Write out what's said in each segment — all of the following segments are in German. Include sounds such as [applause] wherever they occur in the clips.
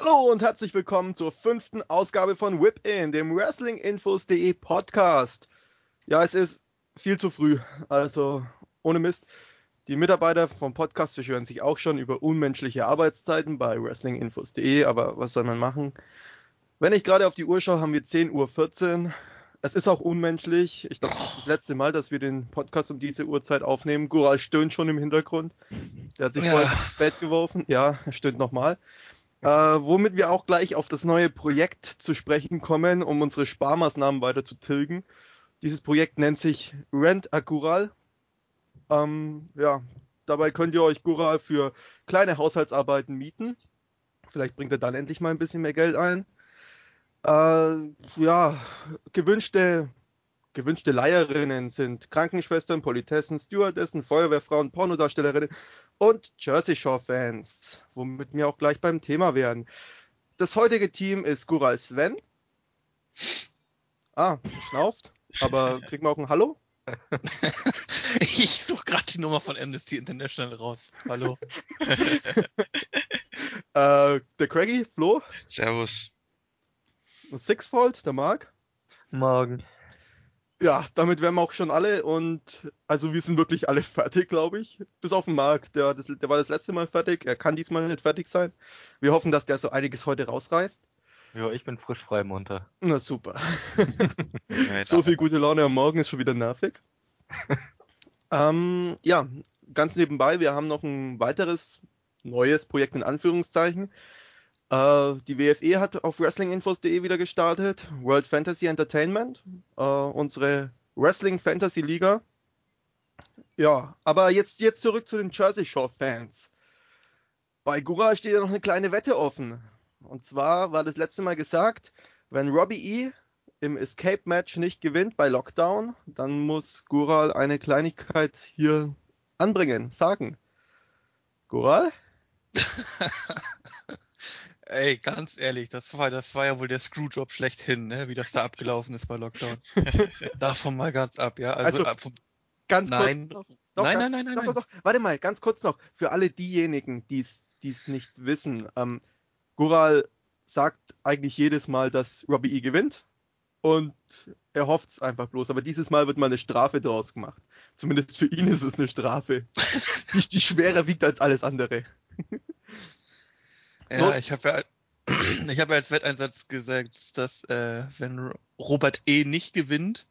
Hallo und herzlich willkommen zur fünften Ausgabe von Whip In, dem Wrestlinginfos.de Podcast. Ja, es ist viel zu früh, also ohne Mist. Die Mitarbeiter vom Podcast beschweren sich auch schon über unmenschliche Arbeitszeiten bei Wrestlinginfos.de, aber was soll man machen? Wenn ich gerade auf die Uhr schaue, haben wir 10.14 Uhr. Es ist auch unmenschlich. Ich glaube, das ist das letzte Mal, dass wir den Podcast um diese Uhrzeit aufnehmen. Gural stöhnt schon im Hintergrund. Der hat sich ja. vorher ins Bett geworfen. Ja, er stöhnt nochmal. Äh, womit wir auch gleich auf das neue Projekt zu sprechen kommen, um unsere Sparmaßnahmen weiter zu tilgen. Dieses Projekt nennt sich Rent a Gural. Ähm, ja, dabei könnt ihr euch Gural für kleine Haushaltsarbeiten mieten. Vielleicht bringt er dann endlich mal ein bisschen mehr Geld ein. Äh, ja, gewünschte, gewünschte Leiherinnen sind Krankenschwestern, Politessen, Stewardessen, Feuerwehrfrauen, Pornodarstellerinnen und Jersey Shore Fans, womit wir auch gleich beim Thema wären. Das heutige Team ist Gural Sven. Ah, schnauft. Aber kriegen wir auch ein Hallo? [laughs] ich suche gerade die Nummer von Amnesty International raus. Hallo. [laughs] äh, der Craigie, Flo. Servus. Und Sixfold, der Marc. Morgen ja, damit wären wir auch schon alle und also wir sind wirklich alle [laughs] fertig, glaube ich. Bis auf den Marc, der, das, der war das letzte Mal fertig, er kann diesmal nicht fertig sein. Wir hoffen, dass der so einiges heute rausreißt. Ja, ich bin frisch frei munter. Na super. [laughs] [laughs] so viel gute Laune am Morgen ist schon wieder nervig. ähm, ja, ganz nebenbei, wir haben noch ein weiteres neues Projekt in Anführungszeichen. Uh, die WFE hat auf WrestlingInfos.de wieder gestartet. World Fantasy Entertainment. Uh, unsere Wrestling Fantasy Liga. Ja, aber jetzt, jetzt zurück zu den Jersey Shore Fans. Bei Gura steht ja noch eine kleine Wette offen. Und zwar war das letzte Mal gesagt, wenn Robbie E im Escape Match nicht gewinnt bei Lockdown, dann muss Gural eine Kleinigkeit hier anbringen, sagen. Gural? [laughs] Ey, ganz ehrlich, das war, das war ja wohl der Screwjob schlechthin, ne? wie das da abgelaufen ist bei Lockdown. [laughs] Davon mal ganz ab, ja. Also, also vom, ganz nein. kurz noch. Doch, nein, nein, nein, nein, doch, nein. Doch, doch, Warte mal, ganz kurz noch. Für alle diejenigen, die es nicht wissen. Ähm, Gural sagt eigentlich jedes Mal, dass Robbie E gewinnt. Und er hofft es einfach bloß. Aber dieses Mal wird mal eine Strafe draus gemacht. Zumindest für ihn ist es eine Strafe, [laughs] die, die schwerer wiegt als alles andere. Ja, Los. ich habe ja, [clears throat] ich habe ja als Wetteinsatz gesagt, dass äh, wenn Robert E. nicht gewinnt,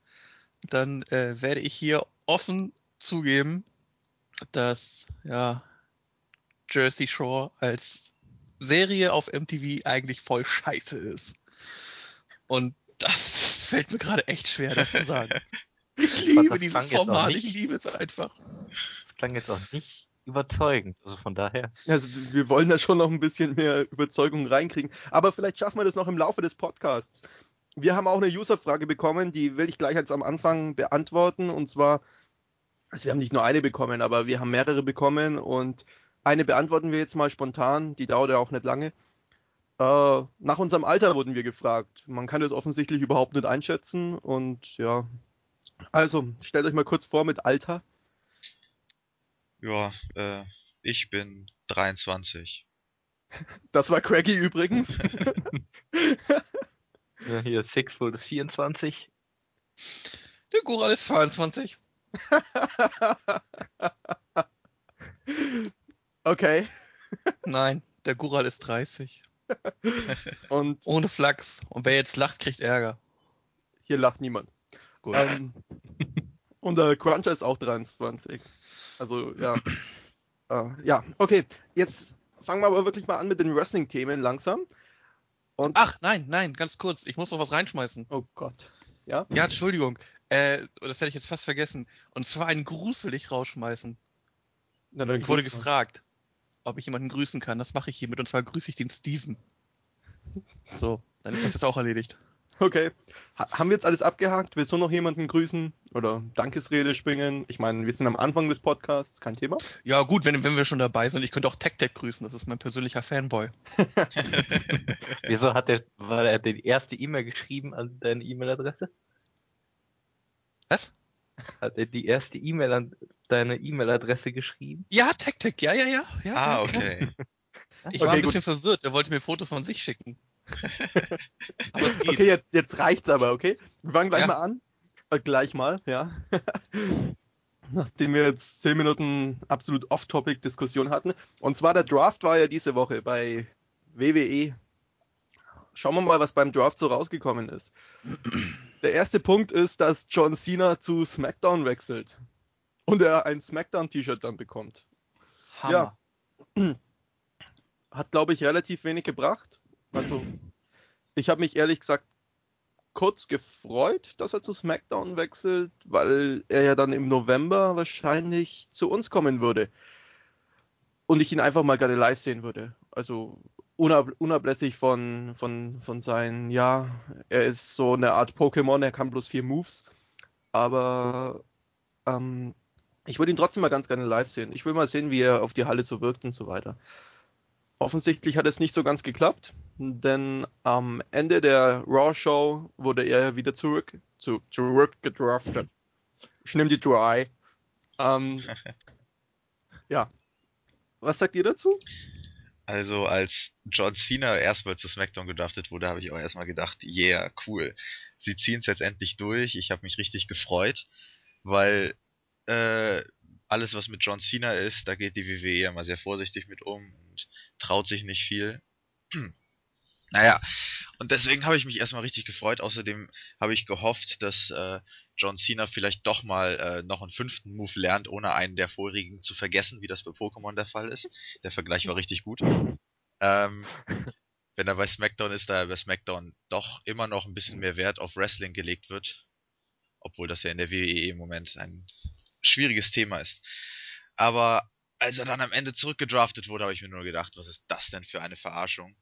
dann äh, werde ich hier offen zugeben, dass ja Jersey Shore als Serie auf MTV eigentlich voll scheiße ist. Und das [laughs] fällt mir gerade echt schwer, das zu sagen. [laughs] Ich liebe dieses Format, ich liebe es einfach. Das klang jetzt auch nicht überzeugend. Also von daher. Also wir wollen da schon noch ein bisschen mehr Überzeugung reinkriegen. Aber vielleicht schaffen wir das noch im Laufe des Podcasts. Wir haben auch eine User-Frage bekommen, die will ich gleich als am Anfang beantworten. Und zwar, also wir haben nicht nur eine bekommen, aber wir haben mehrere bekommen und eine beantworten wir jetzt mal spontan. Die dauert ja auch nicht lange. Äh, nach unserem Alter wurden wir gefragt. Man kann das offensichtlich überhaupt nicht einschätzen und ja. Also, stellt euch mal kurz vor mit Alter. Ja, äh, ich bin 23. [laughs] Das war Craggy übrigens. [laughs] ja, hier Sixfold ist 24. Der Gural ist 22. [laughs] okay. Nein, der Gural ist 30. Und ohne Flachs. Und wer jetzt lacht, kriegt Ärger. Hier lacht niemand. Gut. Ähm, und der Cruncher ist auch 23. Also ja. äh, [clears throat] ja, okay. Jetzt fangen wir aber wirklich mal an mit den Wrestling-Themen langsam. Und Ach, nein, nein, ganz kurz. Ich muss noch was reinschmeißen. Oh Gott. Ja? Ja, Entschuldigung. Äh, das hätte ich jetzt fast vergessen. Und zwar einen Gruß will ich rausschmeißen. Na, ich wurde gefragt, ob ich jemanden grüßen kann. Das mache ich hiermit. Und zwar grüße ich den Steven. So, dann ist das jetzt auch erledigt. Okay. Ha haben wir jetzt alles abgehakt? Willst du noch jemanden grüßen oder Dankesrede springen? Ich meine, wir sind am Anfang des Podcasts, kein Thema. Ja, gut, wenn, wenn wir schon dabei sind. Ich könnte auch TechTech grüßen, das ist mein persönlicher Fanboy. [laughs] Wieso hat der, war er die erste E-Mail geschrieben an deine E-Mail-Adresse? Was? Hat er die erste E-Mail an deine E-Mail-Adresse geschrieben? Ja, TechTech, ja, ja, ja. ja ah, okay. Ich Okay, war ein gut. bisschen verwirrt, er wollte mir Fotos von sich schicken. [laughs] Okay, jetzt, jetzt reicht's aber, okay? Wir fangen gleich Ja. mal an. Äh, gleich mal, ja. [laughs] Nachdem wir jetzt 10 Minuten absolut off-topic-Diskussion hatten. Und zwar der Draft war ja diese Woche bei WWE. Schauen wir mal, was beim Draft so rausgekommen ist. [clears throat] Der erste Punkt ist, dass John Cena zu SmackDown wechselt. Und er ein SmackDown-T-Shirt dann bekommt. Hammer. [clears throat] Hat, glaube ich, relativ wenig gebracht. Also, ich habe mich ehrlich gesagt kurz gefreut, dass er zu SmackDown wechselt, weil er ja dann im November wahrscheinlich zu uns kommen würde. Und ich ihn einfach mal gerne live sehen würde. Also unab unablässig von, von, von seinen, ja, er ist so eine Art Pokémon, er kann bloß vier Moves. Aber ähm, ich würde ihn trotzdem mal ganz gerne live sehen. Ich will mal sehen, wie er auf die Halle so wirkt und so weiter. Offensichtlich hat es nicht so ganz geklappt, denn am Ende der Raw-Show wurde er wieder zurück, zu, zurück gedraftet. Ich nehme die Dry. Ähm, [laughs] ja. Was sagt ihr dazu? Also als John Cena erstmal zu SmackDown gedraftet wurde, habe ich auch erstmal gedacht, yeah, cool. Sie ziehen es jetzt endlich durch. Ich habe mich richtig gefreut, weil äh, alles, was mit John Cena ist, da geht die WWE ja mal sehr vorsichtig mit um und traut sich nicht viel. Naja, und deswegen habe ich mich erstmal richtig gefreut. Außerdem habe ich gehofft, dass äh, John Cena vielleicht doch mal äh, noch einen fünften Move lernt, ohne einen der vorigen zu vergessen, wie das bei Pokémon der Fall ist. Der Vergleich war richtig gut. Ähm, wenn er bei SmackDown ist, da bei SmackDown doch immer noch ein bisschen mehr Wert auf Wrestling gelegt wird. Obwohl das ja in der WWE im Moment ein schwieriges Thema ist. Aber als er dann am Ende zurückgedraftet wurde, habe ich mir nur gedacht, was ist das denn für eine Verarschung?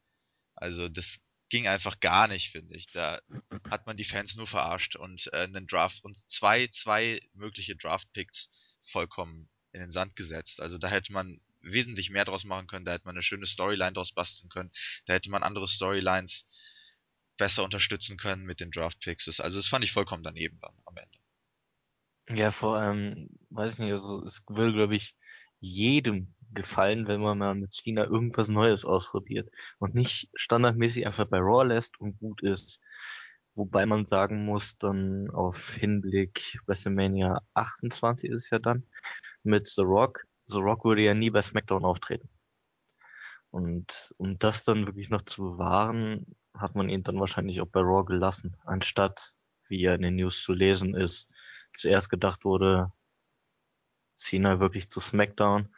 Also das ging einfach gar nicht, finde ich. Da hat man die Fans nur verarscht und äh, einen Draft und zwei, zwei mögliche Draft-Picks vollkommen in den Sand gesetzt. Also da hätte man wesentlich mehr draus machen können, da hätte man eine schöne Storyline draus basteln können, da hätte man andere Storylines besser unterstützen können mit den Draft-Picks. Das- Also das fand ich vollkommen daneben dann am Ende. Ja, vor allem, weiß ich nicht, also es will, glaube ich, jedem gefallen, wenn man mal mit Cena irgendwas Neues ausprobiert und nicht standardmäßig einfach bei Raw lässt und gut ist. Wobei man sagen muss, dann auf Hinblick WrestleMania 28 ist es ja dann mit The Rock. The Rock würde ja nie bei SmackDown auftreten. Und um das dann wirklich noch zu bewahren, hat man ihn dann wahrscheinlich auch bei Raw gelassen, anstatt, wie ja in den News zu lesen ist, zuerst gedacht wurde, Cena wirklich zu SmackDown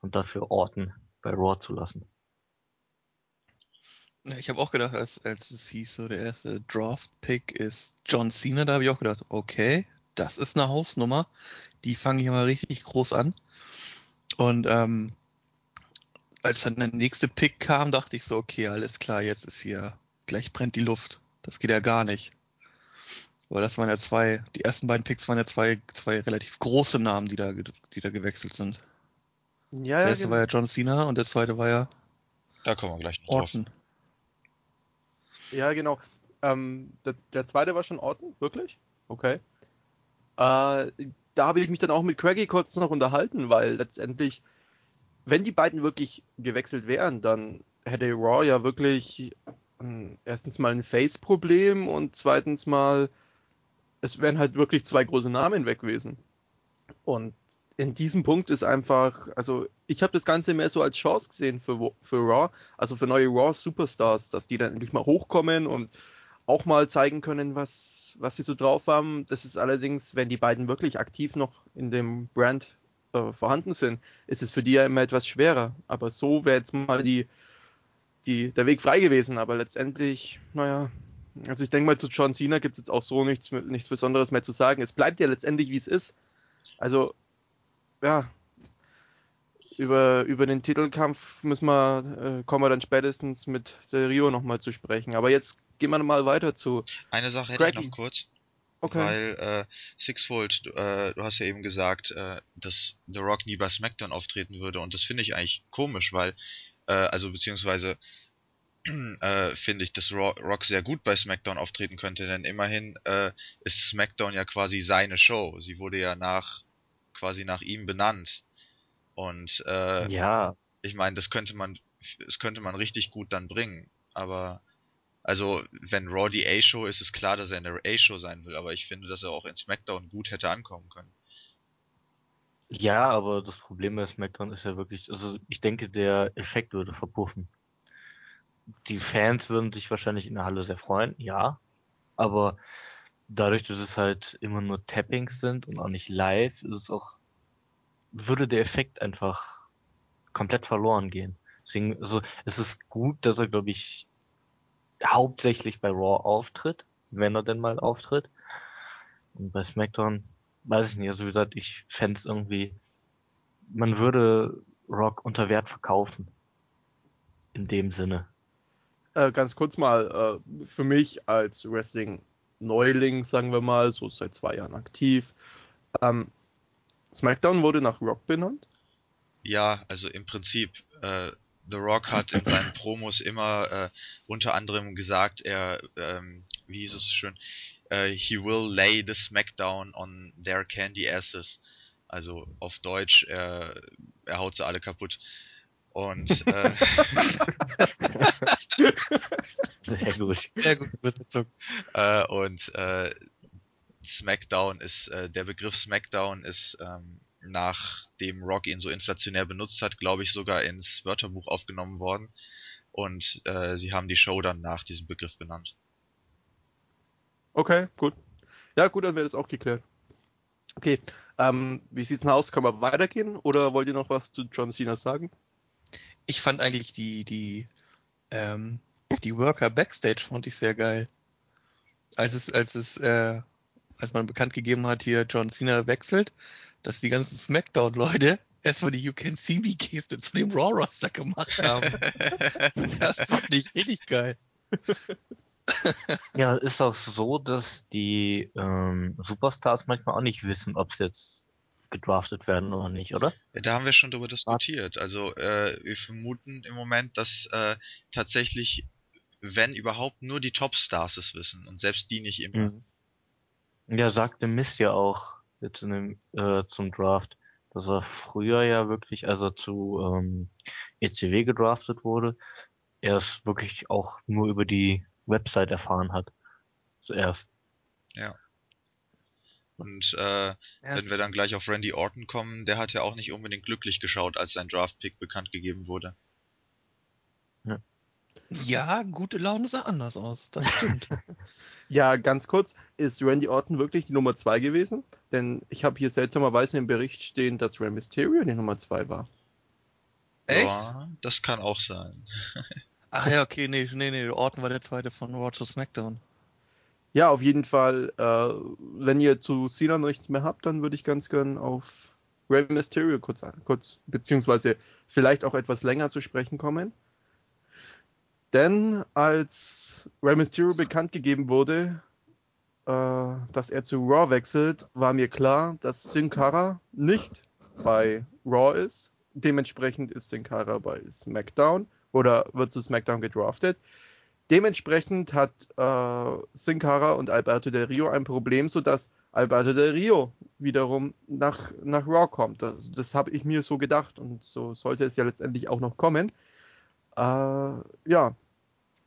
und dafür Orton bei Raw zu lassen. Ich habe auch gedacht, als, als es hieß, so der erste Draft-Pick ist John Cena, da habe ich auch gedacht, okay, das ist eine Hausnummer. Die fangen hier mal richtig groß an. Und ähm, als dann der nächste Pick kam, dachte ich so, okay, alles klar, jetzt ist hier, gleich brennt die Luft. Das geht ja gar nicht. Weil das waren ja zwei, die ersten beiden Picks waren ja zwei, zwei relativ große Namen, die da, die da gewechselt sind. Ja, Der ja, erste war ja John Cena und der zweite war ja Da kommen wir gleich noch drauf. Orton. Ja, genau. Ähm, der, der zweite war schon Orton, wirklich? Okay. Äh, da habe ich mich dann auch mit Craigie kurz noch unterhalten, weil letztendlich, wenn die beiden wirklich gewechselt wären, dann hätte Raw ja wirklich ähm, erstens mal ein Face-Problem und zweitens mal, es wären halt wirklich zwei große Namen weg gewesen. Und in diesem Punkt ist einfach, also ich habe das Ganze mehr so als Chance gesehen für, für Raw, also für neue Raw Superstars, dass die dann endlich mal hochkommen und auch mal zeigen können, was, was sie so drauf haben. Das ist allerdings, wenn die beiden wirklich aktiv noch in dem Brand äh, vorhanden sind, ist es für die ja immer etwas schwerer. Aber so wäre jetzt mal die, die, der Weg frei gewesen. Aber letztendlich, naja, also ich denke mal, zu John Cena gibt es jetzt auch so nichts, nichts Besonderes mehr zu sagen. Es bleibt ja letztendlich, wie es ist. Also, ja, über, über den Titelkampf müssen wir, äh, kommen wir dann spätestens mit der Rio nochmal zu sprechen. Aber jetzt gehen wir mal weiter zu. Eine Sache hätte ich noch Crackies. kurz. Okay. Weil äh, Sixfold, du, äh, du hast ja eben gesagt, äh, dass The Rock nie bei SmackDown auftreten würde und das finde ich eigentlich komisch, weil, äh, also beziehungsweise [clears throat] äh, finde ich, dass Ro Rock sehr gut bei SmackDown auftreten könnte, denn immerhin äh, ist SmackDown ja quasi seine Show. Sie wurde ja nach quasi nach ihm benannt und äh, Ja, ich meine, das könnte man das könnte man richtig gut dann bringen. Aber also, wenn Raw die A-Show ist, ist klar, dass er in der A-Show sein will, aber ich finde, dass er auch in SmackDown gut hätte ankommen können. Ja, aber das Problem bei SmackDown ist ja wirklich, also ich denke, der Effekt würde verpuffen. Die Fans würden sich wahrscheinlich in der Halle sehr freuen, ja. Aber dadurch, dass es halt immer nur Tappings sind und auch nicht live, ist es auch, würde der Effekt einfach komplett verloren gehen. Deswegen, also es ist gut, dass er, glaube ich, hauptsächlich bei Raw auftritt, wenn er denn mal auftritt. Und bei SmackDown, weiß ich nicht, also wie gesagt, ich fände es irgendwie, man würde Rock unter Wert verkaufen. In dem Sinne. Äh, ganz kurz mal, äh, für mich als Wrestling-Neuling, sagen wir mal, so seit zwei Jahren aktiv, ähm, SmackDown wurde nach Rock benannt. Ja, also im Prinzip, äh, The Rock hat in seinen Promos immer äh, unter anderem gesagt, er, ähm, wie hieß es schön, äh, he will lay the smackdown on their candy asses. Also auf Deutsch, er, er haut sie alle kaputt. Und [laughs] äh, Sehr gut. Sehr gut [laughs] äh, und äh, Smackdown ist, äh, der Begriff Smackdown ist ähm, nachdem Rock ihn so inflationär benutzt hat, glaube ich, sogar ins Wörterbuch aufgenommen worden. Und äh, sie haben die Show dann nach diesem Begriff benannt. Okay, gut. Ja, gut, dann wäre das auch geklärt. Okay, ähm, wie sieht's denn aus? Können wir weitergehen oder wollt ihr noch was zu John Cena sagen? Ich fand eigentlich die, die, ähm, die Worker Backstage fand ich sehr geil. Als es, als es, äh, als man bekannt gegeben hat, hier John Cena wechselt, dass die ganzen Smackdown-Leute erstmal die You Can See Me Geste zu dem Raw-Roster gemacht haben. [laughs] das fand ich richtig geil. Ja, ist auch so, dass die ähm, Superstars manchmal auch nicht wissen, ob sie jetzt gedraftet werden oder nicht, oder? Ja, da haben wir schon drüber diskutiert. Also äh, wir vermuten im Moment, dass äh, tatsächlich, wenn überhaupt, nur die Topstars es wissen und selbst die nicht immer. Mhm. Ja, sagte Mist ja auch jetzt in dem, äh, zum Draft, dass er früher ja wirklich, als er zu ähm, ECW gedraftet wurde, er es wirklich auch nur über die Website erfahren hat. Zuerst. Und äh, wenn wir dann gleich auf Randy Orton kommen, der hat ja auch nicht unbedingt glücklich geschaut, als sein Draft-Pick bekannt gegeben wurde. Ja, gute Laune sah anders aus, das stimmt. [laughs] Ja, ganz kurz, ist Randy Orton wirklich die Nummer 2 gewesen? Denn ich habe hier seltsamerweise im Bericht stehen, dass Rey Mysterio die Nummer 2 war. Echt? Ja, das kann auch sein. Ach ja, okay, nee, nee, nee, Orton war der zweite von Raw to SmackDown. Ja, auf jeden Fall, äh, wenn ihr zu Cena nichts mehr habt, dann würde ich ganz gern auf Rey Mysterio kurz, kurz, beziehungsweise vielleicht auch etwas länger zu sprechen kommen. Denn als Rey Mysterio bekannt gegeben wurde, äh, dass er zu Raw wechselt, war mir klar, dass Sin Cara nicht bei Raw ist. Dementsprechend ist Sin Cara bei SmackDown oder wird zu SmackDown gedraftet. Dementsprechend hat äh, Sin Cara und Alberto Del Rio ein Problem, sodass Alberto Del Rio wiederum nach, nach Raw kommt. Das, das habe ich mir so gedacht und so sollte es ja letztendlich auch noch kommen. Äh, ja,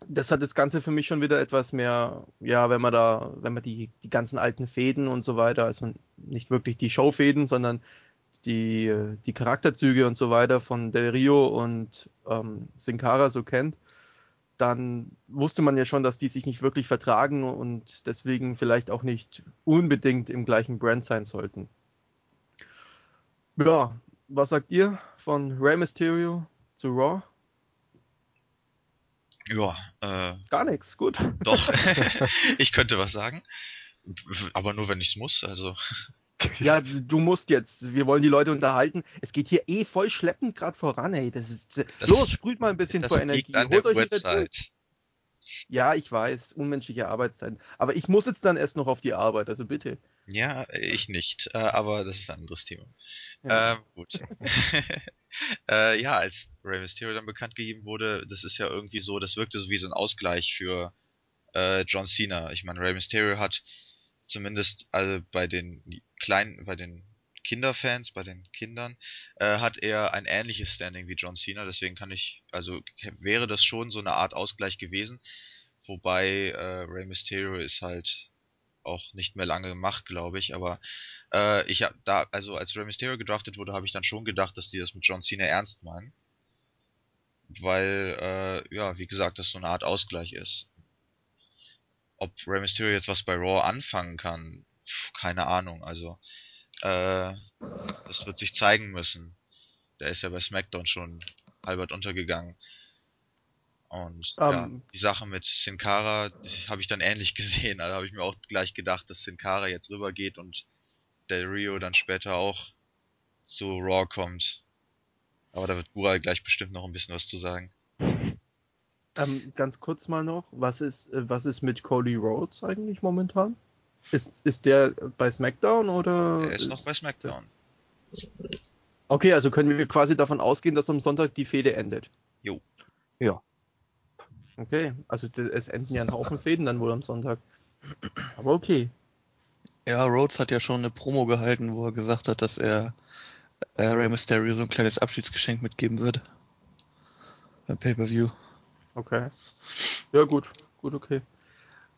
das hat das Ganze für mich schon wieder etwas mehr, ja, wenn man da, wenn man die, die ganzen alten Fäden und so weiter, also nicht wirklich die Showfäden, sondern die, die Charakterzüge und so weiter von Del Rio und ähm, Sin Cara so kennt, dann wusste man ja schon, dass die sich nicht wirklich vertragen und deswegen vielleicht auch nicht unbedingt im gleichen Brand sein sollten. Ja, was sagt ihr von Rey Mysterio zu Raw? Ja, äh, Gar nichts, gut. doch. [laughs] [laughs] ich könnte was sagen. Aber nur wenn ich es muss, also. Ja, du musst jetzt. Wir wollen die Leute unterhalten. Es geht hier eh voll schleppend gerade voran, ey. Das ist. Das los, sprüht mal ein bisschen vor Energie. an der Holt euch Red Bull. Website. Ja, ich weiß, unmenschliche Arbeitszeiten. Aber ich muss jetzt dann erst noch auf die Arbeit, also bitte. Ja, ich nicht, äh, aber das ist ein anderes Thema. Ja. Ähm, gut. [laughs] äh, ja, als Rey Mysterio dann bekannt gegeben wurde, das ist ja irgendwie so, das wirkte so wie so ein Ausgleich für äh, John Cena. Ich meine, Rey Mysterio hat zumindest also bei den kleinen, bei den Kinderfans, bei den Kindern, äh, hat er ein ähnliches Standing wie John Cena. Deswegen kann ich, also wäre das schon so eine Art Ausgleich gewesen. Wobei äh, Rey Mysterio ist halt auch nicht mehr lange gemacht, glaube ich. Aber äh, ich habe da, also als Rey Mysterio gedraftet wurde, habe ich dann schon gedacht, dass die das mit John Cena ernst meinen. Weil, äh, ja, wie gesagt, das so eine Art Ausgleich ist. Ob Rey Mysterio jetzt was bei Raw anfangen kann, pf, keine Ahnung. Also, äh, das wird sich zeigen müssen. Der ist ja bei SmackDown schon halbert untergegangen. Und ja, Ähm. die Sache mit Sin Cara, die habe ich dann ähnlich [laughs] gesehen. Also habe ich mir auch gleich gedacht, dass Sin Cara jetzt rübergeht und Del Rio dann später auch zu Raw kommt. Aber da wird Bural gleich bestimmt noch ein bisschen was zu sagen. [laughs] Ähm, ganz kurz mal noch, was ist, äh, was ist mit Cody Rhodes eigentlich momentan? Ist, ist der bei SmackDown oder? Er ist noch bei SmackDown. Okay, also können wir quasi davon ausgehen, dass am Sonntag die Fehde endet. Jo. Ja. Okay, also es enden ja ein Haufen Fäden dann wohl am Sonntag. Aber okay. Ja, Rhodes hat ja schon eine Promo gehalten, wo er gesagt hat, dass er äh, Rey Mysterio so ein kleines Abschiedsgeschenk mitgeben wird. Beim Pay-Per-View. Okay. Ja, gut. Gut, okay.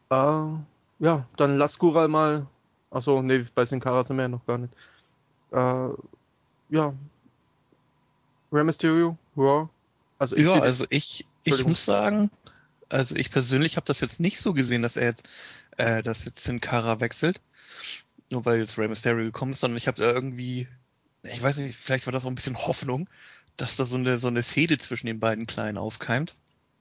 Äh, ja, dann lass Gural mal. Achso, nee, bei Sin Cara sind wir ja noch gar nicht. Äh, ja. Rey Mysterio, Raw. Also ich ja, also ich, ich muss sagen, also ich persönlich habe das jetzt nicht so gesehen, dass er jetzt, äh, dass jetzt Sin Cara wechselt. Nur weil jetzt Rey Mysterio gekommen ist, sondern ich habe da irgendwie, ich weiß nicht, vielleicht war das auch ein bisschen Hoffnung, dass da so eine, so eine Fehde zwischen den beiden Kleinen aufkeimt.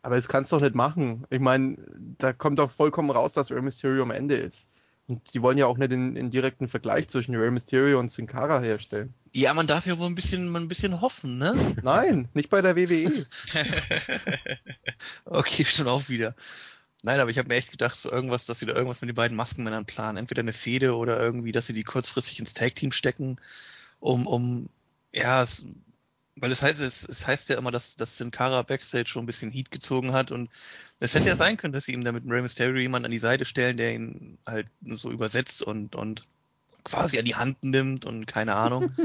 Aber das kannst du doch nicht machen. Ich meine, da kommt doch vollkommen raus, dass Rey Mysterio am Ende ist. Und die wollen ja auch nicht den, den direkten Vergleich zwischen Rey Mysterio und Sin Cara herstellen. Ja, man darf ja wohl ein bisschen, mal ein bisschen hoffen, ne? [laughs] Nein, nicht bei der. WWE. [laughs] Okay, schon auch wieder. Nein, aber ich habe mir echt gedacht, so irgendwas, dass sie da irgendwas mit den beiden Maskenmännern planen. Entweder eine Fehde oder irgendwie, dass sie die kurzfristig ins Tag-Team stecken, um, um, ja, es, weil es heißt, es, es heißt ja immer, dass, dass Sin Cara Backstage schon ein bisschen Heat gezogen hat und es hätte ja sein können, dass sie ihm da mit Rey Mysterio jemanden an die Seite stellen, der ihn halt so übersetzt und, und quasi an die Hand nimmt und keine Ahnung. [laughs]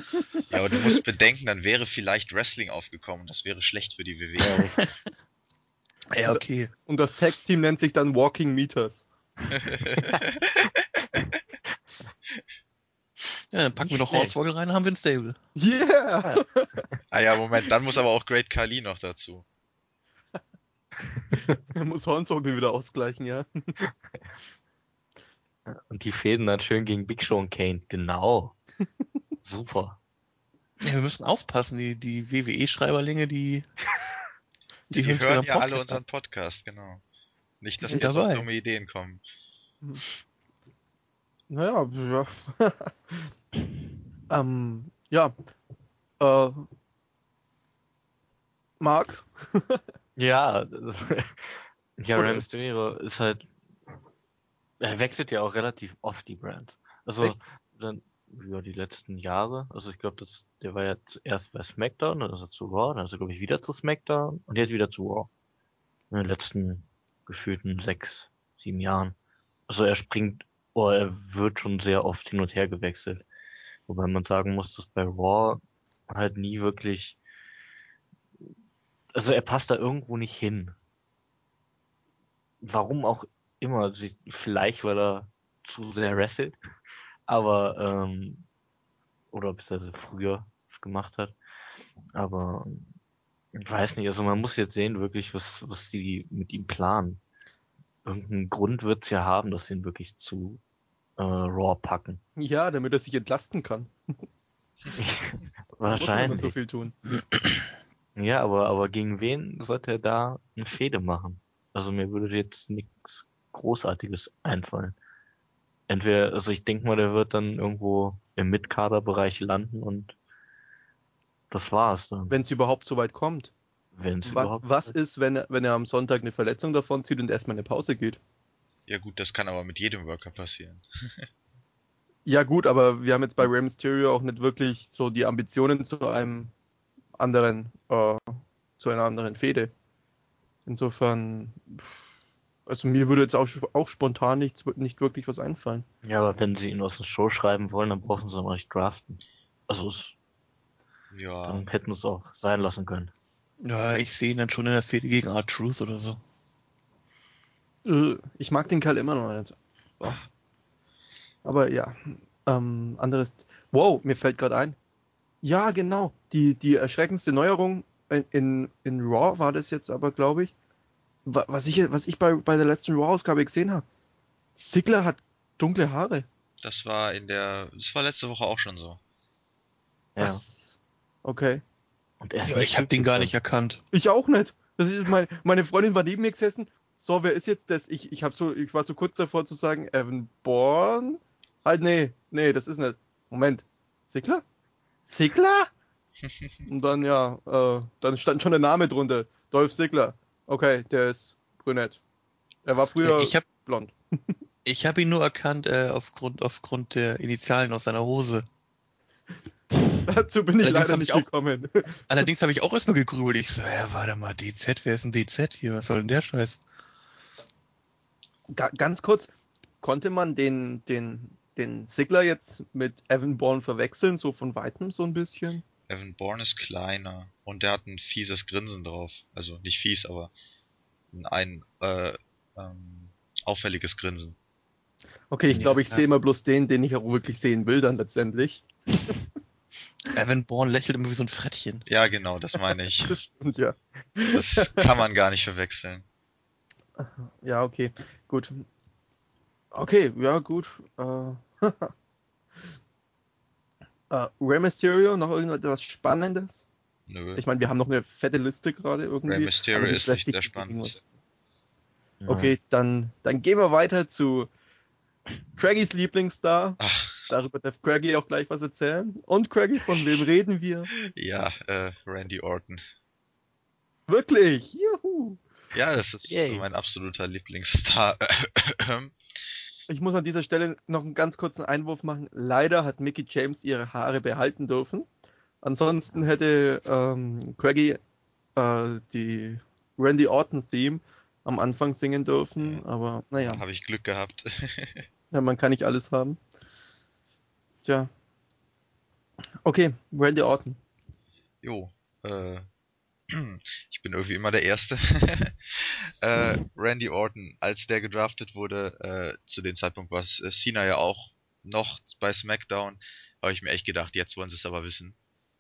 Ja, aber du musst bedenken, dann wäre vielleicht Wrestling aufgekommen. Das wäre schlecht für die. WWE. [laughs] ja, okay. Und das Tag-Team nennt sich dann Walking Meters. [laughs] Ja, dann packen wir noch Schnell. Hornswoggle rein, haben wir ein Stable. Yeah! ah ja, Moment, dann muss aber auch Great Khali noch dazu. [laughs] Er muss Hornswoggle wieder ausgleichen, ja. [laughs] Und die Fäden dann schön gegen Big Show und Kane. Genau. [laughs] Super. Ja, wir müssen aufpassen, die, die WWE-Schreiberlinge, die, Die, hören's hören ja alle unseren Podcast, genau. Nicht, dass Die die jetzt auf dumme Ideen kommen. Naja, [laughs] ja. ähm, ja. Äh, Marc? [laughs] Ja, [laughs] ja, Oder- Rey Mysterio ist halt, er wechselt ja auch relativ oft die Brands. Also, Echt? dann, ja, die letzten Jahre, also ich glaube, der war ja zuerst bei SmackDown, dann ist er zu Raw, dann ist er, glaube ich, wieder zu SmackDown und jetzt wieder zu Raw. In den letzten gefühlten sechs, sieben Jahren. Also er springt, oder er wird schon sehr oft hin und her gewechselt. Wobei man sagen muss, dass bei Raw halt nie wirklich, also er passt da irgendwo nicht hin. Warum auch immer, vielleicht weil er zu sehr wrestelt, aber ähm, oder beziehungsweise früher es gemacht hat. Aber ich weiß nicht, also man muss jetzt sehen, wirklich, was, was die mit ihm planen. Irgendeinen Grund wird's ja haben, dass sie ihn wirklich zu äh, Raw packen. Ja, damit er sich entlasten kann. [laughs] Muss Wahrscheinlich. so viel tun. [clears throat] Ja, aber, aber gegen wen sollte er da eine Fehde machen? Also mir würde jetzt nichts Großartiges einfallen. Entweder, also ich denke mal, der wird dann irgendwo im Mitkaderbereich landen und das war's dann. Wenn es überhaupt so weit kommt. Wenn es Wa überhaupt. was ist, wenn er, wenn er am Sonntag eine Verletzung davon zieht und erstmal eine Pause geht? Ja gut, das kann aber mit jedem Worker passieren. [laughs] Ja, gut, aber wir haben jetzt bei Rey Mysterio auch nicht wirklich so die Ambitionen zu einem anderen, äh, zu einer anderen Fehde. Insofern, also mir würde jetzt auch, auch spontan nichts, nicht wirklich was einfallen. Ja, aber wenn sie ihn aus dem Show schreiben wollen, dann brauchen sie noch nicht draften. Also es, Ja, dann hätten es auch sein lassen können. Ja, ich sehe ihn dann schon in der Fehde gegen R-Truth oder so. Äh, Ich mag den Kerl immer noch nicht. Boah. Aber ja, ähm, anderes. Wow, mir fällt gerade ein. Ja, genau. Die, die erschreckendste Neuerung in, in, in Raw war das jetzt aber, glaube ich. Wa- Was ich, was ich bei, bei der letzten Raw-Ausgabe gesehen habe. Sigler hat dunkle Haare. das war in der, das war letzte Woche auch schon so. Ja. Was? Okay. Und er ist Ja, nicht ich habe den gar nicht erkannt. Ich auch nicht. Das ist mein, meine Freundin war neben mir gesessen. So, wer ist jetzt das? Ich, ich, hab so, ich war so kurz davor zu sagen, Evan Bourne? Halt, nee, nee, das ist nicht. Moment. Sigler? Sigler? [laughs] Und dann, ja, äh, dann stand schon der Name drunter. Dolph Sigler. Okay, der ist brünett. Er war früher Ich habe blond. ich hab ihn nur erkannt äh, aufgrund, aufgrund der Initialen aus seiner Hose. [laughs] [laughs] Dazu bin ich Allerdings leider nicht [laughs] ich auch- gekommen. Allerdings habe ich auch erstmal gegrübelt. Ich so, ja, warte mal, DZ, wer ist ein DZ hier? Was soll denn der Scheiß? Ga ganz kurz, konnte man den, den, den Sigler jetzt mit Evan Bourne verwechseln, so von weitem so ein bisschen? Evan Bourne ist kleiner und der hat ein fieses Grinsen drauf. Also nicht fies, aber ein, ein äh, ähm, auffälliges Grinsen. Okay, ich Ja. glaube, ich sehe immer bloß den, den ich auch wirklich sehen will, dann letztendlich. [laughs] Evan Bourne lächelt immer wie so ein Frettchen. Ja, genau, das meine ich. [laughs] Das stimmt, ja. Das kann man gar nicht verwechseln. [laughs] Ja, okay, gut. Okay, ja, gut. Äh, [laughs] äh, Rey Mysterio, noch irgendetwas Spannendes? Nö. Ich meine, wir haben noch eine fette Liste gerade irgendwie. Rey Mysterio ist nicht sehr spannend. irgendwas- Ja. Okay, dann, dann gehen wir weiter zu Craggys Lieblingsstar. Ach, Darüber darf Craggy auch gleich was erzählen. Und Craggy, von wem [laughs] reden wir? ja, äh, Randy Orton. Wirklich? Juhu! Ja, das ist Yay. mein absoluter Lieblingsstar. Ich muss an dieser Stelle noch einen ganz kurzen Einwurf machen. Leider hat Mickey James ihre Haare behalten dürfen. Ansonsten hätte ähm, Craigie äh, die Randy Orton Theme am Anfang singen dürfen, aber naja, Habe ich Glück gehabt. [laughs] ja, man kann nicht alles haben. Tja. Okay, Randy Orton. Jo, äh, [clears throat] ich bin irgendwie immer der Erste. [laughs] äh, Randy Orton, als der gedraftet wurde, äh, zu dem Zeitpunkt war es, äh, Cena ja auch noch bei SmackDown, habe ich mir echt gedacht, jetzt wollen sie es aber wissen.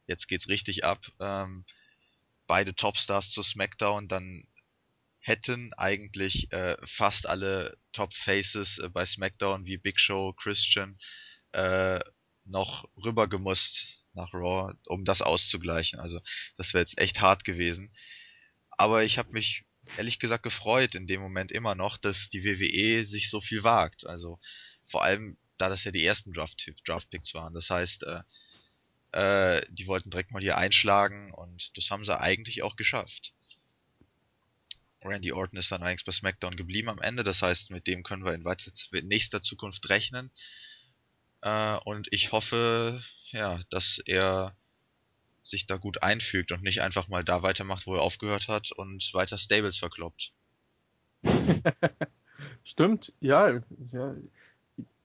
Jetzt geht's richtig ab. Ähm, beide Topstars zu SmackDown, dann hätten eigentlich äh, fast alle Top Faces äh, bei SmackDown wie Big Show, Christian äh, noch rübergemusst nach Raw, um das auszugleichen. Also das wäre jetzt echt hart gewesen. Aber ich habe mich ehrlich gesagt gefreut in dem Moment immer noch, dass die WWE sich so viel wagt. Also vor allem, da das ja die ersten Draft Draftpicks waren. Das heißt, äh, äh, die wollten direkt mal hier einschlagen und das haben sie eigentlich auch geschafft. Randy Orton ist dann eigentlich bei SmackDown geblieben am Ende. Das heißt, mit dem können wir in weiter, in nächster Zukunft rechnen. Äh, und ich hoffe, ja, dass er sich da gut einfügt und nicht einfach mal da weitermacht, wo er aufgehört hat und weiter Stables verkloppt. [laughs] Stimmt, ja, ja.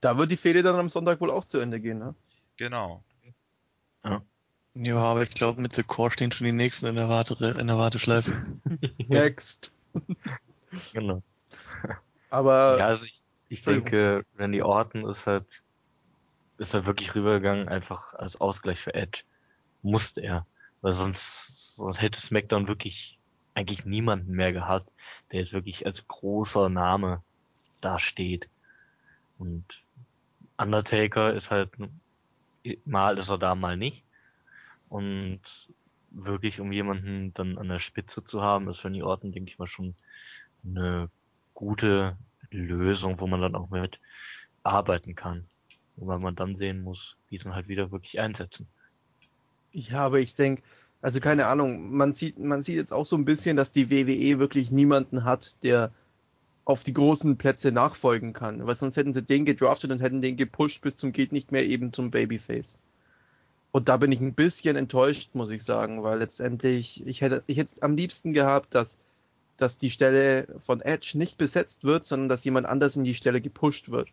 Da wird die Fehde dann am Sonntag wohl auch zu Ende gehen, ne? Genau. Ja, aber ich glaube, mit The Core stehen schon die nächsten in der, Warte, in der Warteschleife. [laughs] Next. Genau. Aber Ja, also ich, ich denke, Randy Orton ist halt, ist halt wirklich rübergegangen, einfach als Ausgleich für Edge. Musste er. Weil sonst, sonst hätte SmackDown wirklich eigentlich niemanden mehr gehabt, der jetzt wirklich als großer Name dasteht. Und Undertaker ist halt, mal ist er da, mal nicht. Und wirklich, um jemanden dann an der Spitze zu haben, ist Randy Orton, denke ich mal, schon eine gute Lösung, wo man dann auch mit arbeiten kann. Wobei man dann sehen muss, wie sie ihn halt wieder wirklich einsetzen. Ja, aber ich denke, also keine Ahnung, man sieht, man sieht jetzt auch so ein bisschen, dass die WWE wirklich niemanden hat, der auf die großen Plätze nachfolgen kann. Weil sonst hätten sie den gedraftet und hätten den gepusht bis zum geht nicht mehr eben zum Babyface. Und da bin ich ein bisschen enttäuscht, muss ich sagen, weil letztendlich, ich hätte, ich hätte am liebsten gehabt, dass, dass die Stelle von Edge nicht besetzt wird, sondern dass jemand anders in die Stelle gepusht wird.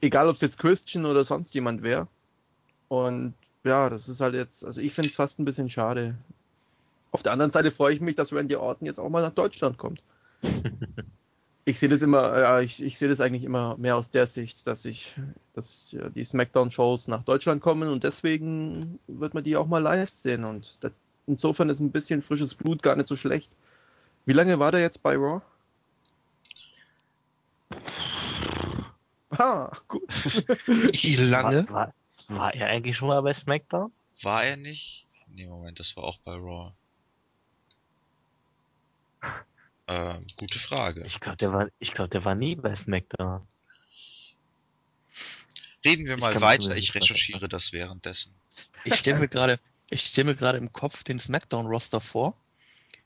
Egal, ob es jetzt Christian oder sonst jemand wäre. Und ja, das ist halt jetzt, also ich finde es fast ein bisschen schade. Auf der anderen Seite freue ich mich, dass Randy Orton jetzt auch mal nach Deutschland kommt. [laughs] ich sehe das immer, ja, ich, ich sehe das eigentlich immer mehr aus der Sicht, dass ich, dass ja, die Smackdown-Shows nach Deutschland kommen und deswegen wird man die auch mal live sehen und das, insofern ist ein bisschen frisches Blut gar nicht so schlecht. Wie lange war der jetzt bei Raw? Ah, gut. [laughs] Wie lange? War, war, war er eigentlich schon mal bei SmackDown? War er nicht? Nee, Moment, das war auch bei Raw. Ähm, gute Frage. Ich glaube, der war, ich glaube, der war nie bei SmackDown. Reden wir Ich mal mich weiter, ich recherchiere das währenddessen. Ich stelle mir gerade, ich stelle mir gerade im Kopf den Smackdown-Roster vor,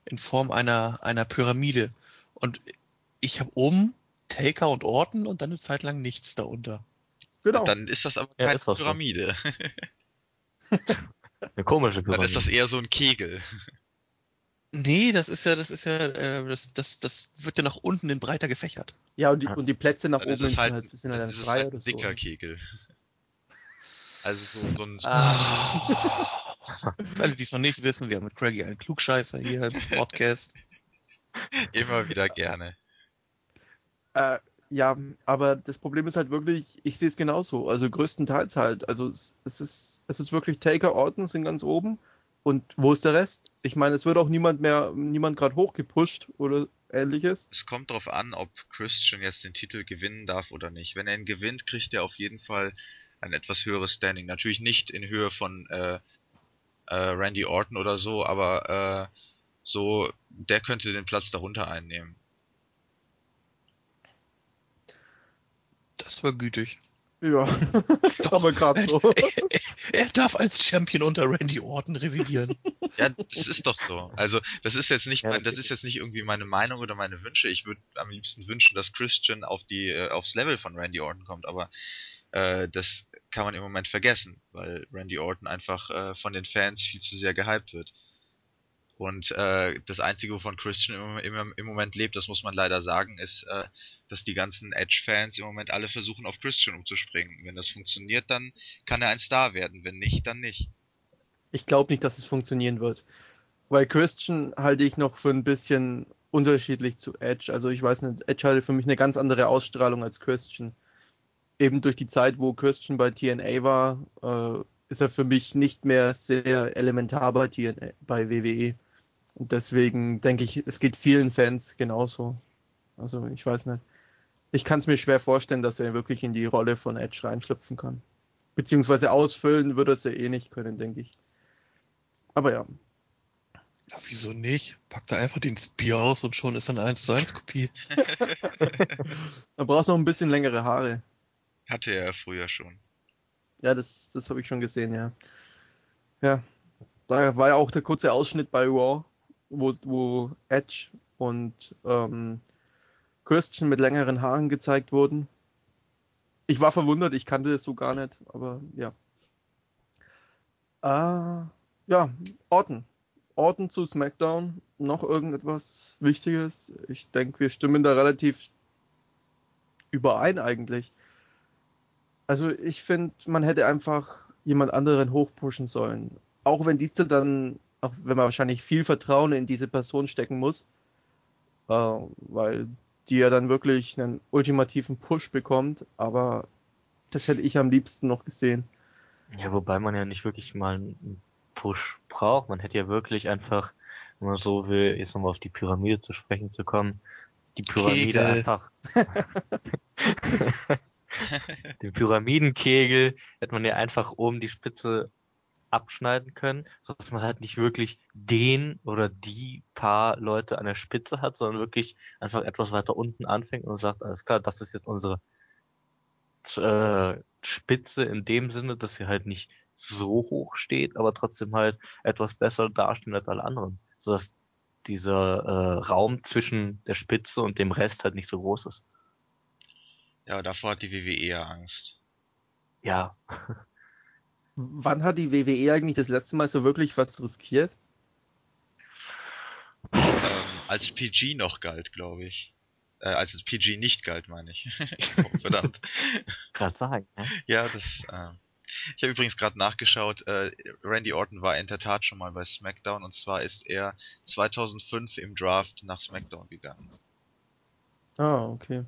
in Form einer, einer Pyramide. Und ich habe oben Taker und Orton und dann eine Zeit lang nichts darunter. Genau. Dann ist das aber Ja, keine auch so. Pyramide. [laughs] Eine komische Dann Pyramide. ist das eher so ein Kegel. Nee, das ist ja, das ist ja, äh, das, das, das wird ja nach unten in breiter gefächert. Ja, und die, und die Plätze nach Dann oben ist es sind halt, halt, sind halt dann dann ist es frei halt oder ein so. dicker Kegel. Also so, so ein Ah. Für alle, die es noch nicht wissen, wir haben mit Craigie einen Klugscheißer hier im Podcast. [laughs] immer wieder gerne. Äh, ja, aber das Problem ist halt wirklich, ich sehe es genauso. Also größtenteils halt. Also es, es ist, es ist wirklich Taker, Orton sind ganz oben. Und wo ist der Rest? Ich meine, es wird auch niemand mehr, niemand gerade hochgepusht oder ähnliches. Es kommt darauf an, ob Christian jetzt den Titel gewinnen darf oder nicht. Wenn er ihn gewinnt, kriegt er auf jeden Fall ein etwas höheres Standing. Natürlich nicht in Höhe von äh, äh, Randy Orton oder so, aber äh, so, der könnte den Platz darunter einnehmen. Das war gütig. Ja, [laughs] aber gerade so. [laughs] Er darf als Champion unter Randy Orton residieren. [laughs] Ja, das ist doch so. Also, das ist jetzt nicht, mein, das ist jetzt nicht irgendwie meine Meinung oder meine Wünsche. Ich würde am liebsten wünschen, dass Christian auf die, äh, aufs Level von Randy Orton kommt, aber äh, das kann man im Moment vergessen, weil Randy Orton einfach äh, von den Fans viel zu sehr gehypt wird. Und äh, das Einzige, wovon Christian im, im, im Moment lebt, das muss man leider sagen, ist, äh, dass die ganzen Edge-Fans im Moment alle versuchen, auf Christian umzuspringen. Wenn das funktioniert, dann kann er ein Star werden. Wenn nicht, dann nicht. Ich glaube nicht, dass es funktionieren wird. Weil Christian halte ich noch für ein bisschen unterschiedlich zu Edge. Also ich weiß nicht, Edge hatte für mich eine ganz andere Ausstrahlung als Christian. Eben durch die Zeit, wo Christian bei TNA war, äh, ist er für mich nicht mehr sehr elementar bei, TNA, bei WWE. Und deswegen denke ich, es geht vielen Fans genauso. Also ich weiß nicht. Ich kann es mir schwer vorstellen, dass er wirklich in die Rolle von Edge reinschlüpfen kann. Beziehungsweise ausfüllen würde er es ja eh nicht können, denke ich. Aber ja. Ja, wieso nicht? Packt er einfach den Spear aus und schon ist [laughs] er eine 1 zu 1 Kopie. Man braucht noch ein bisschen längere Haare. Hatte er ja früher schon. Ja, das, das habe ich schon gesehen, ja. Ja. Da war ja auch der kurze Ausschnitt bei Raw, wo, wo Edge und ähm, Christian mit längeren Haaren gezeigt wurden. Ich war verwundert, ich kannte das so gar nicht, aber ja. Äh, ja, Orton. Orton zu SmackDown. Noch irgendetwas Wichtiges? Ich denke, wir stimmen da relativ überein eigentlich. Also ich finde, man hätte einfach jemand anderen hochpushen sollen. Auch wenn diese dann, auch wenn man wahrscheinlich viel Vertrauen in diese Person stecken muss, äh, weil die ja dann wirklich einen ultimativen Push bekommt, aber das hätte ich am liebsten noch gesehen. Ja, wobei man ja nicht wirklich mal einen Push braucht. Man hätte ja wirklich einfach, wenn man so will, jetzt nochmal auf die Pyramide zu sprechen zu kommen, die Pyramide Kegel. einfach. [laughs] [laughs] Den Pyramidenkegel hätte man ja einfach oben die Spitze abschneiden können, sodass man halt nicht wirklich den oder die paar Leute an der Spitze hat, sondern wirklich einfach etwas weiter unten anfängt und sagt, alles klar, das ist jetzt unsere äh, Spitze in dem Sinne, dass sie halt nicht so hoch steht, aber trotzdem halt etwas besser dastehen als alle anderen, sodass dieser äh, Raum zwischen der Spitze und dem Rest halt nicht so groß ist. Ja, davor hat die WWE ja Angst. Ja, Wann hat die WWE eigentlich das letzte Mal so wirklich was riskiert? Ähm, als PG noch galt, glaube ich. Äh, als es PG nicht galt, meine ich. [laughs] oh, verdammt. gerade sagen. Ne? Ja, das, äh, Ich habe übrigens gerade nachgeschaut, äh, Randy Orton war in der Tat schon mal bei SmackDown und zwar ist er 2005 im Draft nach SmackDown gegangen. Ah, okay.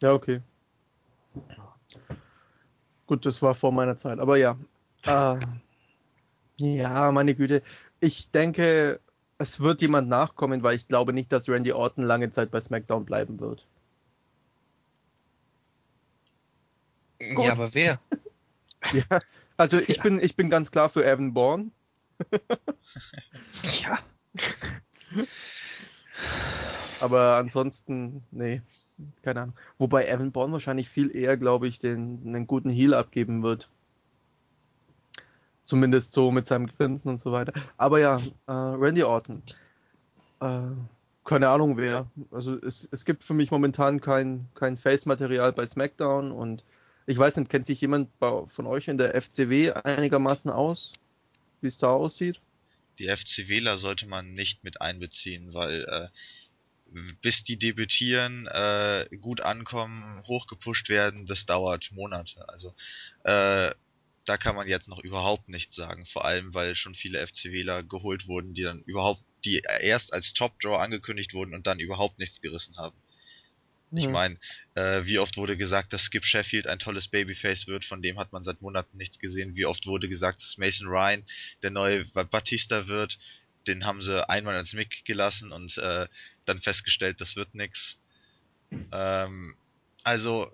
Ja, okay. Gut, das war vor meiner Zeit, aber ja. Äh, ja, meine Güte. Ich denke, es wird jemand nachkommen, weil ich glaube nicht, dass Randy Orton lange Zeit bei SmackDown bleiben wird. Gut. Ja, aber wer? [laughs] Ja, also ich Ja. bin ich bin ganz klar für Evan Bourne. [laughs] Ja. [laughs] Aber ansonsten, nee, keine Ahnung. Wobei Evan Bourne wahrscheinlich viel eher, glaube ich, den einen guten Heal abgeben wird. Zumindest so mit seinem Grinsen und so weiter. Aber ja, äh, Randy Orton. Äh, keine Ahnung wer. Also es, es gibt für mich momentan kein, kein Face-Material bei SmackDown und ich weiß nicht, kennt sich jemand bei, von euch in der FCW einigermaßen aus, wie es da aussieht? Die FCWler sollte man nicht mit einbeziehen, weil äh, bis die debütieren, äh, gut ankommen, hochgepusht werden, das dauert Monate. Also äh, da kann man jetzt noch überhaupt nichts sagen, vor allem weil schon viele FCWler geholt wurden, die dann überhaupt, die erst als Top Draw angekündigt wurden und dann überhaupt nichts gerissen haben. Ich Hm. meine, äh, wie oft wurde gesagt, dass Skip Sheffield ein tolles Babyface wird, von dem hat man seit Monaten nichts gesehen. Wie oft wurde gesagt, dass Mason Ryan der neue Ba- Batista wird. Den haben sie einmal als Mick gelassen und äh, dann festgestellt, das wird nix. Ähm, also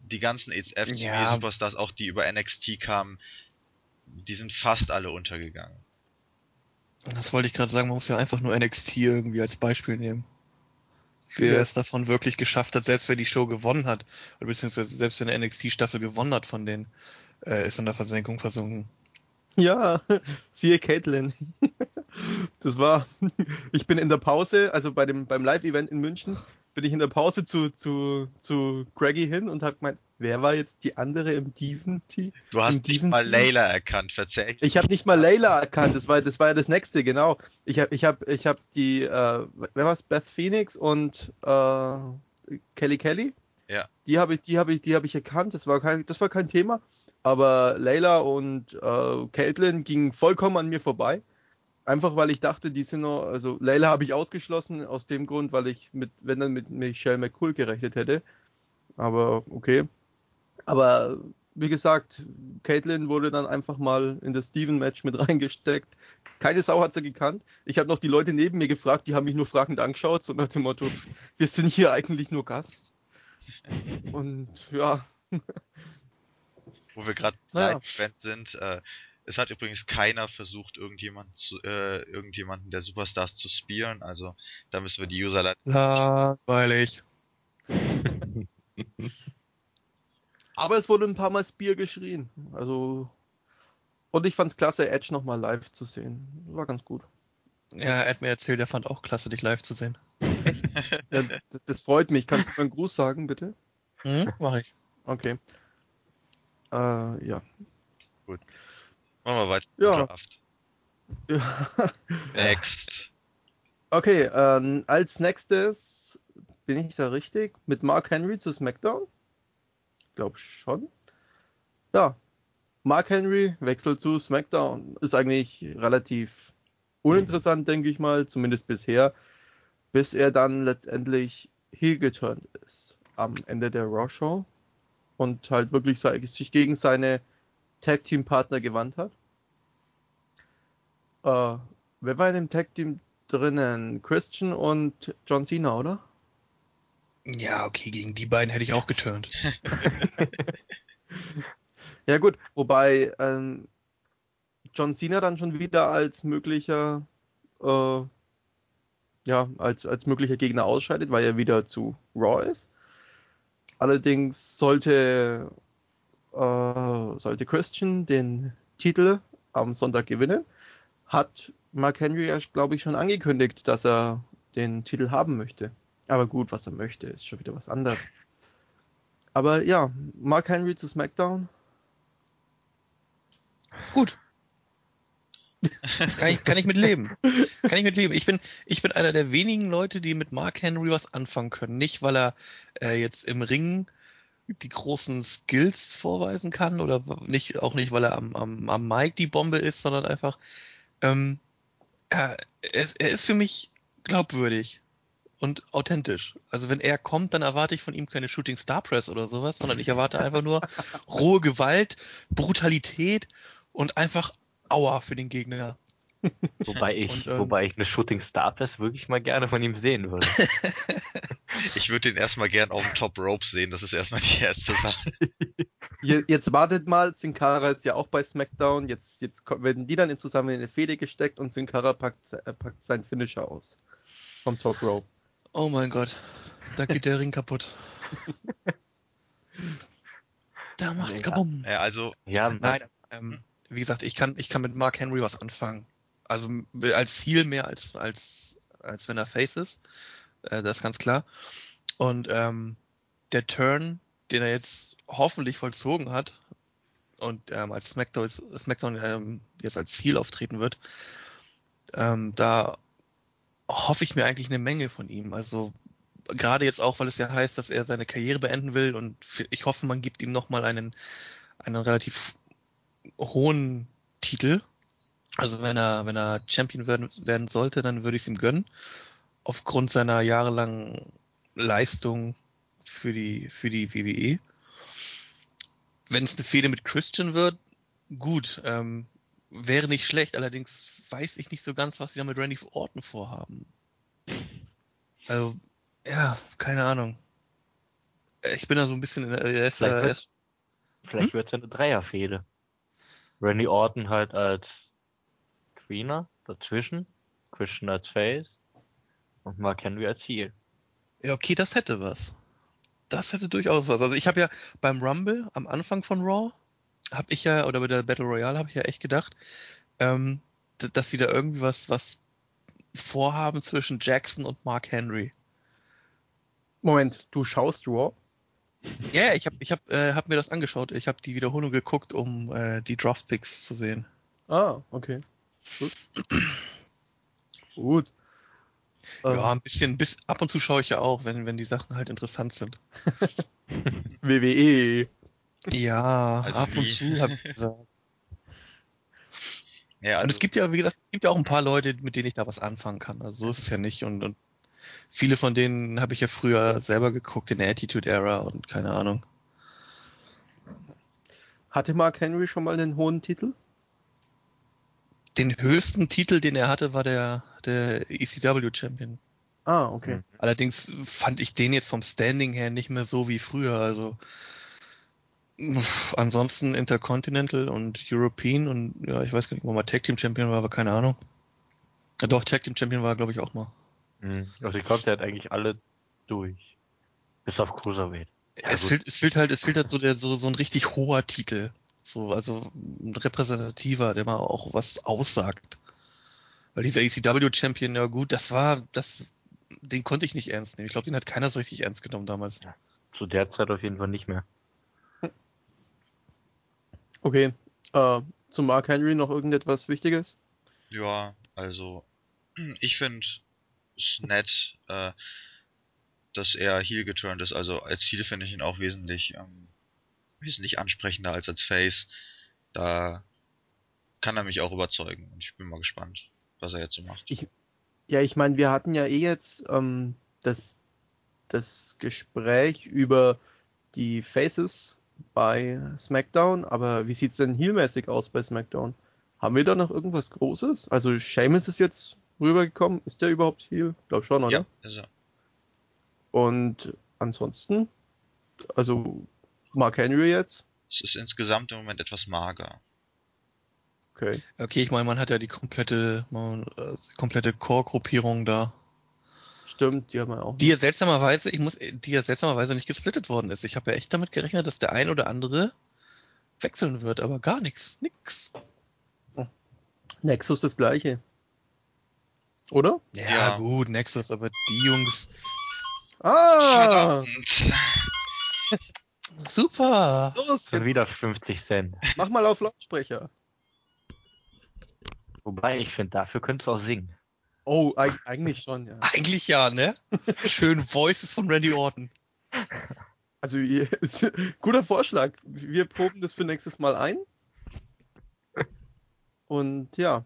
die ganzen Ja. FCW-Superstars, auch die über NXT kamen, die sind fast alle untergegangen. Das wollte ich gerade sagen, man muss ja einfach nur NXT irgendwie als Beispiel nehmen. Wer Ja. es davon wirklich geschafft hat, selbst wer die Show gewonnen hat, oder beziehungsweise selbst wenn eine NXT-Staffel gewonnen hat von denen, äh, ist in der Versenkung versunken. Ja, [laughs] siehe Caitlin. [laughs] Das war, [laughs] ich bin in der Pause, also bei dem, beim Live-Event in München, bin ich in der Pause zu, zu, zu Craigie hin und habe gemeint, wer war jetzt die andere im Diven-Team? Du hast nicht mal? Layla erkannt, verzeih. Ich habe nicht mal Layla erkannt, das war, das war ja das nächste, genau. Ich habe ich hab, ich hab die, äh, wer war's, Beth Phoenix und äh, Kelly Kelly? Ja. Die habe ich, die habe ich, die habe ich erkannt, das war kein, das war kein Thema. Aber Layla und äh, Caitlin gingen vollkommen an mir vorbei. Einfach weil ich dachte, die sind noch, also Layla habe ich ausgeschlossen, aus dem Grund, weil ich mit, wenn dann mit Michelle McCool gerechnet hätte. Aber okay. Aber wie gesagt, Caitlin wurde dann einfach mal in das Steven-Match mit [laughs] reingesteckt. Keine Sau hat sie gekannt. Ich habe noch die Leute neben mir gefragt, die haben mich nur fragend angeschaut, so nach dem Motto, wir sind hier eigentlich nur Gast. Und ja, [laughs] Wo wir gerade Event sind, äh, es hat übrigens keiner versucht, irgendjemand zu, äh, irgendjemanden der Superstars zu spielen, also da müssen wir die User leider. Langweilig. [laughs] aber es wurde ein paar Mal Spear geschrien. Also, und ich fand's klasse, Edge nochmal live zu sehen. War ganz gut. Ja, er hat mir erzählt, er fand auch klasse, dich live zu sehen. Ja, das, das freut mich. Kannst du mir einen Gruß sagen, bitte? Hm? Mach ich. Okay. Äh, ja. Machen wir weiter. Ja. Draft. ja. [laughs] Next. Okay, ähm, als nächstes bin ich da richtig mit Mark Henry zu SmackDown? Glaub schon. Ja, Mark Henry wechselt zu SmackDown. Ist eigentlich relativ uninteressant, denke ich mal, zumindest bisher, bis er dann letztendlich heel geturnt ist am Ende der Raw Show und halt wirklich sich gegen seine Tag Team Partner gewandt hat. Äh, wer war in dem Tag Team drinnen? Christian und John Cena, oder? Ja, okay, gegen die beiden hätte ich auch geturnt. [laughs] Ja gut, wobei ähm, John Cena dann schon wieder als möglicher äh, ja, als, als möglicher Gegner ausscheidet, weil er wieder zu Raw ist. Allerdings sollte, äh, sollte Christian den Titel am Sonntag gewinnen, hat Mark Henry glaube ich, schon angekündigt, dass er den Titel haben möchte. Aber gut, was er möchte, ist schon wieder was anderes. Aber ja, Mark Henry zu SmackDown. Gut. [laughs] Kann ich, kann ich mit leben. Kann ich mit leben. Ich bin, ich bin einer der wenigen Leute, die mit Mark Henry was anfangen können. Nicht, weil er äh, jetzt im Ring die großen Skills vorweisen kann oder nicht, auch nicht, weil er am, am, am Mic die Bombe ist, sondern einfach, ähm, er, er, er ist für mich glaubwürdig und authentisch. Also wenn er kommt, dann erwarte ich von ihm keine Shooting Star Press oder sowas, sondern ich erwarte einfach nur [laughs] rohe Gewalt, Brutalität und einfach Aua für den Gegner. [laughs] Wobei ich, Und, ähm, wobei ich eine Shooting Star Press wirklich mal gerne von ihm sehen würde. [laughs] Ich würde den erstmal gern auf dem Top Rope sehen, das ist erstmal die erste Sache. [laughs] Je- Jetzt wartet mal, Sin Cara ist ja auch bei SmackDown. Jetzt, jetzt werden die dann in zusammen in eine Fehde gesteckt und Sin Cara packt, äh, packt seinen Finisher aus. Vom Top Rope. Oh mein Gott, da geht der Ring kaputt. Da macht's Ja. kabum. Ja, also, Ja, Nein, ähm, wie gesagt, ich kann, ich kann mit Mark Henry was anfangen. Also als Heel mehr als, als, als wenn er Face ist. Äh, das ist ganz klar. Und ähm, der Turn, den er jetzt hoffentlich vollzogen hat und ähm, als SmackDown, SmackDown ähm, jetzt als Heel auftreten wird, ähm, da hoffe ich mir eigentlich eine Menge von ihm. Also gerade jetzt auch, weil es ja heißt, dass er seine Karriere beenden will und ich hoffe, man gibt ihm nochmal einen, einen relativ hohen Titel. Also wenn er, wenn er Champion werden, werden sollte, dann würde ich es ihm gönnen. Aufgrund seiner jahrelangen Leistung für die, für die WWE. Wenn es eine Fehde mit Christian wird, gut, ähm, wäre nicht schlecht. Allerdings weiß ich nicht so ganz, was sie da mit Randy Orton vorhaben. Also, ja, keine Ahnung. Ich bin da so ein bisschen in der, er ist, Vielleicht äh, wird- vielleicht wird es ja eine Dreierfehde. Randy Orton halt als Tweener dazwischen, Christian als Face und Mark Henry als Heel. Ja, okay, das hätte was. Das hätte durchaus was. Also ich habe ja beim Rumble am Anfang von Raw, habe ich ja, oder bei der Battle Royale habe ich ja echt gedacht, ähm, dass sie da irgendwie was, was vorhaben zwischen Jackson und Mark Henry. Moment, du schaust Raw? Ja, ja, ich habe ich hab, äh, hab mir das angeschaut. Ich habe die Wiederholung geguckt, um äh, die Draftpicks zu sehen. Ah, okay. Gut. Gut. Ja, Ähm, ein bisschen, bis ab und zu schaue ich ja auch, wenn, wenn die Sachen halt interessant sind. [laughs] WWE. Ja, Also ab und nie. zu habe ich gesagt. ja, Und also es gibt ja, wie gesagt, es gibt ja auch ein paar Leute, mit denen ich da was anfangen kann. Also so ist es ja nicht. Und, und viele von denen habe ich ja früher selber geguckt in der Attitude Era und keine Ahnung. Hatte Mark Henry schon mal einen hohen Titel? Den höchsten Titel, den er hatte, war der, der ECW Champion. Ah, okay. Mhm. Allerdings fand ich den jetzt vom Standing her nicht mehr so wie früher. Also ansonsten Intercontinental und European und ja, ich weiß gar nicht, wo mal Tag Team Champion war, aber keine Ahnung. Doch, Tag Team Champion war, glaube ich, auch mal. Mhm. Also ich glaube, der hat eigentlich alle durch. Bis auf Cruiserweight. Ja, es, fehlt, es fehlt halt, es fehlt halt so, der, so, so ein richtig hoher Titel. So, also ein repräsentativer, der mal auch was aussagt. Weil dieser ECW Champion, ja gut, das war, das, den konnte ich nicht ernst nehmen. Ich glaube, den hat keiner so richtig ernst genommen damals. Zu der Zeit auf jeden Fall nicht mehr. [laughs] Okay. Äh, zu Mark Henry noch irgendetwas Wichtiges? Ja, also [clears throat] ich finde es nett, äh, dass er Heel geturnt ist. Also als Heel finde ich ihn auch wesentlich, ähm, wesentlich ansprechender als als Face. Da kann er mich auch überzeugen und ich bin mal gespannt, was er jetzt so macht. Ich- Ja, ich meine, wir hatten ja eh jetzt ähm, das, das Gespräch über die Faces bei SmackDown, aber wie sieht's denn heelmäßig aus bei SmackDown? Haben wir da noch irgendwas Großes? Also Sheamus ist jetzt rübergekommen. Ist der überhaupt Heel? Glaub schon, oder? ja, ist er. Und ansonsten, also Mark Henry jetzt? Es ist insgesamt im Moment etwas mager. Okay. Okay, ich meine, man hat ja die komplette, man, äh, komplette Core-Gruppierung da. Stimmt, die haben wir auch. Die ja seltsamerweise, ich muss, die ja seltsamerweise nicht gesplittet worden ist. Ich habe ja echt damit gerechnet, dass der ein oder andere wechseln wird, aber gar nichts. Nix. Nexus das gleiche. Oder? Ja, Ja. gut, Nexus, aber die Jungs. Ah! Verdammt! Super! Los, Schon wieder 50 Cent. mach mal auf Lautsprecher. Wobei, ich finde, dafür könntest du auch singen. Oh, eig eigentlich schon, ja. Eigentlich ja, ne? [laughs] Schön Voices von Randy Orton. Also, [laughs] guter Vorschlag. Wir proben das für nächstes Mal ein. Und ja,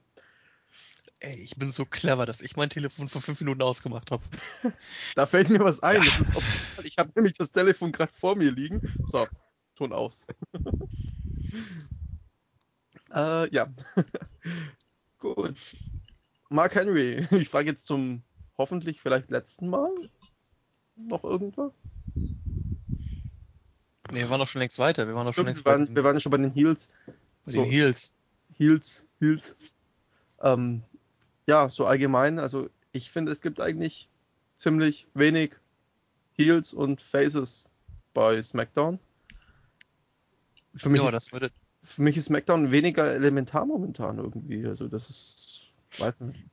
Ey, ich bin so clever, dass ich mein Telefon vor fünf Minuten ausgemacht habe. [laughs] da fällt mir was ein. Ich habe nämlich das Telefon gerade vor mir liegen. So, Ton aus. [laughs] äh, ja. [laughs] Gut. Mark Henry, ich frage jetzt zum hoffentlich vielleicht letzten Mal noch irgendwas. Nee, wir waren doch schon längst weiter. Wir waren doch schon längst wir, bei waren, den, wir waren schon bei den Heels. bei so. den Heels. Heels, Heels. Ähm, ja, so allgemein, also ich finde, es gibt eigentlich ziemlich wenig Heels und Faces bei SmackDown. Für mich, Ja, ist, das würde, für mich ist SmackDown weniger elementar momentan irgendwie. Also das ist, weiß nicht.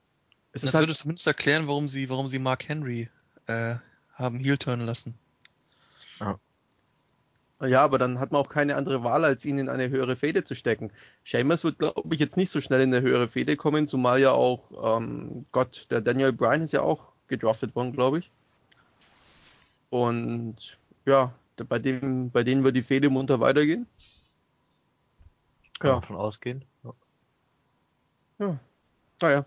Es das ist halt, würde zumindest erklären, warum sie, warum sie Mark Henry äh, haben Heel turnen lassen. ja, aber dann hat man auch keine andere Wahl, als ihn in eine höhere Fehde zu stecken. Sheamus wird, glaube ich, jetzt nicht so schnell in eine höhere Fehde kommen, zumal ja auch, ähm, Gott, der Daniel Bryan ist ja auch gedraftet worden, glaube ich. Und ja, bei dem, bei denen wird die Fehde munter weitergehen. Kann Ja. man von ausgehen. Ja. Naja.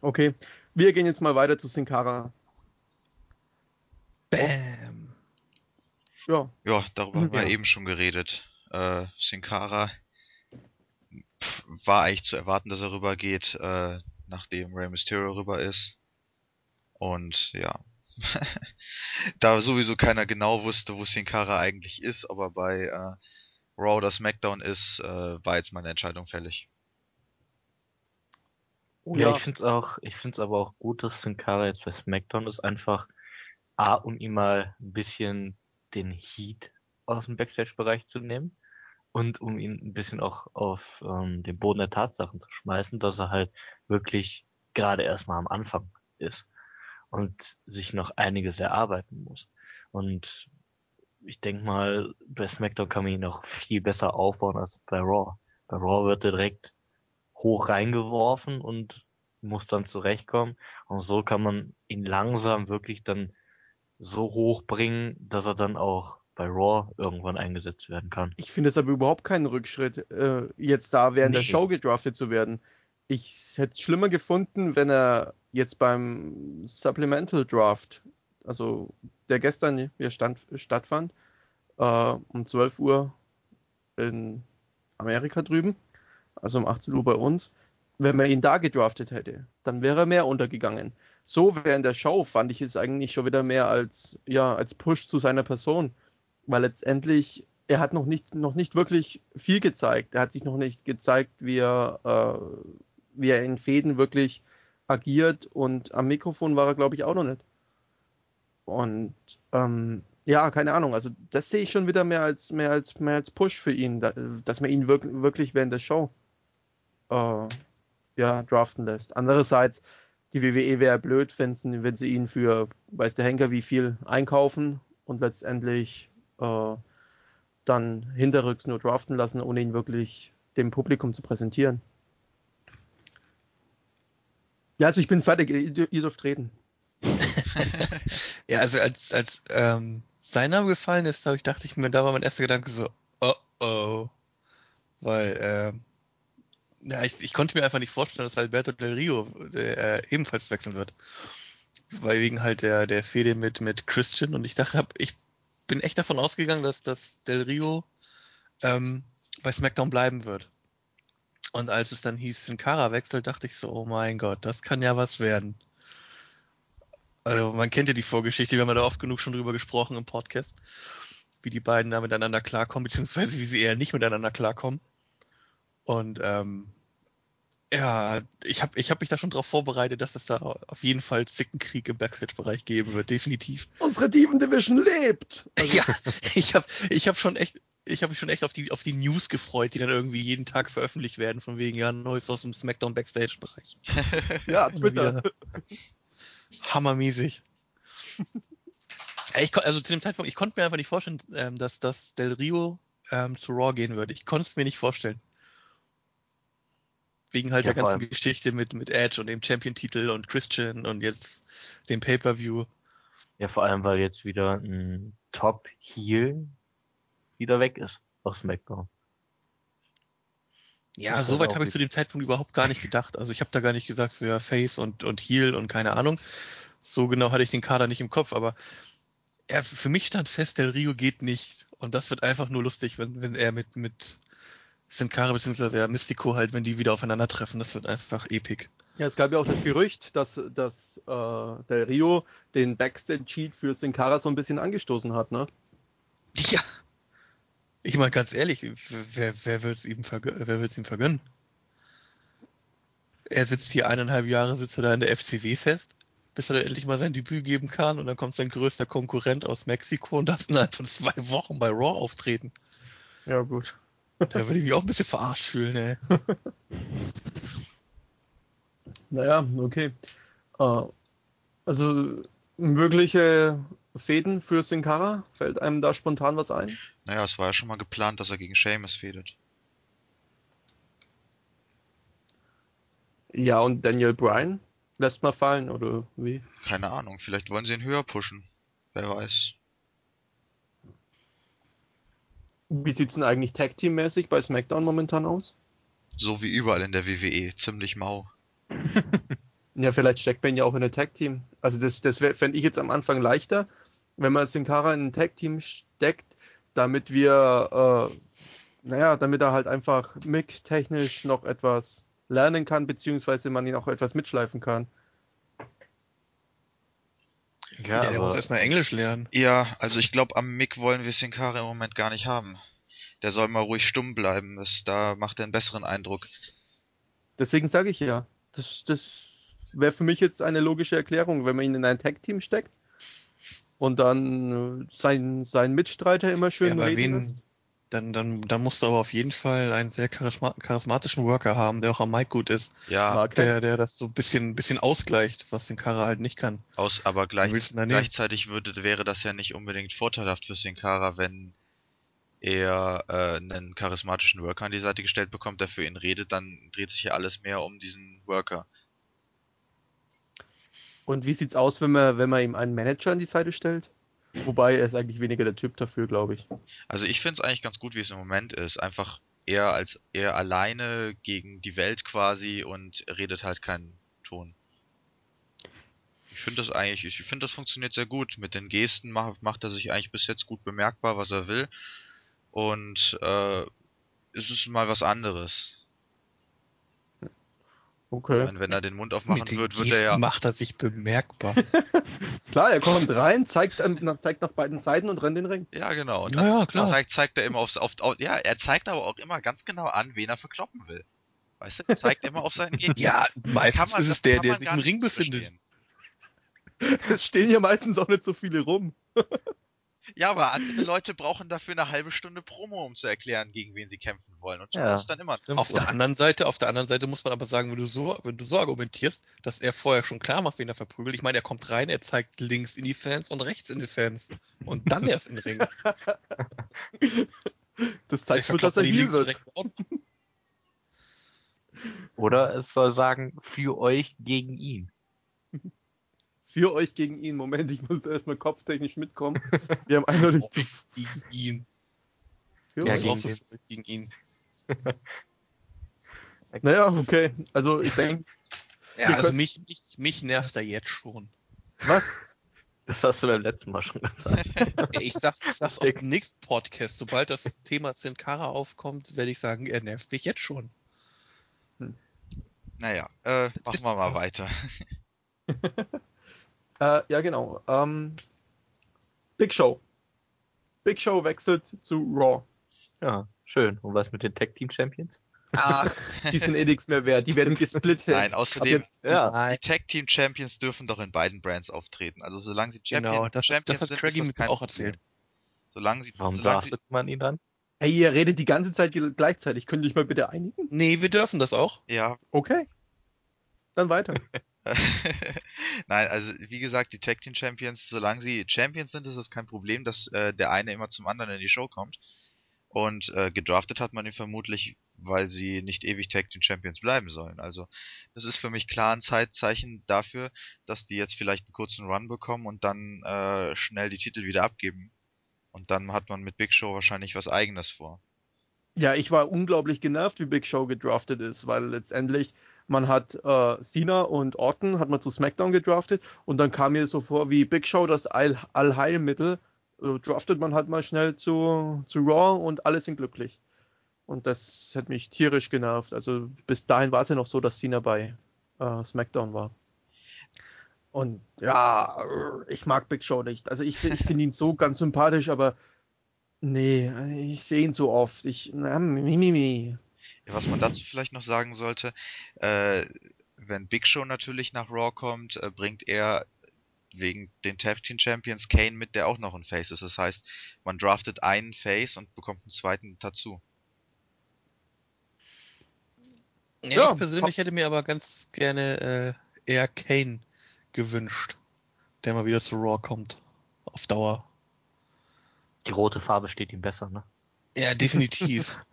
Okay. Wir gehen jetzt mal weiter zu Sin Cara. Bam! Ja, Ja, darüber haben wir Ja. eben schon geredet. Äh, Sin Cara pff, war eigentlich zu erwarten, dass er rübergeht, äh, nachdem Rey Mysterio rüber ist. Und ja. [laughs] da sowieso keiner genau wusste, wo Sin Cara eigentlich ist, aber bei äh, Raw oder SmackDown ist, äh, war jetzt meine Entscheidung fällig. oh Ja, ja. ich find's auch, ich find's aber auch gut, dass Sin Cara jetzt bei SmackDown ist, einfach A, um ihm mal ein bisschen den Heat aus dem Backstage-Bereich zu nehmen und um ihn ein bisschen auch auf ähm, den Boden der Tatsachen zu schmeißen, dass er halt wirklich gerade erstmal am Anfang ist und sich noch einiges erarbeiten muss. Und ich denke mal, bei SmackDown kann man ihn noch viel besser aufbauen als bei Raw. Bei Raw wird er direkt hoch reingeworfen und muss dann zurechtkommen. Und so kann man ihn langsam wirklich dann so hoch bringen, dass er dann auch bei Raw irgendwann eingesetzt werden kann. Ich finde es aber überhaupt keinen Rückschritt, äh, jetzt da während der Nee. Show gedraftet zu werden. Ich hätte es schlimmer gefunden, wenn er jetzt beim Supplemental Draft, also der gestern hier stand, stattfand, äh, um 12 Uhr in Amerika drüben, also um 18 Uhr bei uns, wenn man ihn da gedraftet hätte, dann wäre er mehr untergegangen. So während der Show fand ich es eigentlich schon wieder mehr als, ja, als Push zu seiner Person, weil letztendlich er hat noch nicht, noch nicht wirklich viel gezeigt. Er hat sich noch nicht gezeigt, wie er, äh, wie er in Fäden wirklich agiert und am Mikrofon war er, glaube ich, auch noch nicht. Und ähm, ja, keine Ahnung. Also das sehe ich schon wieder mehr als mehr als mehr als Push für ihn, da, dass man ihn wirklich, wirklich während der Show äh, ja draften lässt. Andererseits die WWE wäre blöd, wenn sie, wenn sie ihn für weiß der Henker wie viel einkaufen und letztendlich äh, dann hinterrücks nur draften lassen, ohne ihn wirklich dem Publikum zu präsentieren. Ja, also ich bin fertig, ihr, ihr dürft reden. [laughs] Ja, also als, als ähm, sein Name gefallen ist, ich, dachte ich mir, da war mein erster Gedanke so, oh oh. Weil, ähm, ja, ich, ich konnte mir einfach nicht vorstellen, dass Alberto Del Rio äh, ebenfalls wechseln wird. Weil wegen halt der, der Fehde mit, mit Christian und ich dachte, hab, ich bin echt davon ausgegangen, dass, dass Del Rio ähm, bei SmackDown bleiben wird. Und als es dann hieß, Sin Cara wechselt, dachte ich so, oh mein Gott, das kann ja was werden. Also man kennt ja die Vorgeschichte, wir haben ja da oft genug schon drüber gesprochen im Podcast, wie die beiden da miteinander klarkommen, beziehungsweise wie sie eher nicht miteinander klarkommen. Und ähm, ja, ich habe ich hab mich da schon darauf vorbereitet, dass es da auf jeden Fall Zickenkrieg im Backstage-Bereich geben wird, definitiv. Unsere Demon Division lebt! Also, Ja, [laughs] ich habe ich hab schon echt, ich habe mich schon echt auf die, auf die News gefreut, die dann irgendwie jeden Tag veröffentlicht werden, von wegen, ja, Neues aus dem SmackDown Backstage-Bereich. [laughs] ja, Twitter. Hammermäßig. Ich, also zu dem Zeitpunkt, ich konnte mir einfach nicht vorstellen, ähm, dass das Del Rio ähm, zu Raw gehen würde. Ich konnte es mir nicht vorstellen. Wegen halt Ja, der ganzen Geschichte mit, mit Edge und dem Champion-Titel und Christian und jetzt dem Pay-Per-View. Ja, vor allem, weil jetzt wieder ein Top-Heel wieder weg ist aus SmackDown. Ja, Das ist soweit halt auch habe ich zu dem Zeitpunkt überhaupt gar nicht gedacht. Also ich habe da gar nicht gesagt, so ja, Face und, und Heel und keine Ahnung. So genau hatte ich den Kader nicht im Kopf, aber er, für mich stand fest, Del Rio geht nicht. Und das wird einfach nur lustig, wenn, wenn er mit, mit Sin Cara bzw. der Mystico halt, wenn die wieder aufeinandertreffen. Das wird einfach epic. Ja, es gab ja auch das Gerücht, dass, dass äh, Del Rio den Backstage-Cheat für Sin Cara so ein bisschen angestoßen hat, ne? Ja. Ich meine ganz ehrlich, wer, wer will es ihm, vergö ihm vergönnen? Er sitzt hier eineinhalb Jahre, sitzt er da in der FCW fest, bis er dann endlich mal sein Debüt geben kann und dann kommt sein größter Konkurrent aus Mexiko und darf innerhalb von zwei Wochen bei Raw auftreten. Ja, gut. Da würde ich mich auch ein bisschen verarscht fühlen, ey. [laughs] Naja, okay. Äh, also mögliche Fäden für Sin Cara? Fällt einem da spontan was ein? Naja, es war ja schon mal geplant, dass er gegen Sheamus fädet. Ja, und Daniel Bryan? Lässt mal fallen, oder wie? Keine Ahnung, vielleicht wollen sie ihn höher pushen. Wer weiß. Wie sieht's denn eigentlich Tag-Team-mäßig bei SmackDown momentan aus? So wie überall in der WWE, ziemlich mau. [laughs] Ja, vielleicht steckt man ja auch in ein Tag-Team. Also das, das fände ich jetzt am Anfang leichter, wenn man Sin Cara in ein Tag-Team steckt, damit wir, äh, naja, damit er halt einfach Mic-technisch noch etwas lernen kann, beziehungsweise man ihn auch etwas mitschleifen kann. Ja, der muss aber erstmal Englisch lernen. Ja, also ich glaube, am Mick wollen wir Sin Cara im Moment gar nicht haben. Der soll mal ruhig stumm bleiben, das, da macht er einen besseren Eindruck. Deswegen sage ich ja, das, das wäre für mich jetzt eine logische Erklärung, wenn man ihn in ein Tag-Team steckt und dann äh, sein, seinen Mitstreiter immer schön Ja, bei reden wen, lässt. Dann, dann, dann musst du aber auf jeden Fall einen sehr charisma charismatischen Worker haben, der auch am Mic gut ist. Ja, Der, der das so ein bisschen, bisschen ausgleicht, was den Kara halt nicht kann. aus, aber gleich, gleichzeitig würde, wäre das ja nicht unbedingt vorteilhaft für Sin Cara, wenn er äh, einen charismatischen Worker an die Seite gestellt bekommt, der für ihn redet, dann dreht sich ja alles mehr um diesen Worker. Und wie sieht's aus, wenn man, wenn man ihm einen Manager an die Seite stellt? Wobei er ist eigentlich weniger der Typ dafür, glaube ich. Also ich finde es eigentlich ganz gut, wie es im Moment ist. Einfach er als er alleine gegen die Welt quasi und redet halt keinen Ton. Ich finde das eigentlich, ich finde das funktioniert sehr gut. Mit den Gesten macht, macht er sich eigentlich bis jetzt gut bemerkbar, was er will. Und äh, es ist mal was anderes. Okay. meine, wenn er den Mund aufmachen Mit wird, wird Gesten er ja. macht er sich bemerkbar. [laughs] Klar, er kommt rein, zeigt, ähm, zeigt nach beiden Seiten und rennt den Ring. Ja, genau. Und Ja, dann ja, klar. Zeigt, zeigt er immer aufs, auf, auf, ja, er zeigt aber auch immer ganz genau an, wen er verkloppen will. Weißt du, er zeigt immer auf seinen Gegner. [laughs] ja, meistens Kann man- ist es der, der sich im Ring befindet. [laughs] Es stehen hier meistens auch nicht so viele rum. Ja, aber andere Leute brauchen dafür eine halbe Stunde Promo, um zu erklären, gegen wen sie kämpfen wollen. Und so Ja. ist dann immer. Stimmt Auf der anderen Seite, auf der anderen Seite muss man aber sagen, wenn du so, wenn du so argumentierst, dass er vorher schon klar macht, wen er verprügelt. Ich meine, er kommt rein, er zeigt links in die Fans und rechts in die Fans. Und dann erst in den Ring. [laughs] Das zeigt wohl, dass er hier wird. Oder es soll sagen, für euch gegen ihn. Für euch gegen ihn. Moment, ich muss erstmal kopftechnisch mitkommen. [laughs] Wir haben eindeutig zu. Gegen ihn. Für Ja, auch gegen so gegen ihn. [laughs] Naja, okay. Also ich denke, Ja, also mich, mich, mich nervt er jetzt schon. was? Das hast du beim letzten Mal schon gesagt. [laughs] Ich sag's, ich sag's auch im nächsten Podcast. Sobald das Thema Sin Cara aufkommt, werde ich sagen, er nervt mich jetzt schon. Naja, äh, machen wir mal weiter. Äh, ja, genau. Ähm, Big Show. Big Show wechselt zu Raw. Ja, schön. Und was mit den Tag Team Champions? Ach, [laughs] die sind eh nichts mehr wert. Die werden gesplittet. Nein, außerdem, jetzt, Ja. die Tag Team Champions dürfen doch in beiden Brands auftreten. Also solange sie Champion, Genau, das- Champions das hat sind, Craigie ist mir das kein auch erzählt. Solange sie, Warum solange sie, draftet man ihn dann? Ey, ihr redet die ganze Zeit gleichzeitig. Könnt ihr euch mal bitte einigen? Nee, wir dürfen das auch. ja, Okay. Dann weiter. [laughs] [laughs] Nein, also wie gesagt, die Tag Team Champions, solange sie Champions sind, ist es kein Problem, dass äh, der eine immer zum anderen in die Show kommt. Und äh, gedraftet hat man ihn vermutlich weil sie nicht ewig Tag Team Champions bleiben sollen. Also das ist für mich klar ein Zeitzeichen dafür, dass die jetzt vielleicht einen kurzen Run bekommen und dann äh, schnell die Titel wieder abgeben. Und dann hat man mit Big Show wahrscheinlich was eigenes vor. Ja, ich war unglaublich genervt, wie Big Show gedraftet ist, weil letztendlich man hat äh, Cena und Orton hat man zu SmackDown gedraftet und dann kam mir so vor wie Big Show das All Allheilmittel. Äh, draftet man halt mal schnell zu, zu Raw und alle sind glücklich. Und das hat mich tierisch genervt. Also bis dahin war es ja noch so, dass Cena bei äh, SmackDown war. Und ja, ich mag Big Show nicht. Also ich, ich finde ihn so ganz sympathisch, aber nee, ich sehe ihn so oft. Ich, na, mimimi. Ja, was man dazu vielleicht noch sagen sollte, äh, wenn Big Show natürlich nach Raw kommt, äh, bringt er wegen den Tag Team Champions Kane mit, der auch noch ein Face ist. Das heißt, man draftet einen Face und bekommt einen zweiten dazu. Ja, Ja, ich persönlich hätte mir aber ganz gerne äh, eher Kane gewünscht, der mal wieder zu Raw kommt. Auf Dauer. Die rote Farbe steht ihm besser, ne? Ja, definitiv. [laughs]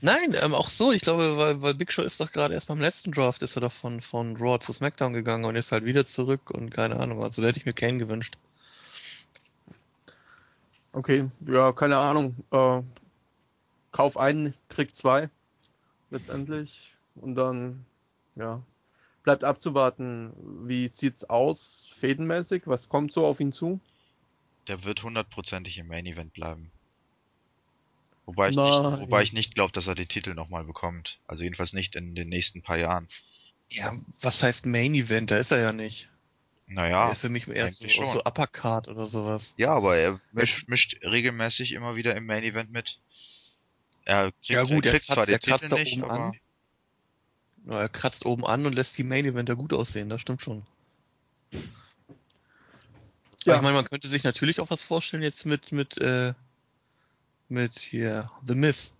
Nein, ähm, auch so, ich glaube, weil, weil Big Show ist doch gerade erst beim letzten Draft, ist er doch von, von Raw zu SmackDown gegangen und jetzt halt wieder zurück und keine Ahnung, also da hätte ich mir Kane gewünscht. Okay, ja, keine Ahnung. Äh, kauf einen, krieg zwei. Letztendlich. Und dann, ja. Bleibt abzuwarten, wie sieht's aus, fädenmäßig? Was kommt so auf ihn zu? Der wird hundertprozentig im Main Event bleiben. Wobei ich Nein. nicht, wobei ich nicht glaube, dass er die Titel nochmal bekommt. Also jedenfalls nicht in den nächsten paar Jahren. Ja, was heißt Main Event? Da ist er ja nicht. Naja, er ist für mich eher so, schon. so Uppercard oder sowas. ja, aber er mischt, mischt regelmäßig immer wieder im Main Event mit. Er kriegt, Ja gut, er er kriegt zwar kratzt, den er kratzt Titel nicht, oben aber an. Ja, er kratzt oben an und lässt die Main Eventer gut aussehen, das stimmt schon. Ja. Ja. ich meine, man könnte sich natürlich auch was vorstellen jetzt mit, mit, äh, mit hier, The Miz.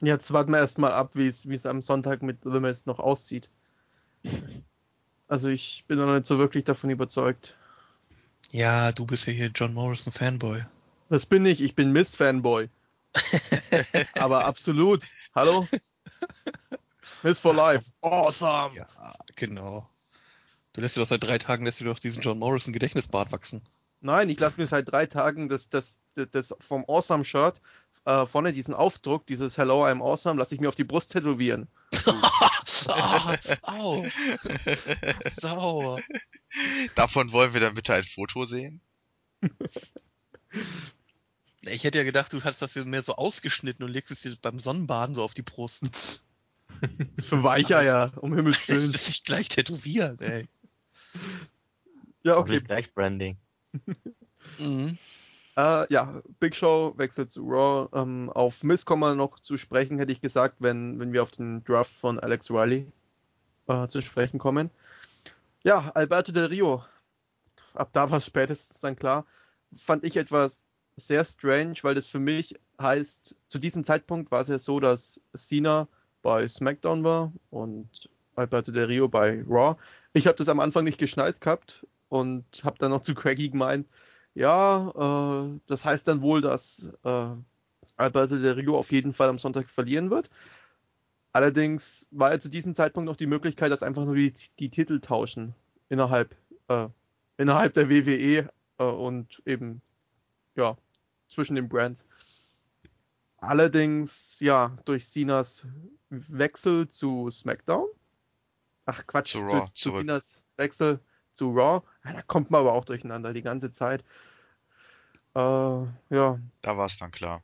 Jetzt warten wir erstmal ab, wie es am Sonntag mit The Miz noch aussieht. [laughs] Also ich bin noch nicht so wirklich davon überzeugt. Ja, du bist ja hier John Morrison Fanboy. Das bin ich, ich bin Miss-Fanboy. [laughs] Aber absolut. Hallo? [laughs] Miss for Life. Awesome. Ja, genau. Du lässt dir doch seit drei Tagen lässt dir doch diesen John Morrison Gedächtnisbart wachsen. Nein, ich lasse mir seit drei Tagen das, das, das, das vom Awesome Shirt äh, vorne diesen Aufdruck, dieses Hello, I'm Awesome, lasse ich mir auf die Brust tätowieren. ah, [laughs] au. [laughs] Sauer. davon wollen wir dann bitte ein Foto sehen. Ich hätte ja gedacht, du hast das hier mehr so ausgeschnitten und legst es dir beim Sonnenbaden so auf die Brust. [laughs] Das ist für Weicheier, um Himmels Das Willen. ist nicht gleich tätowieren, ey. Ja, Okay. okay. Gleich Branding. Mhm. Äh, ja, Big Show wechselt zu Raw. Ähm, auf Miss kommen noch zu sprechen, hätte ich gesagt, wenn, wenn wir auf den Draft von Alex Riley äh, zu sprechen kommen. Ja, Alberto Del Rio. Ab da war es spätestens dann klar. Fand ich etwas sehr strange, weil das für mich heißt, zu diesem Zeitpunkt war es ja so, dass Cena bei SmackDown war und Alberto Del Rio bei Raw. Ich habe das am Anfang nicht geschnallt gehabt und habe dann noch zu Craigie gemeint, ja, äh, das heißt dann wohl, dass äh, Alberto Del Rio auf jeden Fall am Sonntag verlieren wird. Allerdings war ja zu diesem Zeitpunkt noch die Möglichkeit, dass einfach nur die, die Titel tauschen innerhalb, äh, innerhalb der WWE äh, und eben ja zwischen den Brands. Allerdings ja durch Cenas Wechsel zu SmackDown. Ach Quatsch, Zu Raw, zu. Cenas Wechsel zu Raw. Ja, da kommt man aber auch durcheinander die ganze Zeit. Äh, ja, Da war es dann klar.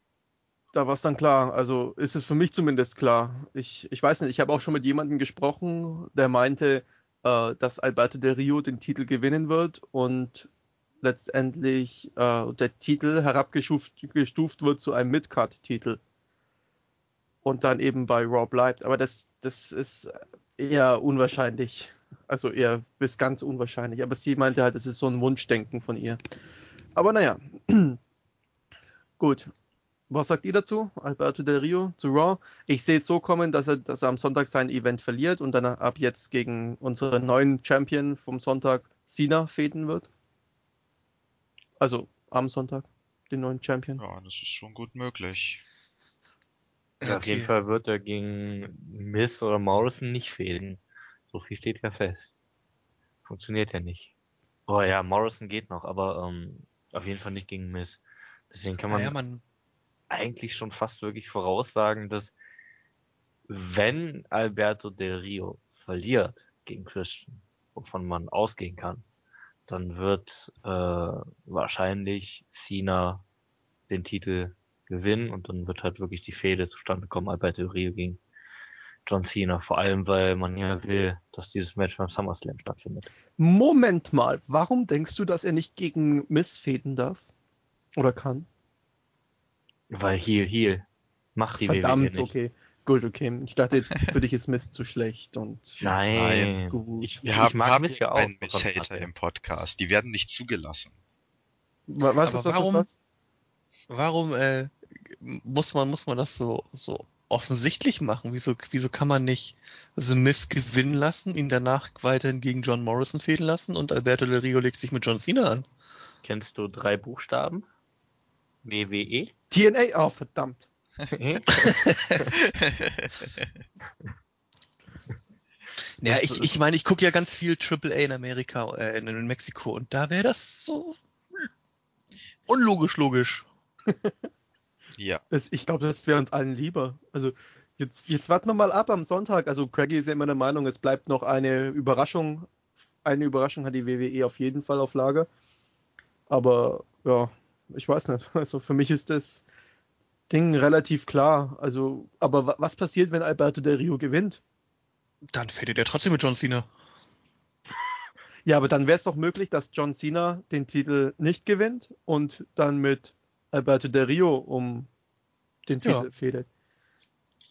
da war es dann klar. Also ist es für mich zumindest klar. Ich, ich weiß nicht, ich habe auch schon mit jemandem gesprochen, der meinte, äh, dass Alberto Del Rio den Titel gewinnen wird und letztendlich äh, der Titel herabgestuft gestuft wird zu einem Midcard-Titel. Und dann eben bei Raw bleibt. Aber das, das ist eher unwahrscheinlich. Also eher bis ganz unwahrscheinlich. Aber sie meinte halt, das ist so ein Wunschdenken von ihr. Aber naja. [clears throat] Gut. Was sagt ihr dazu? Alberto Del Rio zu Raw? Ich sehe es so kommen, dass er, dass er am Sonntag sein Event verliert und dann ab jetzt gegen unseren neuen Champion vom Sonntag Cena fäden wird. Also am Sonntag, den neuen Champion. Ja, das ist schon gut möglich. Ja, Auf jeden Fall wird er gegen Miss oder Morrison nicht fehlen. So viel steht ja fest. Funktioniert ja nicht. Oh ja, Morrison geht noch, aber ähm, auf jeden Fall nicht gegen Miss. Deswegen kann man, Naja, man, eigentlich schon fast wirklich voraussagen, dass wenn Alberto Del Rio verliert gegen Christian, wovon man ausgehen kann, dann wird äh, wahrscheinlich Cena den Titel gewinnen und dann wird halt wirklich die Fehde zustande kommen, Alberto Del Rio gegen John Cena, vor allem weil man ja will, dass dieses Match beim SummerSlam stattfindet. Moment mal, warum denkst du, dass er nicht gegen Miss fäden darf? Oder kann? Weil Heal, Heal macht die WWE Verdammt, nicht. okay. Gut, okay. Ich dachte jetzt, für dich ist Miss zu schlecht und Nein, Nein. gut. ich, Wir ich haben, mag haben Miss ja auch. einen Miss-Hater im Podcast. Die werden nicht zugelassen. Wa- Was Aber ist was, warum- was, was? warum äh, muss man muss man das so so offensichtlich machen? Wieso wieso kann man nicht The Miz gewinnen lassen, ihn danach weiterhin gegen John Morrison fehlen lassen und Alberto Del Rio legt sich mit John Cena an? Kennst du drei Buchstaben? WWE? TNA? Oh, verdammt. [laughs] Ja, ich, ich meine, ich gucke ja ganz viel AAA in Amerika, äh, in, in Mexiko und da wäre das so unlogisch logisch. [laughs] ja. Das, ich glaube, das wäre uns allen lieber. Also jetzt, jetzt warten wir mal ab am Sonntag. Also Craigie ist ja immer der Meinung, es bleibt noch eine Überraschung. Eine Überraschung hat die WWE auf jeden Fall auf Lager. Aber ja, ich weiß nicht. [laughs] Also für mich ist das Ding relativ klar. Also, aber wa- was passiert, wenn Alberto Del Rio gewinnt? Dann fährt er trotzdem mit John Cena. Ja, aber dann wäre es doch möglich, dass John Cena den Titel nicht gewinnt und dann mit Alberto Del Rio um den Ja. Titel fädelt.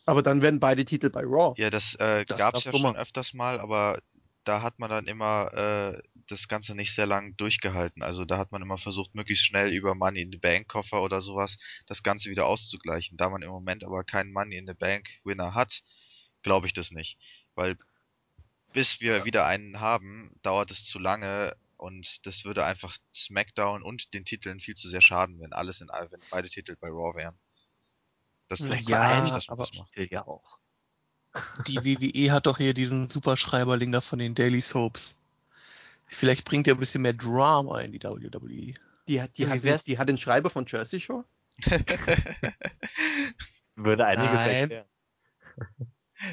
Aber dann werden beide Titel bei Raw. Ja, das, äh, Das gab's darf ja schon mal. öfters mal, aber da hat man dann immer äh, das Ganze nicht sehr lang durchgehalten. Also da hat man immer versucht, möglichst schnell über Money in the Bank Koffer oder sowas das Ganze wieder auszugleichen. Da man im Moment aber keinen Money in the Bank Winner hat, glaube ich das nicht. Weil bis wir wieder einen haben, dauert es zu lange und das würde einfach SmackDown und den Titeln viel zu sehr schaden, wenn alles in all- wenn beide Titel bei Raw wären. Das ich ja, man aber- das macht. Ja auch. [laughs] Die WWE hat doch hier diesen Superschreiberling da von den Daily Soaps. Vielleicht bringt er ein bisschen mehr Drama in die. WWE. Die, hat- die, hat, wär's- die hat den Schreiber von Jersey Shore? [laughs] Würde einiges Nein. erklären. [laughs]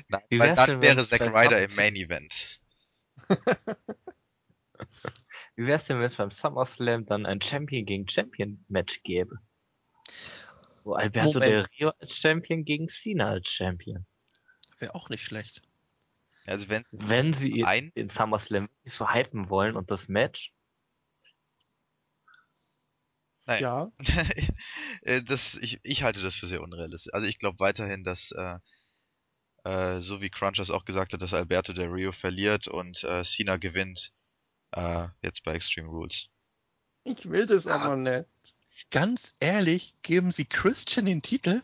Nein, Wie weil dann wäre Zack Ryder im Main Event. Wie wär's denn, wenn es beim SummerSlam dann ein Champion gegen Champion Match gäbe? Wo Alberto Moment. Del Rio als Champion gegen Cena als Champion. Wäre auch nicht schlecht. Also wenn Wenn sie ein den SummerSlam so hypen wollen und das Match, Nein. Ja. [laughs] Äh, das, ich, ich halte das für sehr unrealistisch. Also ich glaube weiterhin, dass äh, äh, so wie Crunch das auch gesagt hat, dass Alberto Del Rio verliert und äh, Cena gewinnt. Äh, jetzt bei Extreme Rules. Ich will das Ja. aber nicht. Ganz ehrlich, geben sie Christian den Titel?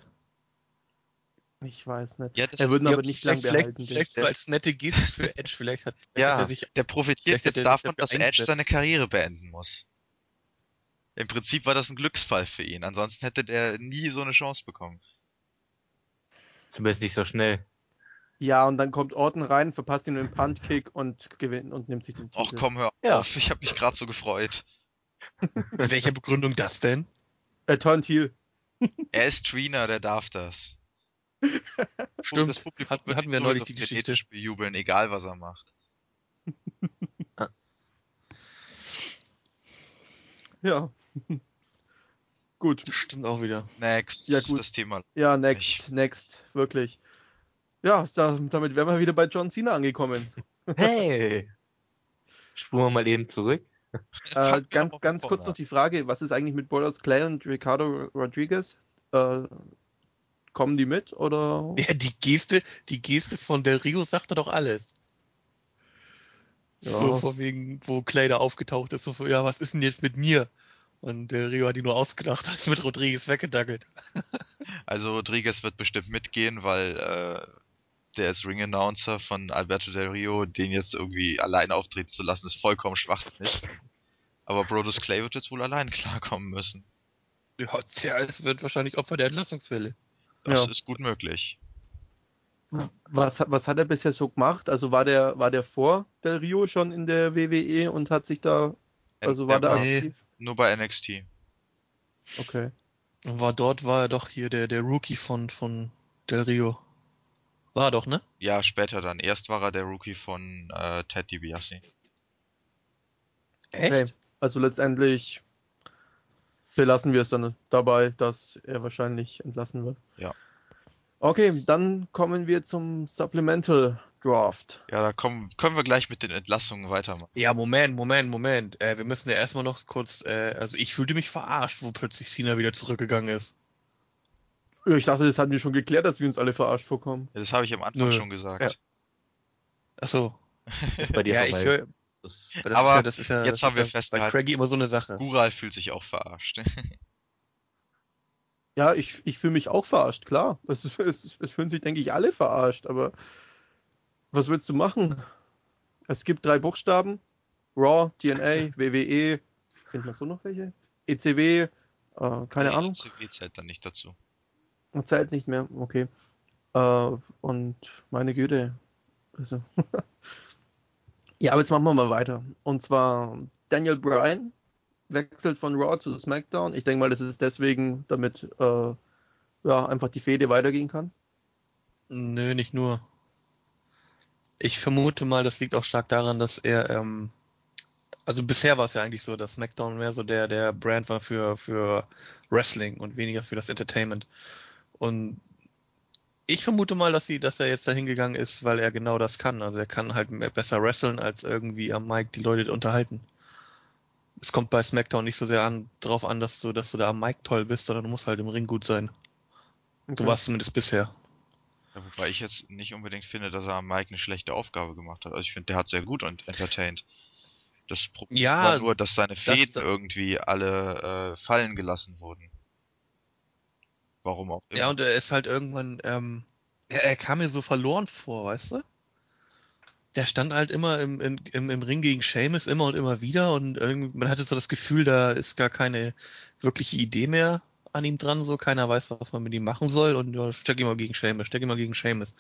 Ich weiß nicht. Ja, das Er würde aber nicht lang vielleicht, behalten. vielleicht, vielleicht so als nette Geste für Edge. Vielleicht hat, Ja. hat er sich der profitiert jetzt davon, dass Edge seine Karriere beenden muss. Im Prinzip war das ein Glücksfall für ihn. Ansonsten hätte der nie so eine Chance bekommen. zumindest nicht so schnell. Ja, und dann kommt Orton rein, verpasst ihm einen Punt-Kick und gewinnt und nimmt sich den Och Titel. komm, hör Ja. auf. Ich habe mich gerade so gefreut. [laughs] Mit welcher Begründung das denn? Er turnt heel. Er ist Trina, der darf das. [laughs] Stimmt. Das Publikum Hatten- wird hatten ihn wir neulich die Geschichte. bejubeln, egal was er macht. [laughs] Ja. gut. Stimmt auch wieder. Next, Ja, gut. das Thema. Ja, next, next, wirklich. Ja, da, damit wären wir wieder bei John Cena angekommen. Hey! [laughs] Spuren wir mal eben zurück. Äh, ganz ganz kurz noch die Frage, was ist eigentlich mit Borders Clay und Ricardo Rodriguez? Äh, kommen die mit oder? Ja, die Geste, die Geste von Del Rio sagte doch alles. Ja. So von wegen, wo Clay da aufgetaucht ist, so von, ja, was ist denn jetzt mit mir? Und Del Rio hat ihn nur ausgedacht, [laughs] als mit Rodriguez weggedackelt. Also Rodriguez wird bestimmt mitgehen, weil äh, der ist Ring Announcer von Alberto Del Rio, den jetzt irgendwie allein auftreten zu lassen, ist vollkommen schwachsinnig. Aber Brodus Clay wird jetzt wohl allein klarkommen müssen. Ja, tja, es wird wahrscheinlich Opfer der Entlassungswelle. Das Ja. ist gut möglich. Was, hat- was hat er bisher so gemacht? Also war der, war der vor Del Rio schon in der WWE und hat sich da, also war der da Nee. aktiv? Nur bei NXT. Okay. Und war dort war er doch hier der, der Rookie von, von Del Rio. War er doch, ne? Ja, später dann. Erst war er der Rookie von äh, Ted DiBiase. Okay. Also letztendlich belassen wir es dann dabei, dass er wahrscheinlich entlassen wird. Ja. Okay, dann kommen wir zum Supplemental Draft. Ja, da kommen, können wir gleich mit den Entlassungen weitermachen. Ja, Moment, Moment, Moment. Äh, wir müssen ja erstmal noch kurz, äh, also ich fühlte mich verarscht, wo plötzlich Cena wieder zurückgegangen ist. Ich dachte, das hatten wir schon geklärt, dass wir uns alle verarscht vorkommen. Ja, Das habe ich am Anfang Nö. schon gesagt. Ja. Achso. [laughs] Ist bei dir Ja, ich vorbei. höre, Das das Aber ist ja, das ist ja, jetzt das haben ist wir ja bei. Craigie immer so eine Sache. Gural fühlt sich auch verarscht. [laughs] Ja, ich, ich fühle mich auch verarscht, klar. Es, ist- es, es fühlen sich, denke ich, alle verarscht, aber was willst du machen? Es gibt drei Buchstaben. Raw, TNA, WWE, kennt man so noch welche? ECW, äh, keine Nee, Ahnung. ECW zählt dann nicht dazu. Zählt nicht mehr, okay. Äh, und meine Güte. Also. [laughs] ja, aber jetzt machen wir mal weiter. Und zwar Daniel Bryan wechselt von Raw zu SmackDown. Ich denke mal, das ist deswegen, damit äh, ja, einfach die Fehde weitergehen kann. Nö, nicht nur. Ich vermute mal, das liegt auch stark daran, dass er, ähm, also bisher war es ja eigentlich so, dass SmackDown mehr so der, der Brand war für, für Wrestling und weniger für das Entertainment. Und ich vermute mal, dass sie, dass er jetzt dahin gegangen ist, weil er genau das kann. Also er kann halt mehr- besser wresteln, als irgendwie am Mic die Leute unterhalten. Es kommt bei SmackDown nicht so sehr an, drauf an, dass du, dass du da am Mic toll bist, sondern du musst halt im Ring gut sein. Okay. So war es zumindest bisher. Ja, wobei ich jetzt nicht unbedingt finde, dass er am Mike eine schlechte Aufgabe gemacht hat. Also ich finde, der hat sehr gut und entertained. Das Problem Ja, war nur, dass seine Fäden das- irgendwie alle äh, fallen gelassen wurden. Warum auch immer. Ja, und er ist halt irgendwann, ähm, er, er kam mir so verloren vor, weißt du? Der stand halt immer im, im, im, Ring gegen Seamus immer und immer wieder und man hatte so das Gefühl, da ist gar keine wirkliche Idee mehr an ihm dran, so keiner weiß, was man mit ihm machen soll und ja, steck ihn mal gegen Seamus, steck ihn mal gegen Seamus.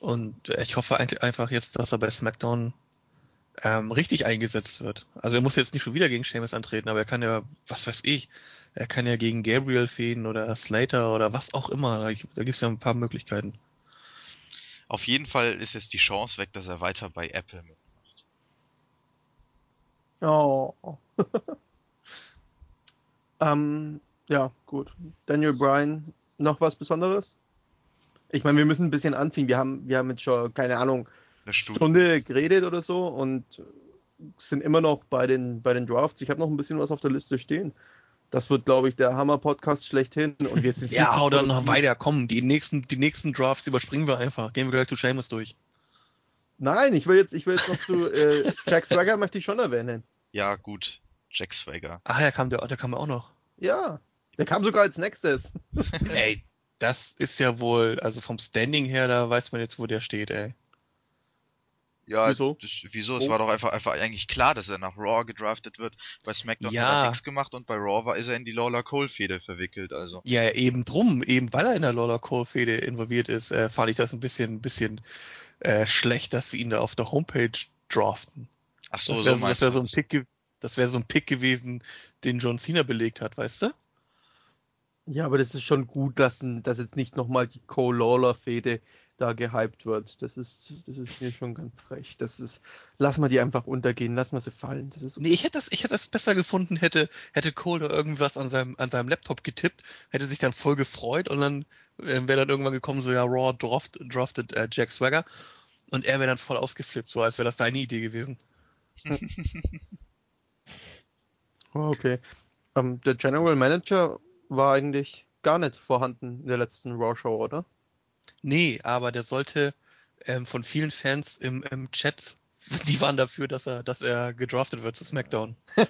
Und ich hoffe einfach jetzt, dass er bei SmackDown ähm, richtig eingesetzt wird. Also er muss jetzt nicht schon wieder gegen Seamus antreten, aber er kann ja, was weiß ich, er kann ja gegen Gabriel fäden oder Slater oder was auch immer. Da, da gibt es ja ein paar Möglichkeiten. Auf jeden Fall ist jetzt die Chance weg, dass er weiter bei Apple mitmacht. Oh. [laughs] ähm, ja, gut. Daniel Bryan, noch was Besonderes? Ich meine, wir müssen ein bisschen anziehen. Wir haben, wir haben jetzt schon, keine Ahnung, Eine Stunde. Stunde geredet oder so und sind immer noch bei den, bei den Drafts. Ich habe noch ein bisschen was auf der Liste stehen. Das wird, glaube ich, der Hammer-Podcast schlechthin. Und wir sind [laughs] viel Ja, hau dann weiter, komm, die nächsten, die nächsten Drafts überspringen wir einfach. Gehen wir gleich zu Seamus durch. Nein, ich will jetzt, ich will jetzt noch zu äh, Jack Swagger möchte ich schon erwähnen. Ja, gut. Jack Swagger. Ach ja, kam der, der kam auch noch. Ja, der kam sogar als nächstes. [laughs] ey, das ist ja wohl, also vom Standing her, da weiß man jetzt, wo der steht, ey. Ja, Wieso? Das, wieso? Es Oh. war doch einfach, einfach eigentlich klar, dass er nach Raw gedraftet wird. Bei SmackDown Ja. hat er nichts gemacht und bei Raw war, ist er in die Lola Cole-Fehde verwickelt. Also, Ja, eben drum, eben weil er in der Lola Cole-Fehde involviert ist, äh, fand ich das ein bisschen, ein bisschen äh, schlecht, dass sie ihn da auf der Homepage draften. ach so, das wäre so, das wär so ein. Pick, das wäre so ein Pick gewesen, den John Cena belegt hat, weißt du? Ja, aber das ist schon gut, dass, dass jetzt nicht nochmal die Cole Lawler-Fehde da gehypt wird. Das ist, das ist mir schon ganz recht. Das ist, lass mal die einfach untergehen, lass mal sie fallen. Das ist Nee, ich hätte das, ich hätte das besser gefunden, hätte, hätte Cole da irgendwas an seinem, an seinem Laptop getippt, hätte sich dann voll gefreut und dann äh, wäre dann irgendwann gekommen, so ja, Raw draft, drafted äh, Jack Swagger und er wäre dann voll ausgeflippt, so als wäre das seine Idee gewesen. Oh, [laughs] okay. Ähm, der General Manager war eigentlich gar nicht vorhanden in der letzten Raw-Show, oder? Nee, aber der sollte ähm, von vielen Fans im, im Chat, [laughs] die waren dafür, dass er, dass er gedraftet wird zu SmackDown. [laughs]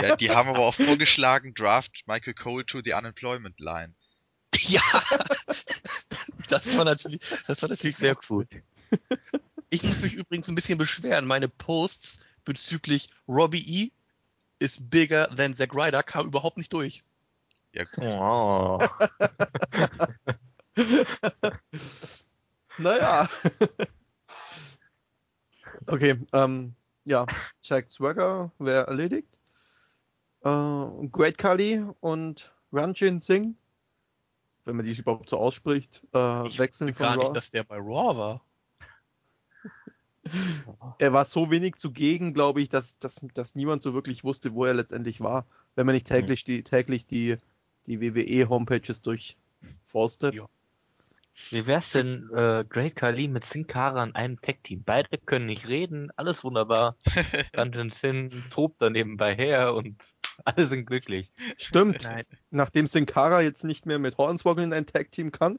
Ja, die haben aber auch vorgeschlagen, Draft Michael Cole to the Unemployment Line. [laughs] Ja, das war natürlich, das war natürlich sehr cool. Ich muss mich übrigens ein bisschen beschweren. Meine Posts bezüglich Robbie E is bigger than Zack Ryder kam überhaupt nicht durch. Ja, gut. Oh. [laughs] naja. okay, ähm, ja, Jack Swagger wäre erledigt. Äh, Great Kali und Ranjin Singh, wenn man die überhaupt so ausspricht, äh, Ich wechseln von gar Raw. nicht, dass der bei Raw war. [laughs] er war so wenig zugegen, glaube ich, dass, dass, dass niemand so wirklich wusste, wo er letztendlich war, wenn man nicht täglich die, täglich die, die WWE-Homepages durchforstet. Ja. Wie wär's denn, äh, Great Khali mit Sin Cara in einem Tag-Team? Beide können nicht reden, alles wunderbar. [laughs] Dungeon Sin tobt da nebenbei her und alle sind glücklich. Stimmt, Nein. nachdem Sin Cara jetzt nicht mehr mit Hornswoggle in ein Tag-Team kann,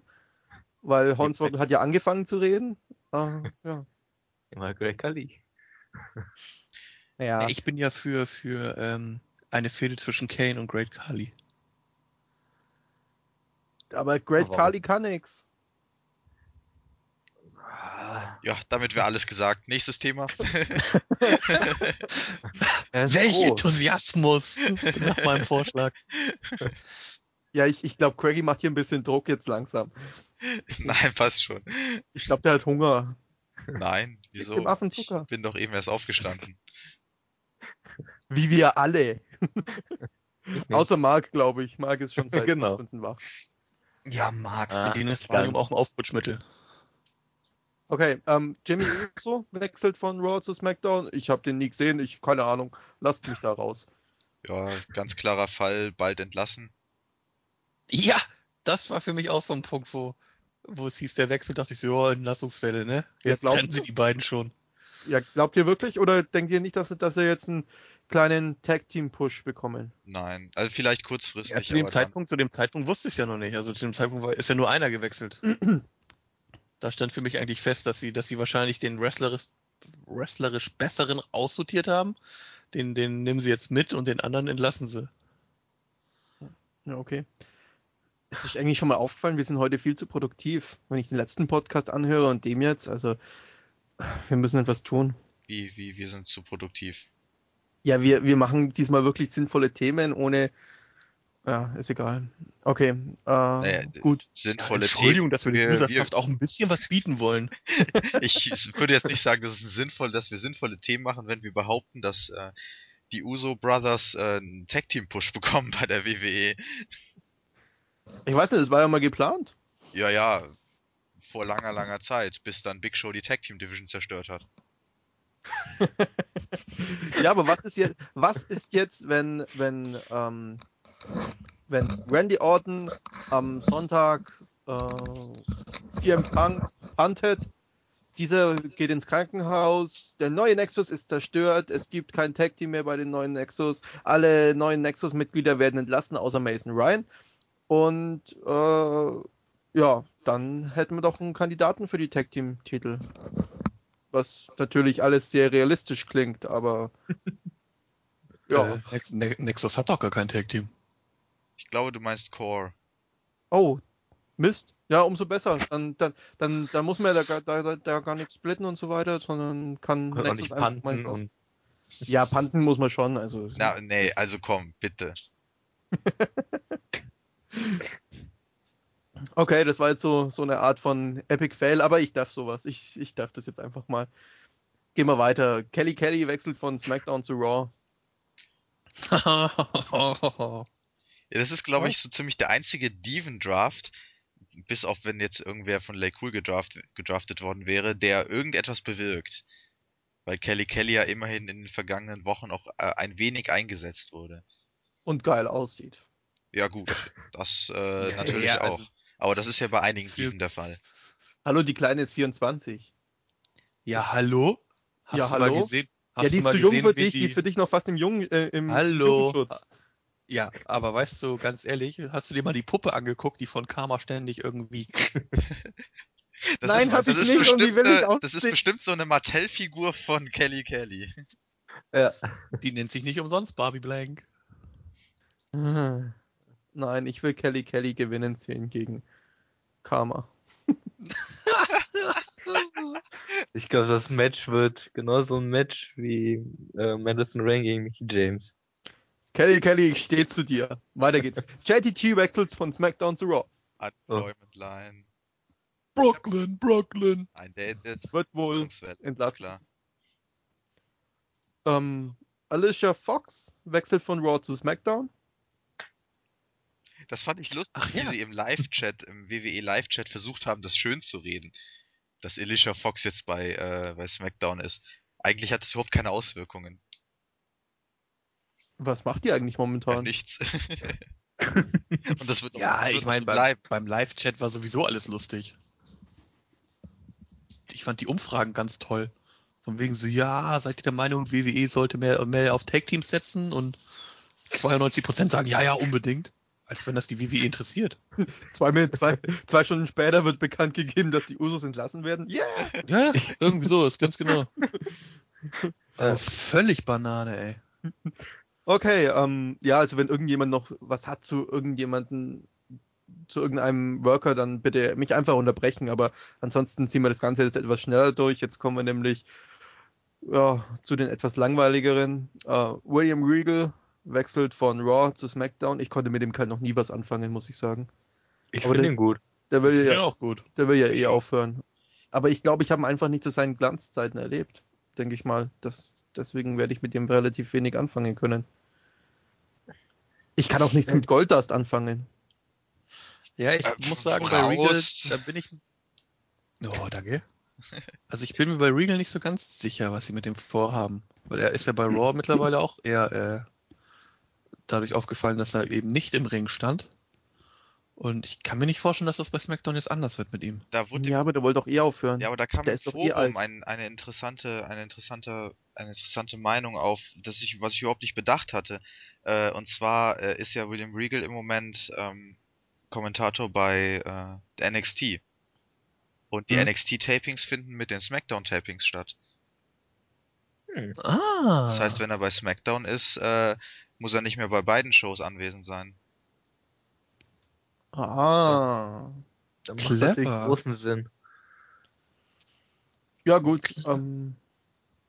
weil Hornswoggle hat ja angefangen zu reden. Äh, ja. Immer Great Khali. ja. Ich bin ja für, für ähm, eine Fehde zwischen Kane und Great Khali. aber Great? Kali kann nix. Ah, Ja, damit wäre alles gesagt. Nächstes Thema. ist [laughs] [laughs] Welch. Enthusiasmus nach meinem Vorschlag. [laughs] Ja, ich, ich glaube, Craigie macht hier ein bisschen Druck jetzt langsam. Nein, passt schon. Ich glaube, der hat Hunger. Nein, wieso? Ich bin doch eben erst aufgestanden. Wie wir alle. Außer Marc, glaube ich. Marc ist schon seit Genau. Stunden wach. Ja, Marc, Ah, für den ist dann- Valium auch ein Aufputschmittel. Okay, ähm, Jimmy Uso wechselt von Raw zu SmackDown. Ich habe den nie gesehen, ich keine Ahnung. Lasst mich da raus. Ja, ganz klarer Fall, bald entlassen. Ja, das war für mich auch so ein Punkt, wo, wo es hieß, der Wechsel, dachte ich so, ja, Entlassungswelle, ne? Ja, Jetzt glaub- trennen sie die beiden schon. Ja, glaubt ihr wirklich oder denkt ihr nicht, dass, dass er jetzt einen kleinen Tag-Team-Push bekommen? Nein, also vielleicht kurzfristig. Ja, zu dem dann- Zeitpunkt, zu dem Zeitpunkt wusste ich es ja noch nicht. Also zu dem Zeitpunkt war, ist ja nur einer gewechselt. [clears throat] da stand für mich eigentlich fest, dass sie, dass sie wahrscheinlich den wrestlerisch, wrestlerisch besseren aussortiert haben. Den, den nehmen sie jetzt mit und den anderen entlassen sie. Ja, okay. Ist euch eigentlich schon mal aufgefallen, wir sind heute viel zu produktiv. Wenn ich den letzten Podcast anhöre und dem jetzt, also wir müssen etwas tun. Wie, wie, wir sind zu produktiv. Ja, wir, wir machen diesmal wirklich sinnvolle Themen ohne. Ja, ist egal. Okay, äh, Naja, gut. Sinnvolle Entschuldigung, dass wir der Userschaft auch ein bisschen was bieten wollen. [laughs] Ich würde jetzt nicht sagen, dass es sinnvoll, dass wir sinnvolle Themen machen, wenn wir behaupten, dass äh, die Uso Brothers äh, einen Tag Team Push bekommen bei der WWE. Ich weiß nicht, das war ja mal geplant. Ja, ja, vor langer, langer Zeit, bis dann Big Show die Tag Team Division zerstört hat. [laughs] Ja, aber was ist jetzt, was ist jetzt, wenn, wenn, ähm, wenn Randy Orton am Sonntag äh, CM Punk puntet, dieser geht ins Krankenhaus, der neue Nexus ist zerstört, es gibt kein Tag Team mehr bei den neuen Nexus, alle neuen Nexus-Mitglieder werden entlassen, außer Mason Ryan. Und äh, ja, dann hätten wir doch einen Kandidaten für die Tag Team-Titel. Was natürlich alles sehr realistisch klingt, aber [laughs] ja. Äh, Ne- Nexus hat doch gar kein Tag-Team. Ich glaube, du meinst Core. Oh, Mist. Ja, umso besser. Dann, dann, dann, dann muss man ja da, da, da, da gar nicht splitten und so weiter, sondern kann auch nicht einfach panten mal- und Ja, panten muss man schon. Also, Na, nee, also komm, bitte. [laughs] Okay, das war jetzt so, so eine Art von Epic Fail, aber ich darf sowas. Ich, ich darf das jetzt einfach mal. Gehen wir weiter. Kelly Kelly wechselt von SmackDown zu Raw. [laughs] Ja, das ist, glaube ich, so ziemlich der einzige Diven-Draft, bis auf wenn jetzt irgendwer von Lake Cool gedraft, gedraftet worden wäre, der irgendetwas bewirkt. Weil Kelly Kelly ja immerhin in den vergangenen Wochen auch äh, ein wenig eingesetzt wurde. Und geil aussieht. Ja gut, das äh, [laughs] Ja, natürlich ja, auch. also- Aber das ist ja bei einigen Diven der Fall. Hallo, die Kleine ist 24. ja, hallo? Hast Ja, du hallo? Mal gesehen, hast ja, die ist zu jung gesehen, für dich, die ist für dich noch fast im, Jungen, äh, im Hallo? Jugendschutz. Ja, aber weißt du, ganz ehrlich, hast du dir mal die Puppe angeguckt, die von Karma ständig irgendwie. [laughs] Das Nein, ist, hab das ich ist nicht und die will ich auch Das ist bestimmt so eine Mattel-Figur von Kelly Kelly. ja. Die nennt sich nicht umsonst Barbie Blank. Ah. Nein, ich will Kelly Kelly gewinnen sehen gegen Karma. [laughs] Ich glaube, das Match wird genauso ein Match wie äh, Madison Rain gegen Mickey James. Kelly Kelly, ich stehe zu dir. Weiter geht's. [laughs] JTT wechselt von SmackDown zu Raw. Unemployment Line. Brooklyn, Brooklyn. Ein der, der Wird wohl entlassen. klar. Ähm, Alicia Fox wechselt von Raw zu SmackDown. Das fand ich lustig, Ach wie ja. sie im Live-Chat, im WWE Live-Chat versucht haben, das schön zu reden. Dass Alicia Fox jetzt bei, äh, bei SmackDown ist. Eigentlich hat es überhaupt keine Auswirkungen. Was macht die eigentlich Ja, momentan? nichts. [laughs] Und das wird auch- Ja, ich meine, beim, beim Live-Chat war sowieso alles lustig. Ich fand die Umfragen ganz toll. Von wegen so, ja, seid ihr der Meinung, WWE sollte mehr, mehr auf Tag-Teams setzen? Und 92% sagen, ja, ja, unbedingt. Als wenn das die WWE interessiert. [laughs] Zwei, zwei, zwei Stunden später wird bekannt gegeben, dass die Usos entlassen werden. Yeah! Ja, ja, irgendwie so, ist ganz genau. [laughs] Äh, Aber völlig Banane, ey. Okay, ähm, ja, also wenn irgendjemand noch was hat zu irgendjemanden, zu irgendeinem Worker, dann bitte mich einfach unterbrechen, aber ansonsten ziehen wir das Ganze jetzt etwas schneller durch. Jetzt kommen wir nämlich ja, zu den etwas langweiligeren. Äh, William Regal wechselt von Raw zu SmackDown. Ich konnte mit dem Kerl noch nie was anfangen, muss ich sagen. ich finde ihn gut. Der will ja, auch gut. der will ja eh aufhören. Aber ich glaube, ich habe ihn einfach nicht zu seinen Glanzzeiten erlebt, denke ich mal. Das, deswegen werde ich mit dem relativ wenig anfangen können. Ich kann auch nichts mit Goldust anfangen. Ja, ich Äh, muss sagen, bei Regal, da bin ich. Oh, danke. [laughs] Also ich bin mir bei Regal nicht so ganz sicher, was sie mit dem vorhaben. Weil er ist ja bei Raw [laughs] mittlerweile auch eher äh, dadurch aufgefallen, dass er eben nicht im Ring stand. Und ich kann mir nicht vorstellen, dass das bei SmackDown jetzt anders wird mit ihm. Da wurde Ja, aber der wollte doch eh aufhören. Ja, aber da kam Der im ist doch eh alt. Forum ein, eine interessante, eine interessante, eine interessante Meinung auf, dass ich, was ich überhaupt nicht bedacht hatte. Äh, und zwar äh, ist ja William Regal im Moment ähm, Kommentator bei äh, der NXT. Und die Mhm. NXT-Tapings finden mit den SmackDown-Tapings statt. Ah. Das heißt, wenn er bei SmackDown ist, äh, muss er nicht mehr bei beiden Shows anwesend sein. Ah. Da macht das natürlich Clever. großen Sinn. Ja, gut. Ähm,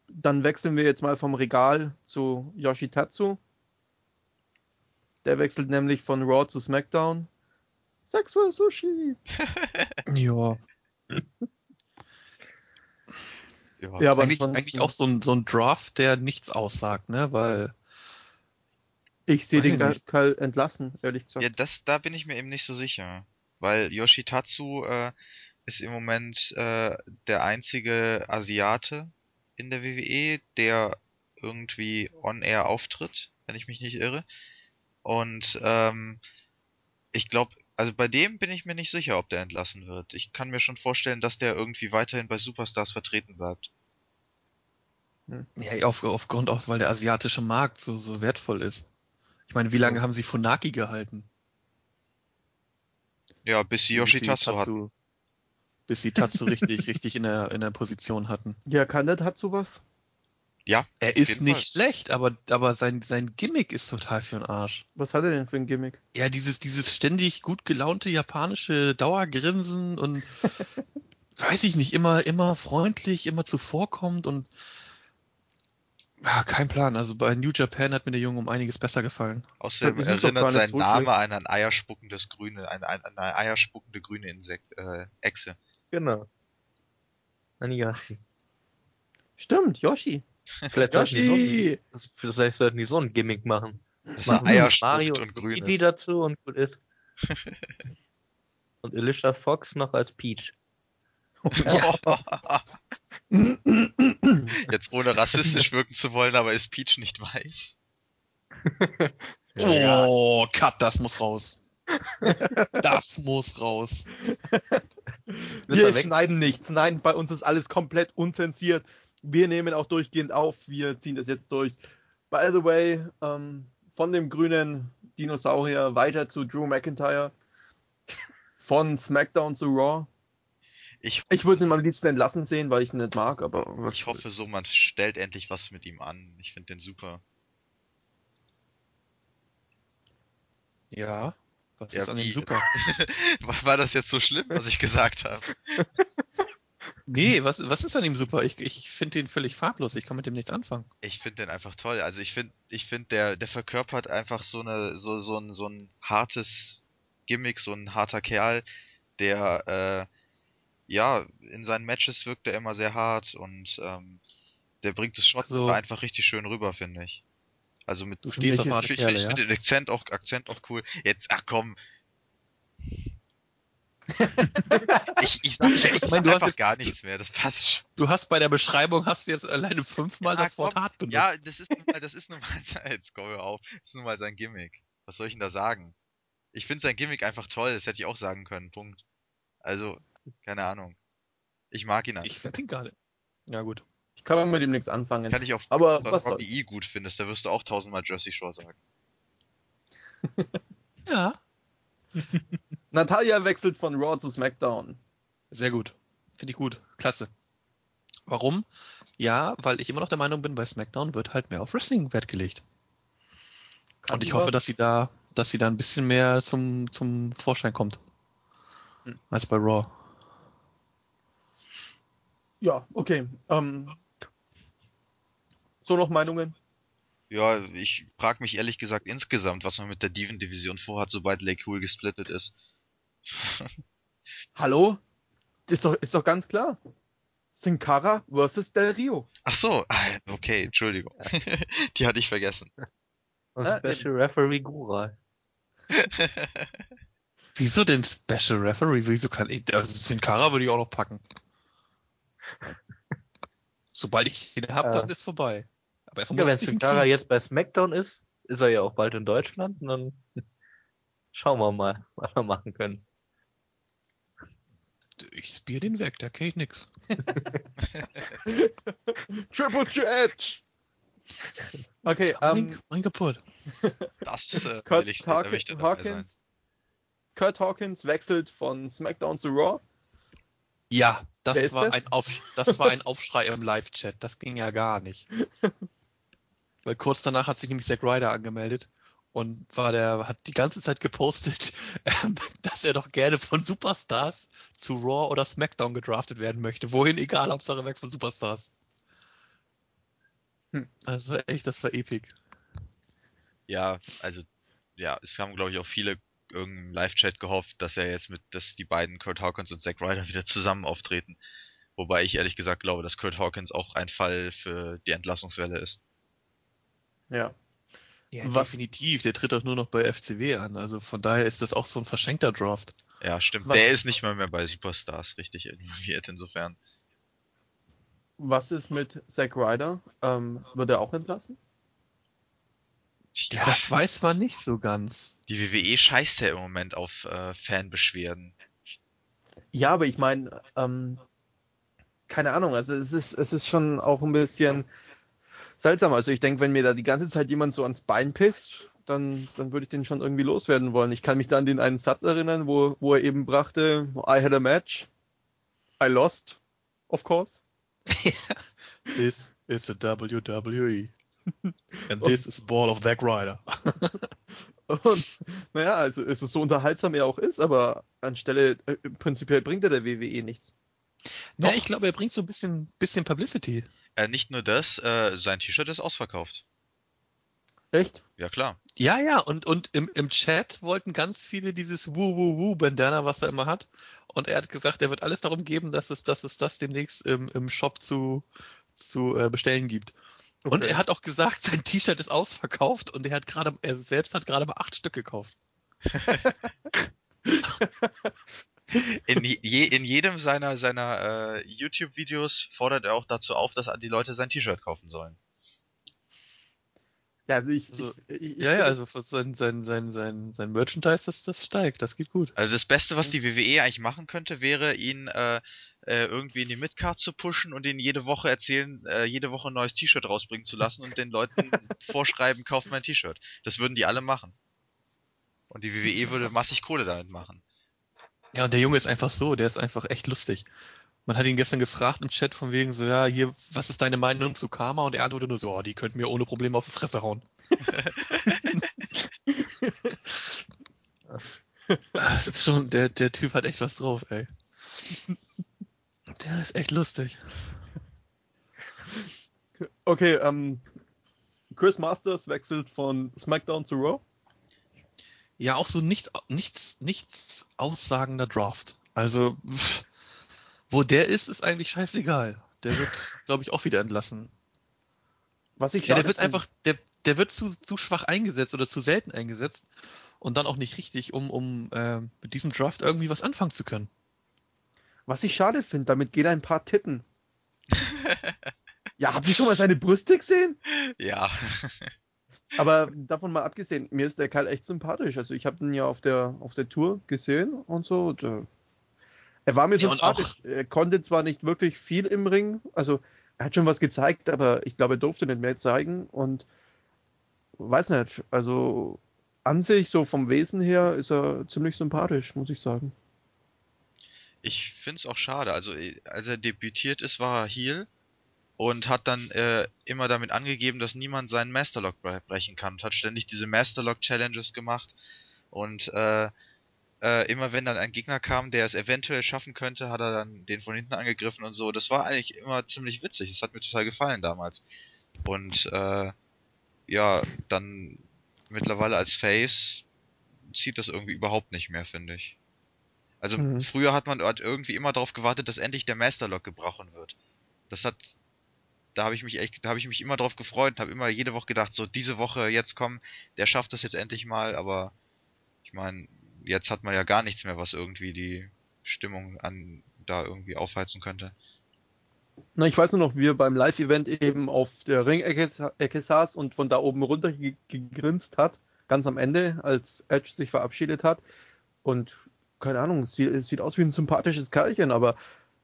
dann wechseln wir jetzt mal vom Regal zu Yoshitatsu. Der wechselt nämlich von Raw zu SmackDown. Sexual Sushi. [laughs] ja. Ja. Ja, aber eigentlich, eigentlich auch so ein, so ein Draft, der nichts aussagt, ne? Weil Ich sehe den Kerl entlassen, ehrlich gesagt. Ja, das, da bin ich mir eben nicht so sicher. Weil Yoshitatsu äh, ist im Moment äh, der einzige Asiate in der WWE, der irgendwie on-air auftritt, wenn ich mich nicht irre. Und ähm, ich glaube, also bei dem bin ich mir nicht sicher, ob der entlassen wird. Ich kann mir schon vorstellen, dass der irgendwie weiterhin bei Superstars vertreten bleibt. Ja, auf, aufgrund auch, weil der asiatische Markt so, so wertvoll ist. Ich meine, wie lange haben sie Funaki gehalten? Ja, bis sie Yoshitatsu hatten. Bis sie Tatsu richtig, richtig in der, in der Position hatten. [laughs] Ja, kann der Tatsu was? Ja, Er ist nicht schlecht, aber, aber sein, sein Gimmick ist total für den Arsch. Was hat er denn für ein Gimmick? Ja, dieses, dieses ständig gut gelaunte japanische Dauergrinsen und [laughs] weiß ich nicht, immer, immer freundlich, immer zuvorkommt und ja, kein Plan. Also bei New Japan hat mir der Junge um einiges besser gefallen. Außerdem gar erinnert sein so Name schlecht. an ein eierspuckendes grüne, ein, ein, eine eierspuckende grüne Insekt, äh, Echse. Genau. Anigashi. Stimmt, Yoshi. [laughs] Vielleicht sollten, die so, Yoshi! das- vielleicht sollten die so ein Gimmick machen. Das Machen Eier Mario und Luigi ist. dazu und gut ist. [laughs] und Alicia Fox noch als Peach. [laughs] [laughs] Jetzt ohne rassistisch wirken zu wollen, aber ist Peach nicht weiß? [laughs] Oh, Cut, das muss raus. das muss raus. Wir schneiden nichts. Nein, bei uns ist alles komplett unzensiert. Wir nehmen auch durchgehend auf. Wir ziehen das jetzt durch. By the way, ähm, von dem grünen Dinosaurier weiter zu Drew McIntyre. Von SmackDown zu Raw. Ich, Ich würde ihn am liebsten entlassen sehen, weil ich ihn nicht mag, aber was ich hoffe so, man stellt endlich was mit ihm an. Ich finde den super. Ja. Was Ja, ist an dem super? [laughs] War war das jetzt so schlimm, was ich gesagt habe? [laughs] Nee, was, was ist an ihm super? Ich, ich finde den völlig farblos. Ich kann mit dem nichts anfangen. Ich finde den einfach toll. Also ich finde, ich finde, der, der verkörpert einfach so eine, so, so ein, so ein hartes Gimmick, so ein harter Kerl, der, äh, ja, in seinen Matches wirkt er immer sehr hart und ähm, der bringt es schon Also- einfach richtig schön rüber, finde ich. Also mit Du stehst auf ich, ich, Kerle, ich ja? finde den Akzent auch, Akzent auch cool. Jetzt, ach komm. [laughs] ich, ich sag, ich, Ich ich mein, du hast einfach jetzt- gar nichts mehr, das passt schon. Du hast bei der Beschreibung hast du jetzt alleine fünfmal Ah, das Wort komm. hart benutzt. Ja, das ist nun mal, das ist nun mal, [laughs] jetzt komm hör auf, das ist nun mal sein Gimmick. Was soll ich denn da sagen? Ich finde sein Gimmick einfach toll, das hätte ich auch sagen können, Punkt. Also, keine Ahnung. Ich mag ihn einfach. Ich finde ihn gar nicht. Ja, gut. Ich kann mit ihm nichts anfangen. Kann ich auch Aber was Robbie soll's. E gut findest, da wirst du auch tausendmal Jersey Shore sagen. [laughs] Ja. [laughs] Natalia wechselt von Raw zu SmackDown. Sehr gut. Finde ich gut. Klasse. Warum? Ja, weil ich immer noch der Meinung bin, bei SmackDown wird halt mehr auf Wrestling Wert gelegt. Kann Und ich hoffe, was? dass sie da, dass sie da ein bisschen mehr zum, zum Vorschein kommt. Hm. Als bei Raw. Ja, okay. Ähm, so noch Meinungen? Ja, ich frage mich ehrlich gesagt insgesamt, was man mit der Diven-Division vorhat, sobald Lake Cool gesplittet ist. [laughs] Hallo? Ist doch, ist doch ganz klar. Sin Cara versus Del Rio. Ach so, ah, okay, Entschuldigung. [laughs] Die hatte ich vergessen. Und Ah, Special Referee Gura. [laughs] Wieso denn Special Referee? Wieso kann ich, also Sin Cara würde ich auch noch packen. Sobald ich ihn hab, Äh. dann ist vorbei. Aber Ja, wenn muss ich ihn Sin Cara kriegen. jetzt bei SmackDown ist, ist er ja auch bald in Deutschland und dann [laughs] schauen wir mal, was wir machen können. Ich spiele den weg, der kennt nix. [laughs] Triple Threat! Okay, Mein, ähm, mein kaputt. [laughs] Das äh, Kurt will ich, sein. Hawkins, Kurt Hawkins wechselt von SmackDown zu Raw. Ja, das war, das? Ein Auf, das war ein Aufschrei im Live-Chat. Das ging ja gar nicht. [laughs] Weil kurz danach hat sich nämlich Zack Ryder angemeldet und war der, hat die ganze Zeit gepostet, ähm, [laughs] dass er doch gerne von Superstars zu Raw oder SmackDown gedraftet werden möchte. Wohin, egal, Hauptsache weg von Superstars. Hm. Also echt, das war epic. Ja, also, ja, es haben, glaube ich, auch viele irgendeinem Live-Chat gehofft, dass er jetzt mit, dass die beiden Kurt Hawkins und Zack Ryder [laughs] wieder zusammen auftreten. Wobei ich ehrlich gesagt glaube, dass Kurt Hawkins auch ein Fall für die Entlassungswelle ist. Ja. Ja, definitiv. Der tritt doch nur noch bei FCW an. Also von daher ist das auch so ein verschenkter Draft. Ja, stimmt. Was- Der ist nicht mal mehr bei Superstars richtig involviert, insofern. Was ist mit Zack Ryder? Ähm, wird er auch entlassen? Ja, das weiß man nicht so ganz. Die WWE scheißt ja im Moment auf äh, Fanbeschwerden. Ja, aber ich meine, ähm, keine Ahnung, also es ist, es ist schon auch ein bisschen seltsam. Also ich denke, wenn mir da die ganze Zeit jemand so ans Bein pisst, dann, dann würde ich den schon irgendwie loswerden wollen. Ich kann mich da an den einen Satz erinnern, wo, wo er eben brachte, I had a match, I lost, of course. [laughs] This is a WWE. And [laughs] this is ball of Zack Ryder. [laughs] Und naja, also es ist so unterhaltsam er auch ist, aber anstelle, äh, prinzipiell bringt er der WWE nichts. Ja, Doch. ich glaube, er bringt so ein bisschen, bisschen Publicity. Äh, nicht nur das, äh, sein T-Shirt ist ausverkauft. Echt? Ja klar. Ja, ja, und, und im, im Chat wollten ganz viele dieses Woo-Woo-Woo-Bandana, was er immer hat. Und er hat gesagt, er wird alles darum geben, dass es, dass es das demnächst im, im Shop zu, zu äh, bestellen gibt. Und Okay. er hat auch gesagt, sein T-Shirt ist ausverkauft und er hat gerade, er selbst hat gerade mal acht Stück gekauft. In, je, in jedem seiner, seiner äh, YouTube-Videos fordert er auch dazu auf, dass die Leute sein T-Shirt kaufen sollen. Ja, also ich, Also, ich, ich, Ja, ja, also sein, sein, sein, sein, sein Merchandise, das, das steigt, das geht gut. Also das Beste, was die WWE eigentlich machen könnte, wäre ihn äh, äh, irgendwie in die Midcard zu pushen und ihn jede Woche erzählen, äh, jede Woche ein neues T-Shirt rausbringen zu lassen und den Leuten [laughs] vorschreiben, kauft mein T-Shirt. Das würden die alle machen. Und die WWE würde massig Kohle damit machen. Ja, und der Junge ist einfach so, der ist einfach echt lustig. Man hat ihn gestern gefragt im Chat von wegen so, ja, hier, was ist deine Meinung zu Karma? Und er antwortet nur so, oh, die könnten mir ohne Probleme auf die Fresse hauen. [laughs] das ist schon, der, der Typ hat echt was drauf, ey. Der ist echt lustig. Okay, ähm, Chris Masters wechselt von SmackDown zu Raw. Ja, auch so nicht, nichts, nichts aussagender Draft. Also, pff, Wo der ist, ist eigentlich scheißegal. Der wird, [laughs] glaube ich, auch wieder entlassen. Was ich Ja, schade der wird finde- einfach, der, der wird zu, zu schwach eingesetzt oder zu selten eingesetzt und dann auch nicht richtig, um, um äh, mit diesem Draft irgendwie was anfangen zu können. Was ich schade finde, damit geht ein paar Titten. [laughs] ja, habt ihr schon mal seine Brüste gesehen? ja. [laughs] Aber davon mal abgesehen, mir ist der Kerl echt sympathisch. Also ich habe ihn ja auf der, auf der Tour gesehen und so. Und, äh, er war mir und sympathisch. Er konnte zwar nicht wirklich viel im Ring, also er hat schon was gezeigt, aber ich glaube, er durfte nicht mehr zeigen und weiß nicht, also an sich, so vom Wesen her, ist er ziemlich sympathisch, muss ich sagen. Ich find's auch schade. Also, äh, als er debütiert ist, war er Heel und hat dann äh, immer damit angegeben, dass niemand seinen Masterlock bre brechen kann und hat ständig diese Masterlock Challenges gemacht und äh, äh, immer wenn dann ein Gegner kam, der es eventuell schaffen könnte, hat er dann den von hinten angegriffen und so. Das war eigentlich immer ziemlich witzig. Das hat mir total gefallen damals. Und äh, ja, dann mittlerweile als Face zieht das irgendwie überhaupt nicht mehr, finde ich. Also Mhm. früher hat man hat irgendwie immer darauf gewartet, dass endlich der Masterlock gebrochen wird. Das hat da habe ich mich echt, da habe ich mich immer drauf gefreut, habe immer jede Woche gedacht, so diese Woche jetzt kommen, der schafft das jetzt endlich mal, aber ich meine, jetzt hat man ja gar nichts mehr, was irgendwie die Stimmung an da irgendwie aufheizen könnte. Na, ich weiß nur noch, wie er beim Live-Event eben auf der Ringecke sa- Ecke saß und von da oben runter ge- gegrinst hat, ganz am Ende, als Edge sich verabschiedet hat. Und keine Ahnung, es sieht, es sieht aus wie ein sympathisches Kerlchen, aber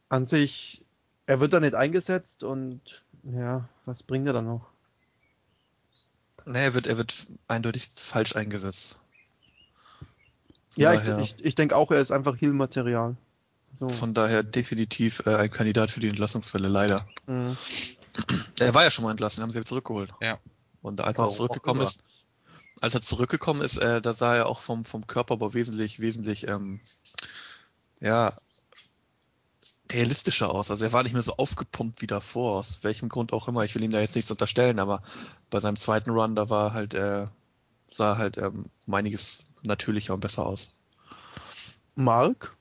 an sich, er wird da nicht eingesetzt und ja, was bringt er dann noch? Nee, er wird, er wird eindeutig falsch eingesetzt. Ja, ich, daher- ich, ich denke auch, er ist einfach Heal-Material. So. Von daher definitiv äh, ein Kandidat für die Entlassungswelle, leider. Mhm. Er war ja schon mal entlassen, haben sie wieder zurückgeholt. Ja. Und als er auch zurückgekommen immer. ist, als er zurückgekommen ist, äh, da sah er auch vom, vom Körperbau wesentlich, wesentlich, ähm, ja, realistischer aus. Also er war nicht mehr so aufgepumpt wie davor, aus welchem Grund auch immer. Ich will ihm da jetzt nichts unterstellen, aber bei seinem zweiten Run, da war halt, äh, sah halt ähm, um einiges natürlicher und besser aus. Mark?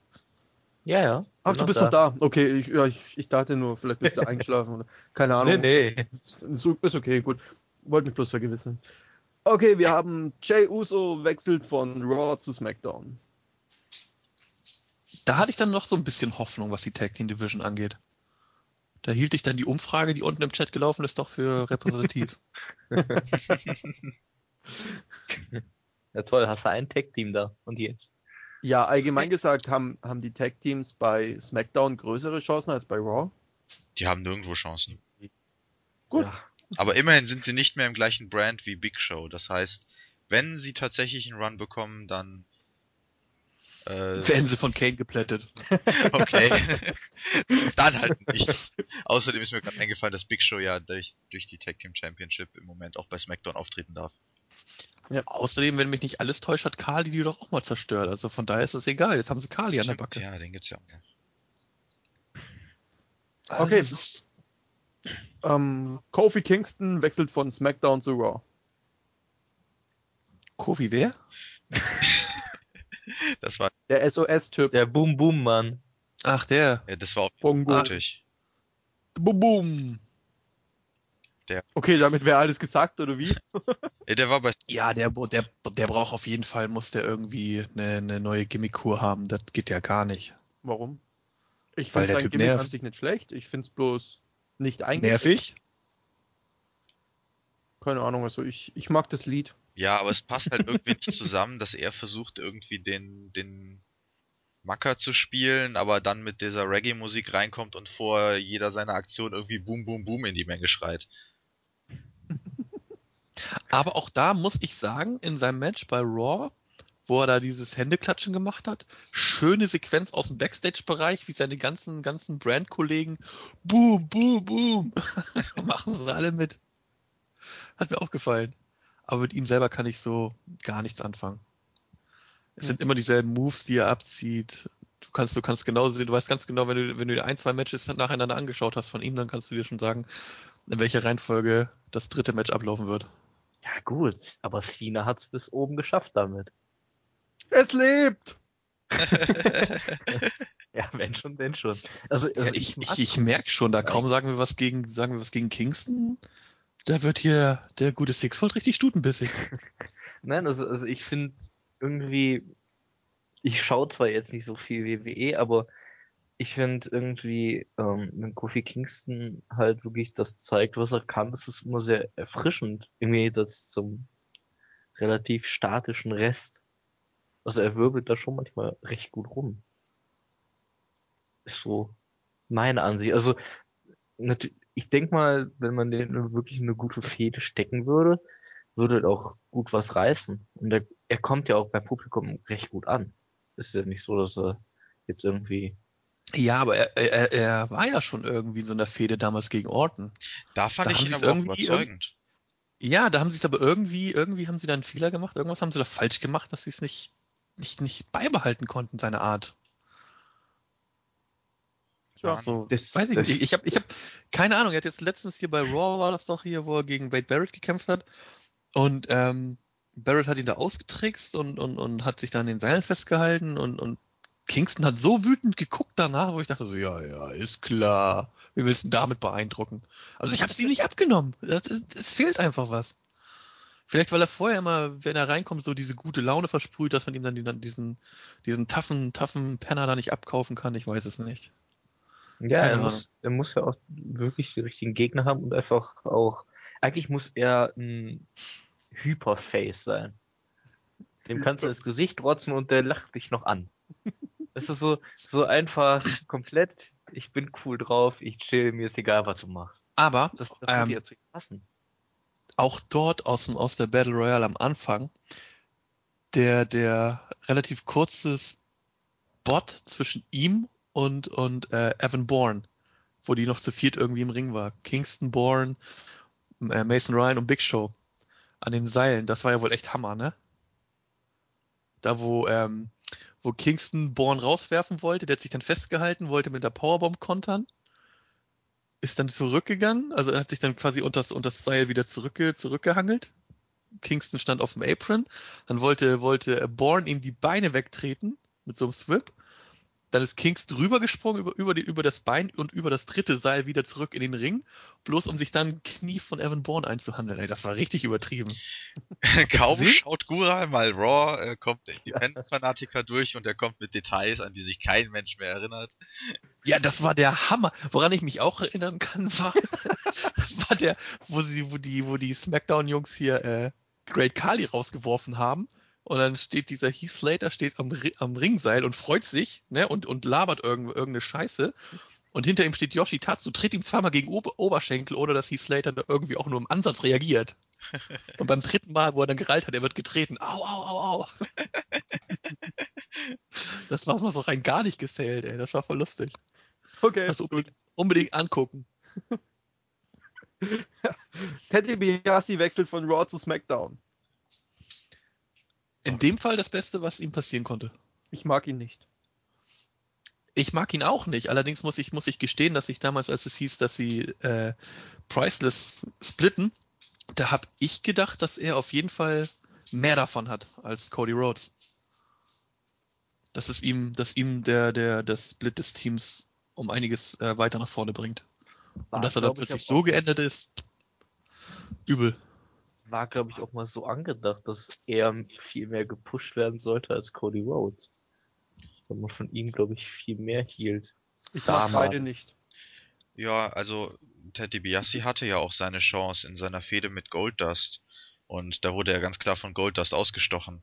Ja, ja. Ach, bin du bist doch da. Okay, ich, ja, ich, ich dachte nur, vielleicht bist du [laughs] eingeschlafen oder keine Ahnung. Nee, nee. So, ist okay, gut. Wollte mich bloß vergewissern. Okay, wir haben Jay Uso wechselt von Raw zu SmackDown. Da hatte ich dann noch so ein bisschen Hoffnung, was die Tag Team Division angeht. Da hielt ich dann die Umfrage, die unten im Chat gelaufen ist, doch für repräsentativ. [laughs] Ja toll, hast du ein Tech-Team da. Und jetzt? Ja, allgemein gesagt haben, haben die Tag Teams bei SmackDown größere Chancen als bei Raw. Die haben nirgendwo Chancen. Gut. Ja. Aber immerhin sind sie nicht mehr im gleichen Brand wie Big Show. Das heißt, wenn sie tatsächlich einen Run bekommen, dann äh, Werden sie von Kane geplättet. [laughs] okay. [laughs] dann halt nicht. Außerdem ist mir gerade eingefallen, dass Big Show ja durch, durch die Tag Team Championship im Moment auch bei SmackDown auftreten darf. Außerdem, wenn mich nicht alles täuscht, hat Kali die doch auch mal zerstört. Also von daher ist es egal. Jetzt haben sie Kali an der Backe. Ja, den gibt's ja auch noch. Also Okay. es ist- Ähm, Kofi Kingston wechselt von SmackDown zu Raw. Kofi wer? [laughs] Das war, Der SOS-Typ. Der Boom Boom Mann. Ach, der. äh, das war auch Bongo. mutig. Boom, boom. Okay, damit wäre alles gesagt, oder wie? Äh, der war bei, [laughs] Ja, der, der, der braucht auf jeden Fall, muss der irgendwie eine, eine neue Gimmick-Kur haben. Das geht ja gar nicht. Warum? Ich Weil finde der sein Typ Gimmick nervt. an sich nicht schlecht. Ich finde es bloß nicht eingesetzt. Nervig? Keine Ahnung, also ich, ich mag das Lied. ja, aber es passt halt irgendwie nicht zusammen, dass er versucht irgendwie den, den Macker zu spielen, aber dann mit dieser Reggae-Musik reinkommt und vor jeder seiner Aktionen irgendwie Boom, Boom, Boom in die Menge schreit. Aber auch da muss ich sagen, in seinem Match bei Raw, wo er da dieses Händeklatschen gemacht hat, schöne Sequenz aus dem Backstage-Bereich, wie seine ganzen, ganzen Brand-Kollegen Boom, Boom, Boom [laughs] machen sie alle mit. Hat mir auch gefallen. Aber mit ihm selber kann ich so gar nichts anfangen. Es sind immer dieselben Moves, die er abzieht. Du kannst, du kannst genau sehen, du weißt ganz genau, wenn du, wenn du dir ein, zwei Matches nacheinander angeschaut hast von ihm, dann kannst du dir schon sagen, in welcher Reihenfolge das dritte Match ablaufen wird. Ja gut, aber Cena hat's bis oben geschafft damit. Es lebt! [laughs] [laughs] Ja, wenn schon, wenn schon. Also, also Ja, ich, ich, ich merke schon, da kaum sagen wir was gegen, sagen wir was gegen Kingston, da wird hier der gute Sixfold richtig stutenbissig. [laughs] Nein, also, also ich finde irgendwie, ich schaue zwar jetzt nicht so viel WWE, aber ich finde irgendwie, ähm, wenn Kofi Kingston halt wirklich das zeigt, was er kann, ist es immer sehr erfrischend. Irgendwie jetzt zum relativ statischen Rest. Also er wirbelt da schon manchmal recht gut rum. Ist so meine Ansicht. Also ich denk mal, wenn man den wirklich eine gute Fehde stecken würde, würde er auch gut was reißen. Und er, er kommt ja auch beim Publikum recht gut an. Ist ja nicht so, dass er jetzt irgendwie. Ja, aber er, er, er war ja schon irgendwie in so einer Fehde damals gegen Orton. Da fand Da ich ihn aber irgendwie überzeugend. Ja, da haben sie es aber irgendwie, irgendwie haben sie da einen Fehler gemacht, irgendwas haben sie da falsch gemacht, dass sie es nicht, nicht, nicht beibehalten konnten, seine Art. Ja, So, Das- weiß ich das- nicht. Ich, habe ich hab keine Ahnung. Er hat jetzt letztens hier bei Raw war das doch hier, wo er gegen Wade Barrett gekämpft hat. Und ähm, Barrett hat ihn da ausgetrickst und, und, und hat sich da an den Seilen festgehalten und, und Kingston hat so wütend geguckt danach, wo ich dachte so, ja, ja, ist klar. Du denn damit beeindrucken? Also ich habe es ihm nicht abgenommen. Das Es fehlt einfach was. Vielleicht, weil er vorher immer, wenn er reinkommt, so diese gute Laune versprüht, dass man ihm dann, die- dann diesen, diesen taffen, taffen Penner da nicht abkaufen kann. Ich weiß es nicht. Ja, er muss, er muss ja auch wirklich die richtigen Gegner haben und einfach auch, eigentlich muss er ein Hyperface sein. Dem kannst du [laughs] ins Gesicht rotzen und der lacht dich noch an. Es ist so, so einfach komplett, ich bin cool drauf, ich chill, mir ist egal, was du machst. Aber Das, das Ähm, ja zu ihm passen. auch dort aus, dem, aus der Battle Royale am Anfang, der, der relativ kurze Spot zwischen ihm und, und äh, Evan Bourne, wo die noch zu viert irgendwie im Ring war. Kingston Bourne, äh, Mason Ryan und Big Show an den Seilen, das war ja wohl echt Hammer, ne? Da, wo, ähm, wo Kingston Bourne rauswerfen wollte, der hat sich dann festgehalten, wollte mit der Powerbomb kontern, ist dann zurückgegangen, also er hat sich dann quasi unter das, Seil wieder zurückge, zurückgehangelt. Kingston stand auf dem Apron, dann wollte, wollte Bourne ihm die Beine wegtreten mit so einem Swip. Dann ist Kingston rübergesprungen über, über, die, über das Bein und über das dritte Seil wieder zurück in den Ring, bloß um sich dann Knie von Evan Bourne einzuhandeln. Ey, das war richtig übertrieben. [laughs] Kaum Sie? schaut Gura mal Raw, äh, kommt der Independent-Fanatiker durch und er kommt mit Details, an die sich kein Mensch mehr erinnert. Ja, das war der Hammer. Woran ich mich auch erinnern kann, war, [laughs] das war der, wo sie, wo die, wo die Smackdown-Jungs hier äh, Great Kali rausgeworfen haben. Und dann steht dieser Heath Slater steht am, am Ringseil und freut sich, ne, und, und labert irgend, irgendeine Scheiße. Und hinter ihm steht Yoshi Tatsu, tritt ihm zweimal gegen Ober Oberschenkel, ohne dass Heath Slater da irgendwie auch nur im Ansatz reagiert. [laughs] Und beim dritten Mal, wo er dann gereilt hat, er wird getreten. Au, au, au, au. [laughs] Das war mal so rein gar nicht gezählt, ey. Das war voll lustig. Okay, Also unbedingt, unbedingt angucken. [laughs] Teddy Biasi wechselt von Raw zu SmackDown. In dem Fall das Beste, was ihm passieren konnte. Ich mag ihn nicht. Ich mag ihn auch nicht. Allerdings muss ich, muss ich gestehen, dass ich damals, als es hieß, dass sie äh, Priceless splitten, da habe ich gedacht, dass er auf jeden Fall mehr davon hat als Cody Rhodes. Dass es ihm, dass ihm der, der, das Split des Teams um einiges äh, weiter nach vorne bringt. Und dass er dann plötzlich so geendet ist, übel. War, glaube ich, auch mal so angedacht, dass er viel mehr gepusht werden sollte als Cody Rhodes. Weil man von ihm, glaube ich, viel mehr hielt. Ich mag Damals. beide nicht. Ja, also Ted DiBiase hatte ja auch seine Chance in seiner Fehde mit Goldust. Und da wurde er ganz klar von Goldust ausgestochen.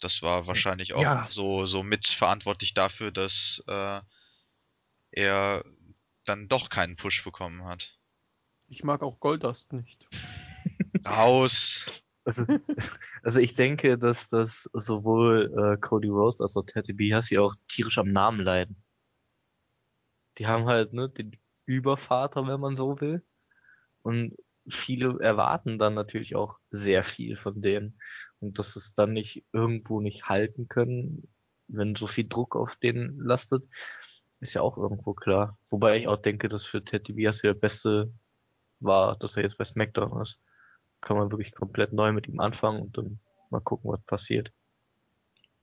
Das war wahrscheinlich auch Ja. so, so mitverantwortlich dafür, dass äh, er dann doch keinen Push bekommen hat. Ich mag auch Goldust nicht. Raus! Also, [laughs] also ich denke, dass das sowohl äh, Cody Rhodes als auch Ted DiBiase auch tierisch am Namen leiden. Die haben halt ne den Übervater, wenn man so will, und viele erwarten dann natürlich auch sehr viel von denen und dass es dann nicht irgendwo nicht halten können, wenn so viel Druck auf denen lastet, ist ja auch irgendwo klar. Wobei ich auch denke, dass für Ted DiBiase der Beste war, dass er jetzt bei SmackDown ist kann man wirklich komplett neu mit ihm anfangen und dann mal gucken, was passiert.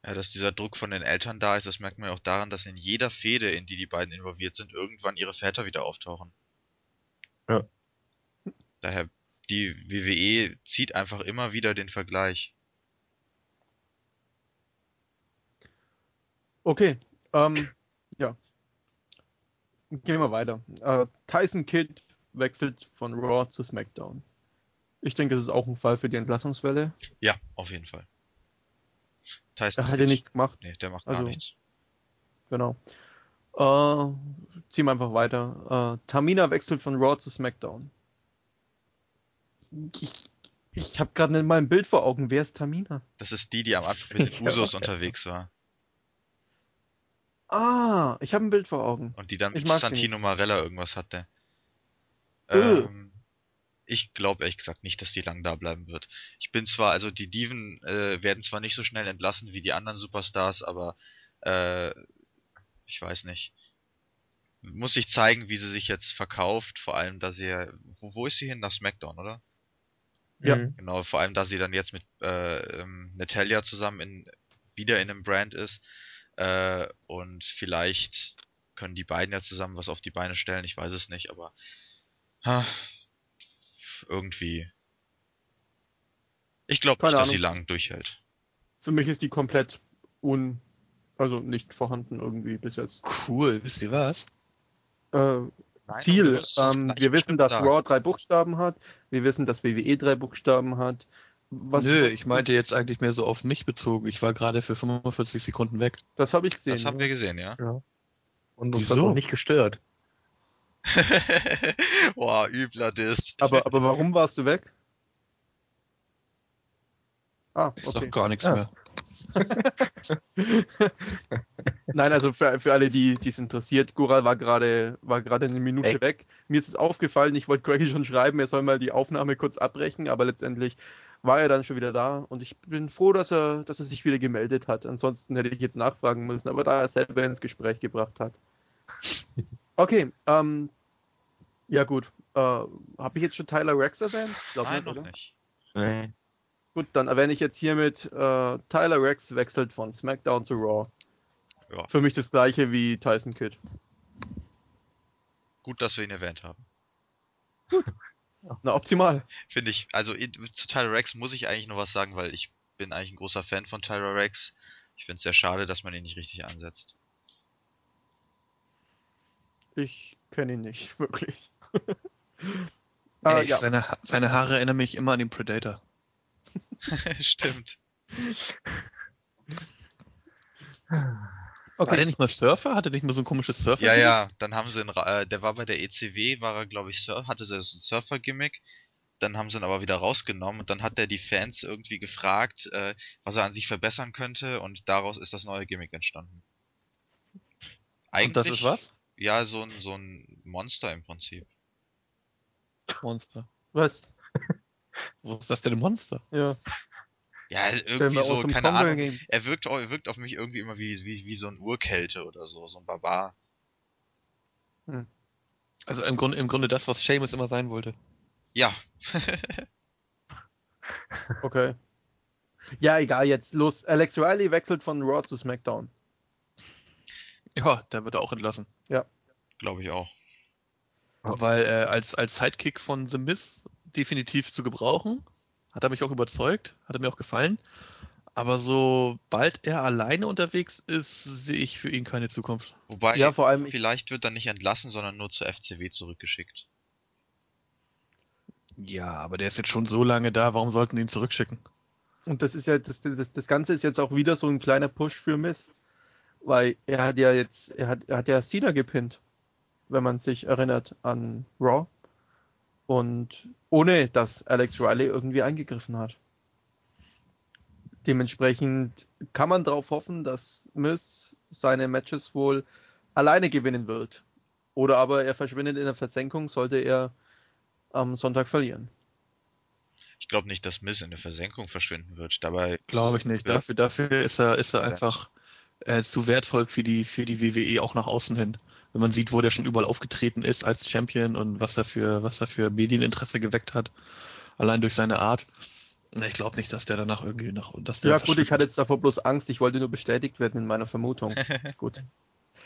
Ja, dass dieser Druck von den Eltern da ist, das merkt man ja auch daran, dass in jeder Fehde, in die die beiden involviert sind, irgendwann ihre Väter wieder auftauchen. Ja. Daher, die WWE zieht einfach immer wieder den Vergleich. Okay, ähm, ja. Gehen wir weiter. Äh, Tyson Kidd wechselt von Raw zu SmackDown. Ich denke, es ist auch ein Fall für die Entlassungswelle. Ja, auf jeden Fall. Tyson Er hat ja nichts gemacht. Nee, der macht Also- gar nichts. Genau. Äh, ziehen wir einfach weiter. Äh, Tamina wechselt von Raw zu SmackDown. Ich, ich habe gerade nicht mal ein Bild vor Augen. Wer ist Tamina? Das ist die, die am Anfang mit den. [laughs] Usos unterwegs war. Ah, ich habe ein Bild vor Augen. Und die dann mit Santino. Marella irgendwas hatte. Öh. Ähm, ich glaube ehrlich gesagt nicht, dass die lang da bleiben wird. Ich bin zwar, also die Diven äh, werden zwar nicht so schnell entlassen wie die anderen Superstars, aber äh, ich weiß nicht. Muss sich zeigen, wie sie sich jetzt verkauft, vor allem da sie ja, wo, wo ist sie hin? Nach SmackDown, oder? Ja. Mhm. Genau, vor allem da sie dann jetzt mit äh, ähm, Natalia zusammen in, wieder in einem Brand ist. Äh, und vielleicht können die beiden ja zusammen was auf die Beine stellen, ich weiß es nicht, aber ha, irgendwie. Ich glaube nicht, dass Ahnung. sie lang durchhält. Für mich ist die komplett un, also nicht vorhanden irgendwie bis jetzt. Cool, wisst ihr was? Äh, Nein, Ziel. Ähm, wir wissen, dass. Raw drei Buchstaben hat. Wir wissen, dass WWE drei Buchstaben hat. Was Nö, ich meinte jetzt eigentlich mehr so auf mich bezogen. Ich war gerade für 45 Sekunden weg. Das habe ich gesehen. Das haben ja. wir gesehen, ja. Und uns Wieso? hat auch nicht gestört. [laughs] Boah, übler Diss. aber, aber warum warst du weg? Ah, Ich okay. sag gar nichts Ja. mehr. [laughs] Nein, also für, für alle, die es interessiert, Gural war gerade war gerade eine Minute Weg. weg. Mir ist es aufgefallen, ich wollte Greggy schon schreiben, er soll mal die Aufnahme kurz abbrechen, aber letztendlich war er dann schon wieder da und ich bin froh, dass er, dass er sich wieder gemeldet hat. Ansonsten hätte ich jetzt nachfragen müssen, aber da er selber ins Gespräch gebracht hat. Okay, ähm, ja gut. Äh, Habe ich jetzt schon Tyler Rex erwähnt? Glaub Nein, nicht, noch oder? nicht. Nee. Gut, dann erwähne ich jetzt hiermit, äh, Tyler Rex wechselt von SmackDown zu Raw. Ja. Für mich das gleiche wie Tyson Kidd. Gut, dass wir ihn erwähnt haben. [laughs] Na, optimal. Finde ich, also zu Tyler Rex muss ich eigentlich noch was sagen, weil ich bin eigentlich ein großer Fan von Tyler Rex. Ich finde es sehr schade, dass man ihn nicht richtig ansetzt. Ich kenne ihn nicht, [laughs] wirklich. Ey, ja. seine, Ha- seine Haare erinnern mich immer an den Predator. [laughs] Stimmt. War der Okay. nicht mal Surfer? Hatte der nicht mal so ein komisches Surfer? Ja, ja, dann haben sie ihn, äh, der war bei der ECW, war er glaube ich, Sur hatte so ein Surfer-Gimmick. Dann haben sie ihn aber wieder rausgenommen und dann hat er die Fans irgendwie gefragt, äh, was er an sich verbessern könnte und daraus ist das neue Gimmick entstanden. Und das ist was? Ja, so ein, so ein Monster im Prinzip. Monster. Was? [laughs] Wo ist das denn ein Monster? Ja. Ja, irgendwie so, keine Conquer Ahnung. Er wirkt, er wirkt auf mich irgendwie immer wie, wie, wie so ein Urkälte oder so, so ein Barbar. Also im Grunde, im Grunde das, was Seamus immer sein wollte. Ja. [laughs] Okay. Ja, egal, jetzt los. Alex Riley wechselt von Raw zu SmackDown. Ja, der wird auch entlassen. Glaube ich auch. Ja. Weil äh, als, als Sidekick von The Miz definitiv zu gebrauchen. Hat er mich auch überzeugt, hat er mir auch gefallen. Aber sobald er alleine unterwegs ist, sehe ich für ihn keine Zukunft. Wobei, Ja, vor allem, ich, vielleicht wird er nicht entlassen, sondern nur zur FCW zurückgeschickt. Ja, aber der ist jetzt schon so lange da, warum sollten die ihn zurückschicken? und das ist ja, das, das, das Ganze ist jetzt auch wieder so ein kleiner Push für Miss. Weil er hat ja jetzt, er hat, er hat ja Cena gepinnt, wenn man sich erinnert an Raw. Und ohne dass Alex Riley irgendwie eingegriffen hat. Dementsprechend kann man darauf hoffen, dass Miss seine Matches wohl alleine gewinnen wird. Oder aber er verschwindet in der Versenkung, sollte er am Sonntag verlieren. Ich glaube nicht, dass Miz in der Versenkung verschwinden wird. Dabei Glaube ich nicht. Dafür, dafür ist er, ist er einfach äh, zu wertvoll für die, für die WWE auch nach außen hin. Wenn man sieht, wo der schon überall aufgetreten ist als Champion und was er für, was er für Medieninteresse geweckt hat. Allein durch seine Art. Ne, ich glaube nicht, dass der danach irgendwie noch. Dass der Ja, gut, ich hatte jetzt davor bloß Angst, ich wollte nur bestätigt werden in meiner Vermutung. [laughs] gut.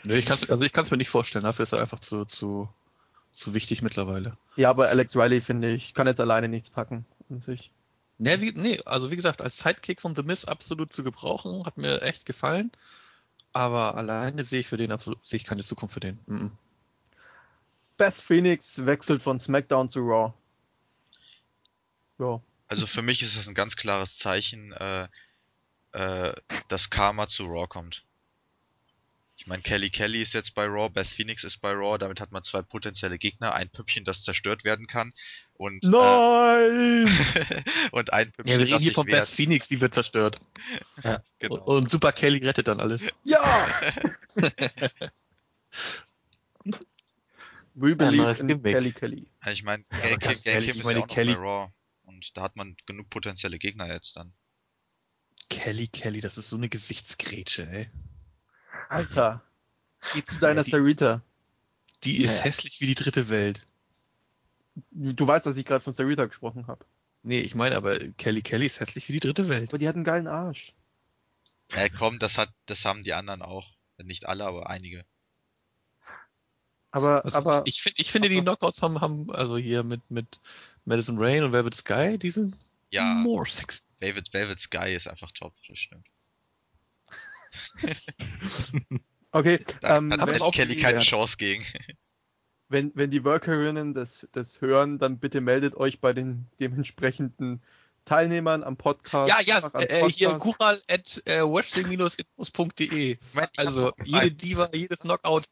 Nee, ich kann's, also ich kann es mir nicht vorstellen. Dafür ist er einfach zu, zu, zu wichtig mittlerweile. Ja, aber Alex Riley, finde ich, kann jetzt alleine nichts packen an sich. Nee, wie, nee, also wie gesagt, als Sidekick von The Miz absolut zu gebrauchen, hat mir echt gefallen. Aber alleine sehe ich für den absolut, sehe ich keine Zukunft für den. Mhm. Beth Phoenix wechselt von SmackDown zu Raw. Ja. Also für mich ist das ein ganz klares Zeichen, äh, äh, dass Karma zu Raw kommt. Ich meine, Kelly Kelly ist jetzt bei Raw, Beth Phoenix ist bei Raw, damit hat man zwei potenzielle Gegner, ein Püppchen, das zerstört werden kann und, Nein! äh, [laughs] und ein Ja, Püppchen, wir reden das hier von Beth. Phoenix, die wird zerstört. Genau. Und, und Super Kelly rettet dann alles. Ja! [laughs] [laughs] We Ja, believe neues in Gimmick. Kelly Kelly. Ja, ich meine, Kim ich ist meine, ja auch noch Kelly- bei Raw und da hat man genug potenzielle Gegner jetzt dann. Kelly Kelly, das ist so eine Gesichtsgrätsche, ey. Alter. Geh zu deiner die- Sarita. Die ist Ja. hässlich wie die dritte Welt. Du weißt, dass ich gerade von Sarita gesprochen habe. Nee, ich meine aber, Kelly Kelly ist hässlich wie die dritte Welt. Aber die hat einen geilen Arsch. Ja, komm, das hat, das haben die anderen auch. Nicht alle, aber einige. Aber, Also aber ich, find, ich finde, die Knockouts haben, haben also hier mit, mit Madison Rain und Velvet Sky, die sind Ja, more six. Velvet, Velvet Sky ist einfach top, das stimmt. [laughs] okay, Da ähm, hat auch Kelly die- keine ja. Chance gegen. wenn, wenn die Workerinnen das, das hören, dann bitte meldet euch bei den dementsprechenden Teilnehmern am Podcast. Ja, ja, am äh, hier Podcast. kural at äh, wrestling-infos.de. Also jede Diva, jedes Knockout.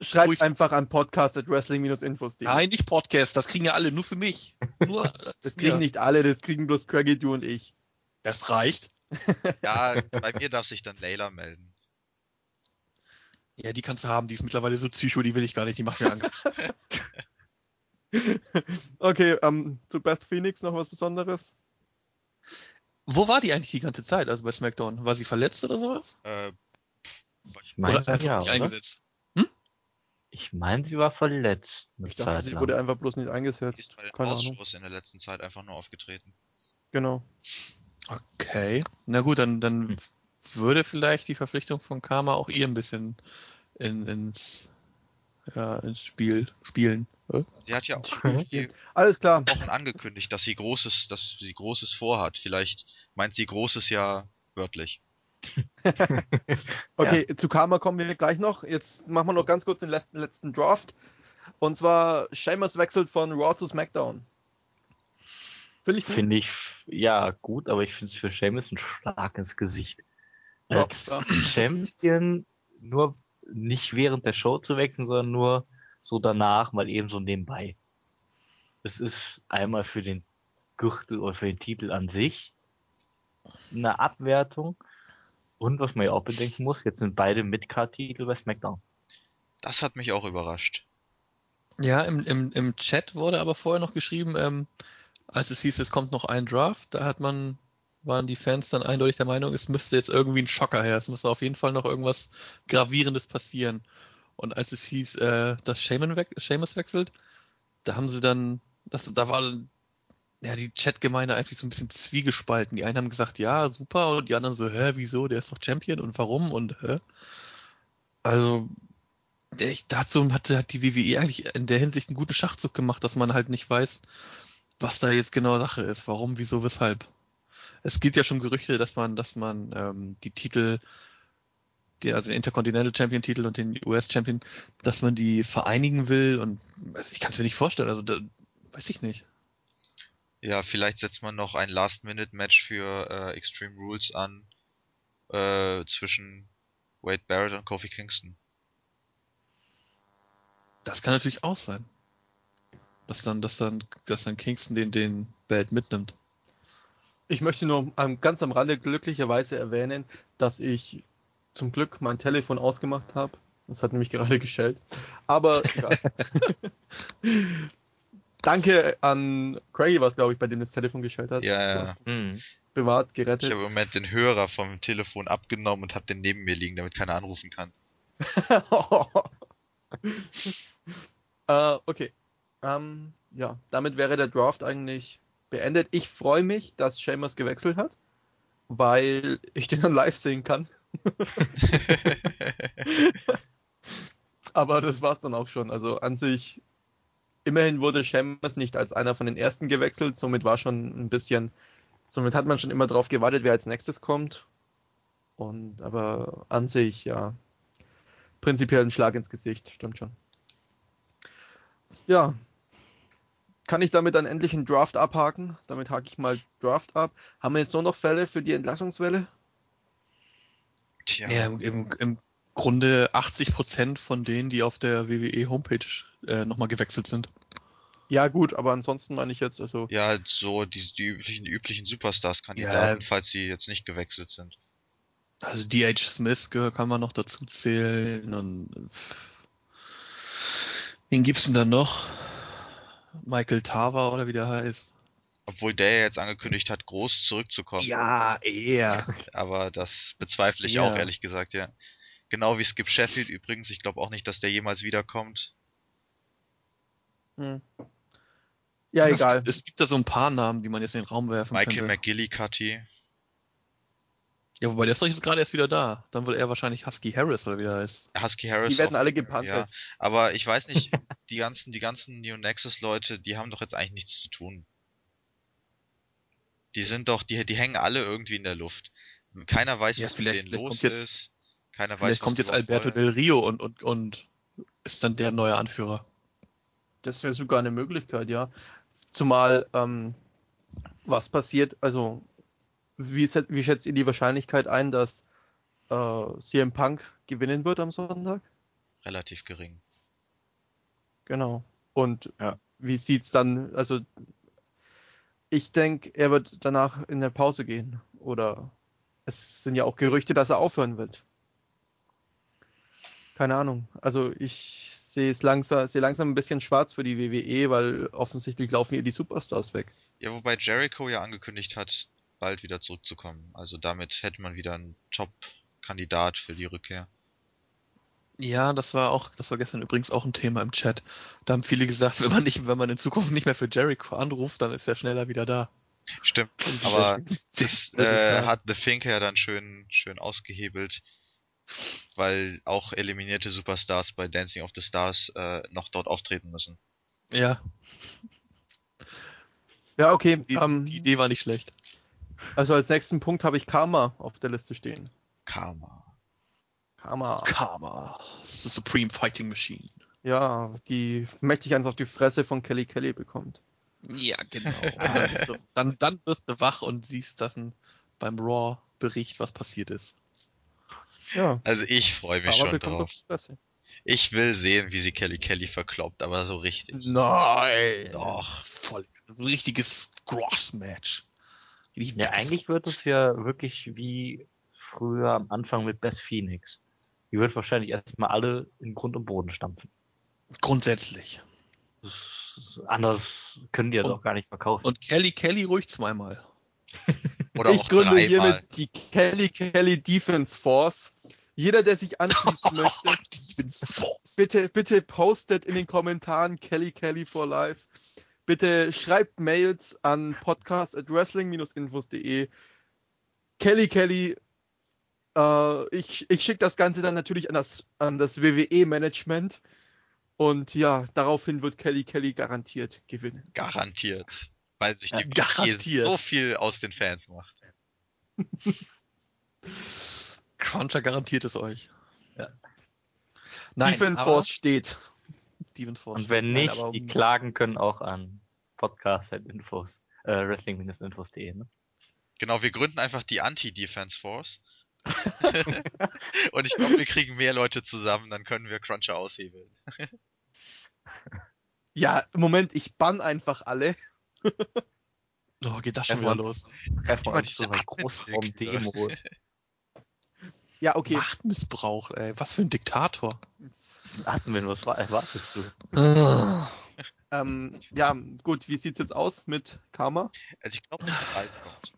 Schreibt ruhig- einfach an podcast at wrestling-infos.de. Nein, nicht Podcast, das kriegen ja alle, nur für mich. Nur, äh, Das kriegen ja, nicht alle, das kriegen bloß Craigie, du und ich. Das reicht. Ja, [laughs] bei mir darf sich dann Layla melden. Ja, die kannst du haben, die ist mittlerweile so psycho, die will ich gar nicht, die macht mir Angst. [laughs] Okay, ähm, zu Beth Phoenix noch was Besonderes? Wo war die eigentlich die ganze Zeit, also bei SmackDown? War sie verletzt oder sowas? Äh, Ich meine, oder ja, nicht eingesetzt? Ich meine, sie war verletzt Ich dachte, Zeit sie lang. wurde einfach bloß nicht die eingesetzt. ist bei den Keine Ahnung. In der letzten Zeit einfach nur aufgetreten. Genau. Okay. Na gut, dann, dann Hm. würde vielleicht die Verpflichtung von Karma auch ihr ein bisschen in, ins, ja, ins Spiel spielen. Äh? Sie hat ja auch. Alles klar. Wochen angekündigt, dass sie Großes, dass sie Großes vorhat. Vielleicht meint sie Großes ja wörtlich. [laughs] Okay, zu Karma kommen wir gleich noch. Jetzt machen wir noch ganz kurz den letzten, letzten Draft. Und zwar, Sheamus wechselt von Raw zu SmackDown. Finde ich gut. Finde ich, ja, gut, aber ich finde es für Sheamus ein Schlag ins Gesicht. Ja, Als klar. Champion nur nicht während der Show zu wechseln, sondern nur so danach, mal eben so nebenbei. Es ist einmal für den Gürtel oder für den Titel an sich eine Abwertung. Und was man ja auch bedenken muss, jetzt sind beide Midcard-Titel bei SmackDown. Das hat mich auch überrascht. Ja, im, im, im Chat wurde aber vorher noch geschrieben, ähm, als es hieß, es kommt noch ein Draft, da hat man, waren die Fans dann eindeutig der Meinung, es müsste jetzt irgendwie ein Schocker her, es müsste auf jeden Fall noch irgendwas Gravierendes passieren. Und als es hieß, äh, dass Sheamus, we Sheamus wechselt, da haben sie dann, das, da war ja die Chatgemeinde eigentlich so ein bisschen zwiegespalten. Die einen haben gesagt, ja, super, und die anderen so, hä, wieso, der ist doch Champion und warum und hä? Also, der- dazu hat, hat die WWE eigentlich in der Hinsicht einen guten Schachzug gemacht, dass man halt nicht weiß, was da jetzt genau Sache ist, warum, wieso, weshalb. Es gibt ja schon Gerüchte, dass man, dass man ähm, die Titel, die, also den Intercontinental Champion Titel und den US Champion, dass man die vereinigen will und also ich kann es mir nicht vorstellen, also da, weiß ich nicht. Ja, vielleicht setzt man noch ein Last-Minute-Match für äh, Extreme Rules an äh, zwischen Wade Barrett und Kofi Kingston. Das kann natürlich auch sein. Dass dann, dass dann, dass dann Kingston den, den Belt mitnimmt. Ich möchte nur ganz am Rande glücklicherweise erwähnen, dass ich zum Glück mein Telefon ausgemacht habe. Das hat nämlich gerade [laughs] geschellt. Aber. [laughs] Danke an Craigie, was glaube ich, bei dem das Telefon geschellt hat. Ja, ja. Hm. Bewahrt, Ich gerettet. habe im Moment den Hörer vom Telefon abgenommen und habe den neben mir liegen, damit keiner anrufen kann. [laughs] äh, okay. Ähm, ja, damit wäre der Draft eigentlich beendet. Ich freue mich, dass Sheamus gewechselt hat, weil ich den dann live sehen kann. [laughs] Aber das war's dann auch schon. Also an sich, immerhin wurde Sheamus nicht als einer von den ersten gewechselt, somit war schon ein bisschen, somit hat man schon immer drauf gewartet, wer als nächstes kommt. Und aber an sich, ja, prinzipiell ein Schlag ins Gesicht, stimmt schon. Ja. Kann ich damit dann endlich einen Draft abhaken? Damit hake ich mal Draft ab. Haben wir jetzt nur noch Fälle für die Entlassungswelle? Tja, Ja, im, im, Grunde 80 Prozent von denen, die auf der WWE Homepage äh, nochmal gewechselt sind. Ja, gut, aber ansonsten meine ich jetzt, also, ja, halt so die, die üblichen, üblichen Superstars-Kandidaten, Ja. falls sie jetzt nicht gewechselt sind. Also D.H. Smith kann man noch dazu zählen und wen gibt's denn da noch? Michael Tava oder wie der heißt. Obwohl der jetzt angekündigt hat, groß zurückzukommen. Ja, er. Aber das bezweifle ich Ja. auch, ehrlich gesagt, ja. Genau wie Skip Sheffield übrigens. Ich glaube auch nicht, dass der jemals wiederkommt. hm. ja, Es- egal. Es gibt da so ein paar Namen, die man jetzt in den Raum werfen Michael könnte. McGillicuddy. Ja, wobei der ist doch jetzt gerade erst wieder da. Dann wird er wahrscheinlich Husky Harris oder wie der heißt. Husky Harris. Die werden auch- alle gepantet. Ja, aber ich weiß nicht, [laughs] die ganzen, die ganzen New Nexus Leute, die haben doch jetzt eigentlich nichts zu tun. Die sind doch, die, die hängen alle irgendwie in der Luft. Keiner weiß, Ja, was mit vielleicht- denen vielleicht los kommt jetzt- ist. Keiner weiß, Vielleicht was kommt jetzt Alberto wollen. Del Rio und, und, und ist dann der neue Anführer. Das wäre sogar eine Möglichkeit, ja. Zumal, ähm, was passiert, also, wie, wie schätzt ihr die Wahrscheinlichkeit ein, dass äh, CM Punk gewinnen wird am Sonntag? Relativ gering. Genau. Und Ja. wie sieht's dann, also, ich denke, er wird danach in der Pause gehen. Oder es sind ja auch Gerüchte, dass er aufhören wird. Keine Ahnung. Also ich sehe es langsam, sehe langsam ein bisschen schwarz für die WWE, weil offensichtlich laufen ihr die Superstars weg. Ja, wobei Jericho ja angekündigt hat, bald wieder zurückzukommen. Also damit hätte man wieder einen Top-Kandidat für die Rückkehr. Ja, das war auch, das war gestern übrigens auch ein Thema im Chat. Da haben viele gesagt, wenn man nicht, wenn man in Zukunft nicht mehr für Jericho anruft, dann ist er schneller wieder da. Stimmt, aber [laughs] das äh, hat The Finker ja dann schön, schön ausgehebelt, weil auch eliminierte Superstars bei Dancing of the Stars äh, noch dort auftreten müssen. Ja, Ja, okay. die, ähm, die Idee war nicht schlecht. Also als nächsten Punkt habe ich Karma auf der Liste stehen. Karma. Karma. Karma. The Supreme Fighting Machine. Ja, die mächtig eins auf die Fresse von Kelly Kelly bekommt. Ja, genau. [laughs] Dann, bist du, dann, dann wirst du wach und siehst dann beim Raw-Bericht, was passiert ist. Ja, Also ich freue mich Karma schon drauf. die. Ich will sehen, wie sie Kelly Kelly verkloppt, aber so richtig. Nein. Doch. Voll. So ein richtiges Cross-Match. Ja, eigentlich wird es ja wirklich wie früher am Anfang mit Best Phoenix. Die wird wahrscheinlich erstmal alle in Grund und Boden stampfen. Grundsätzlich. Das, anders können die ja doch gar nicht verkaufen. Und Kelly Kelly ruhig zweimal. [laughs] Oder ich auch gründe dreimal. hiermit die Kelly Kelly Defense Force. Jeder, der sich anschließen [laughs] möchte, bitte, bitte postet in den Kommentaren Kelly Kelly for Life. Bitte schreibt Mails an podcast at wrestling-infos.de. Kelly Kelly, äh, ich, ich schicke das Ganze dann natürlich an das, an das WWE-Management. Und ja, daraufhin wird Kelly Kelly garantiert gewinnen. Garantiert. Weil sich die Ja, so viel aus den Fans macht. [laughs] Cruncher garantiert es euch. Ja. Defense aber- Force steht. Defense Force. Und wenn nicht, die klagen können auch an podcast.infos, äh, wrestling-infos.de, ne? Genau, wir gründen einfach die Anti-Defense Force. [laughs] [laughs] Und ich glaube, wir kriegen mehr Leute zusammen, dann können wir Cruncher aushebeln. [laughs] Ja, Moment, ich bann einfach alle. Oh, geht das schon wieder wir los. treffen wir uns einer Admin-Klick, Großraum-Demo. Ja, okay. Machtmissbrauch, ey. Was für ein Diktator. Admin, was war- erwartest du? [laughs] Ähm, ja, gut, wie sieht's jetzt aus mit Karma? Also ich glaube, dass sie bald kommt.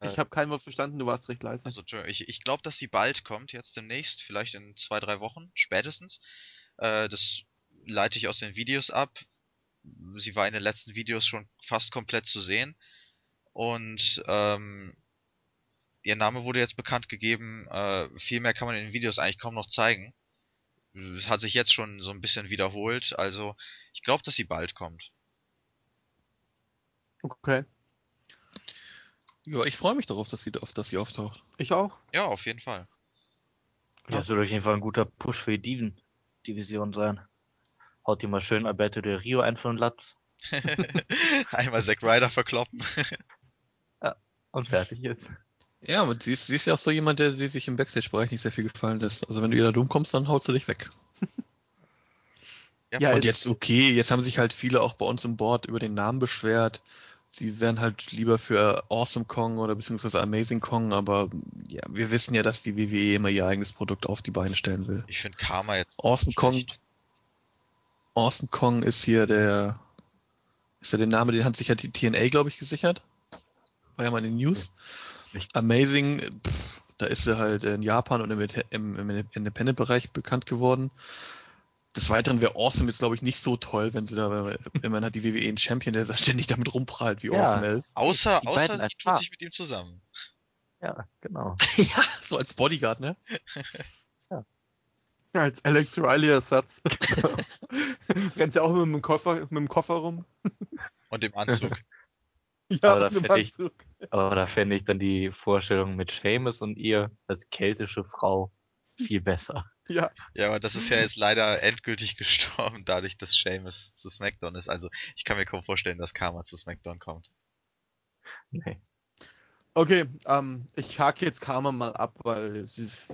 Äh, Ich habe kein Wort verstanden, du warst recht leise. Also, Entschuldigung, ich, ich glaube, dass sie bald kommt, jetzt demnächst, vielleicht in zwei, drei Wochen, spätestens. Äh, das leite ich aus den Videos ab. sie war in den letzten Videos schon fast komplett zu sehen. Und ähm, ihr Name wurde jetzt bekannt gegeben. Äh, viel mehr kann man in den Videos eigentlich kaum noch zeigen. Es hat sich jetzt schon so ein bisschen wiederholt. Also ich glaube, dass sie bald kommt. Okay. Ja, ich freue mich darauf, dass sie, auf, dass sie auftaucht. Ich auch. Ja, auf jeden Fall. Ja, das wird auf jeden Fall ein guter Push für die Diven Division sein. Haut die mal schön Alberto de Rio ein von Latz [laughs] Einmal Zack Ryder verkloppen. [laughs] und fertig ist. Ja, aber sie ist, sie ist ja auch so jemand, der, der sich im Backstage-Bereich nicht sehr viel gefallen lässt. Also wenn du ihr da dumm kommst, dann haut sie dich weg. [laughs] Ja, und jetzt, okay, jetzt haben sich halt viele auch bei uns im Board über den Namen beschwert. Sie wären halt lieber für Awesome Kong oder beziehungsweise Amazing Kong, aber ja, wir wissen ja, dass die WWE immer ihr eigenes Produkt auf die Beine stellen will. Ich finde Karma jetzt Awesome Kong. Awesome Kong ist hier der, ist ja der Name, den hat sich ja die TNA, glaube ich, gesichert. War ja mal in den News. Nicht. Amazing, pff, da ist er halt in Japan und im, im, im Independent-Bereich bekannt geworden. Des Weiteren wäre Awesome jetzt, glaube ich, nicht so toll, wenn sie da, immerhin hat die WWE einen Champion, der da ständig damit rumprallt, wie Ja. awesome er ist. Außer, Die außer beiden sie tut sich mit ihm zusammen. Ja, genau. [laughs] ja, so als Bodyguard, ne? [laughs] Als Alex Riley-Ersatz. [laughs] Rennt ja auch mit dem Koffer, mit dem Koffer rum. Und im Anzug. Ja, [laughs] Aber da find ich-. Aber da fände ich dann die Vorstellung mit Seamus und ihr als keltische Frau viel besser. [laughs] Ja, ja, aber das ist ja jetzt leider endgültig gestorben, dadurch, dass Seamus zu SmackDown ist. Also ich kann mir kaum vorstellen, dass Karma zu SmackDown kommt. Nee. okay. Ähm, ich hake jetzt Karma mal ab, weil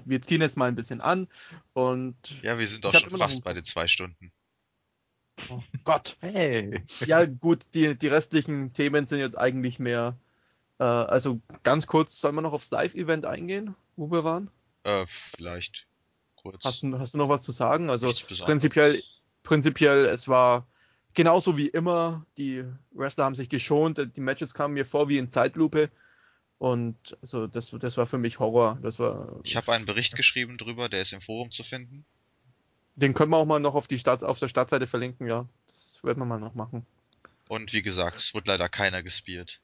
wir ziehen jetzt mal ein bisschen an. Und Ja, wir sind doch schon fast bei den zwei Stunden. Oh Gott. Hey. Ja, gut, die, die restlichen Themen sind jetzt eigentlich mehr. Äh, also ganz kurz, sollen wir noch aufs Live-Event eingehen, wo wir waren? Äh, vielleicht kurz. Hast du, hast du noch was zu sagen? Also prinzipiell, prinzipiell, es war genauso wie immer. Die Wrestler haben sich geschont, die Matches kamen mir vor wie in Zeitlupe. Und also das, das war für mich Horror. Das war. Ich habe einen Bericht geschrieben drüber, der ist im Forum zu finden. Den können wir auch mal noch auf die Stadt, auf der Startseite verlinken, ja. Das werden wir mal noch machen. Und wie gesagt, es wurde leider keiner gespielt.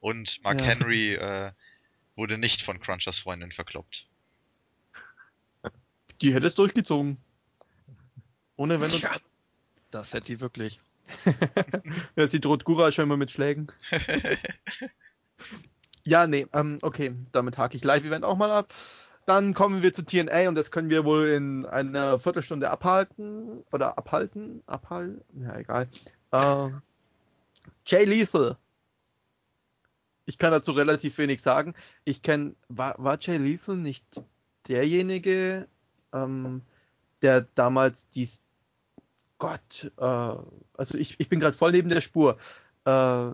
Und Mark Ja. Henry äh, wurde nicht von Crunchers Freundin verkloppt. Die hätte es durchgezogen. Ohne wenn und Tja, das hätte die wirklich. [laughs] Ja, sie droht Gura schon immer mit Schlägen. [laughs] Ja, nee, ähm, okay, damit hake ich Live-Event auch mal ab. Dann kommen wir zu TNA und das können wir wohl in einer Viertelstunde abhalten. Oder abhalten? Abhalten? Ja, egal. Äh, Jay Lethal. Ich kann dazu relativ wenig sagen. Ich kenne, war, war Jay Lethal nicht derjenige, ähm, der damals die Gott, äh, also ich, ich bin gerade voll neben der Spur. Äh,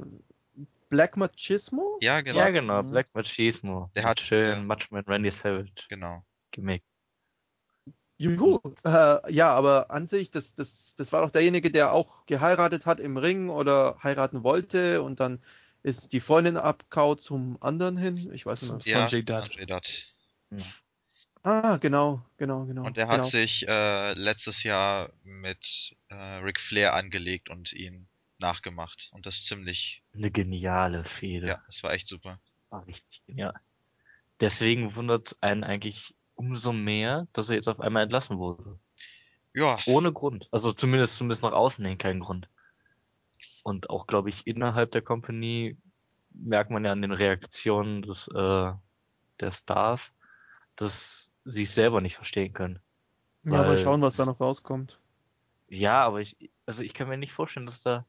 Black Machismo? Ja, genau. Ja, genau. Mhm. Black Machismo. Der hat- schön ja. Matchman Randy Savage Genau. Gimmick. Juhu. Äh, ja, aber an sich, das, das, das war doch derjenige, der auch geheiratet hat im Ring oder heiraten wollte und dann ist die Freundin abkaut zum anderen hin. Ich weiß nicht mehr. Ja, Sanjay Dutt. Sanjay Dutt. Ah, genau, genau, genau. Und er hat genau. sich äh, letztes Jahr mit äh, Ric Flair angelegt und ihn nachgemacht. Und das ziemlich, Eine geniale Fehde. ja, das war echt super. War richtig genial. Deswegen wundert einen eigentlich umso mehr, dass er jetzt auf einmal entlassen wurde. Ja, Ohne Grund. Also zumindest, zumindest nach außen hin kein Grund. Und auch, glaube ich, innerhalb der Company merkt man ja an den Reaktionen des, äh, der Stars, dass sie es selber nicht verstehen können. Ja, mal weil- schauen, was da noch rauskommt. Ja, aber ich, also ich kann mir nicht vorstellen, dass da,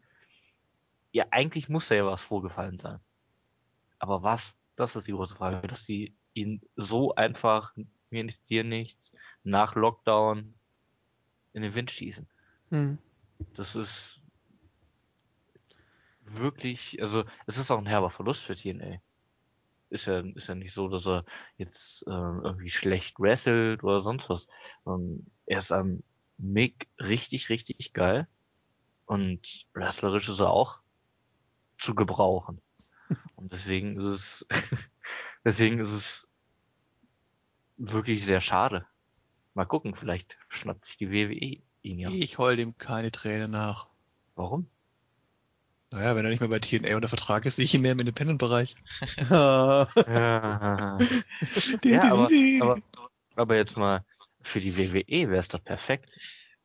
ja, eigentlich muss da ja was vorgefallen sein. Aber was? Das ist die große Frage, dass sie ihn so einfach, mir nichts, dir nichts, nach Lockdown in den Wind schießen. Hm. Das ist wirklich, also es ist auch ein herber Verlust für TNA. Ist ja, ist ja nicht so, dass er jetzt äh, irgendwie schlecht wrestelt oder sonst was. Ähm, er ist am Mick richtig, richtig geil. Und wrestlerisch ist er auch zu gebrauchen. Und deswegen ist es, [laughs] deswegen ist es wirklich sehr schade. Mal gucken, vielleicht schnappt sich die WWE ihn ja. Ich heul dem keine Träne nach. Warum? Naja, wenn er nicht mehr bei TNA unter Vertrag ist, sehe ich ihn mehr im Independent-Bereich. Ja, [laughs] ja aber, aber, aber jetzt mal, für die WWE wäre es doch perfekt.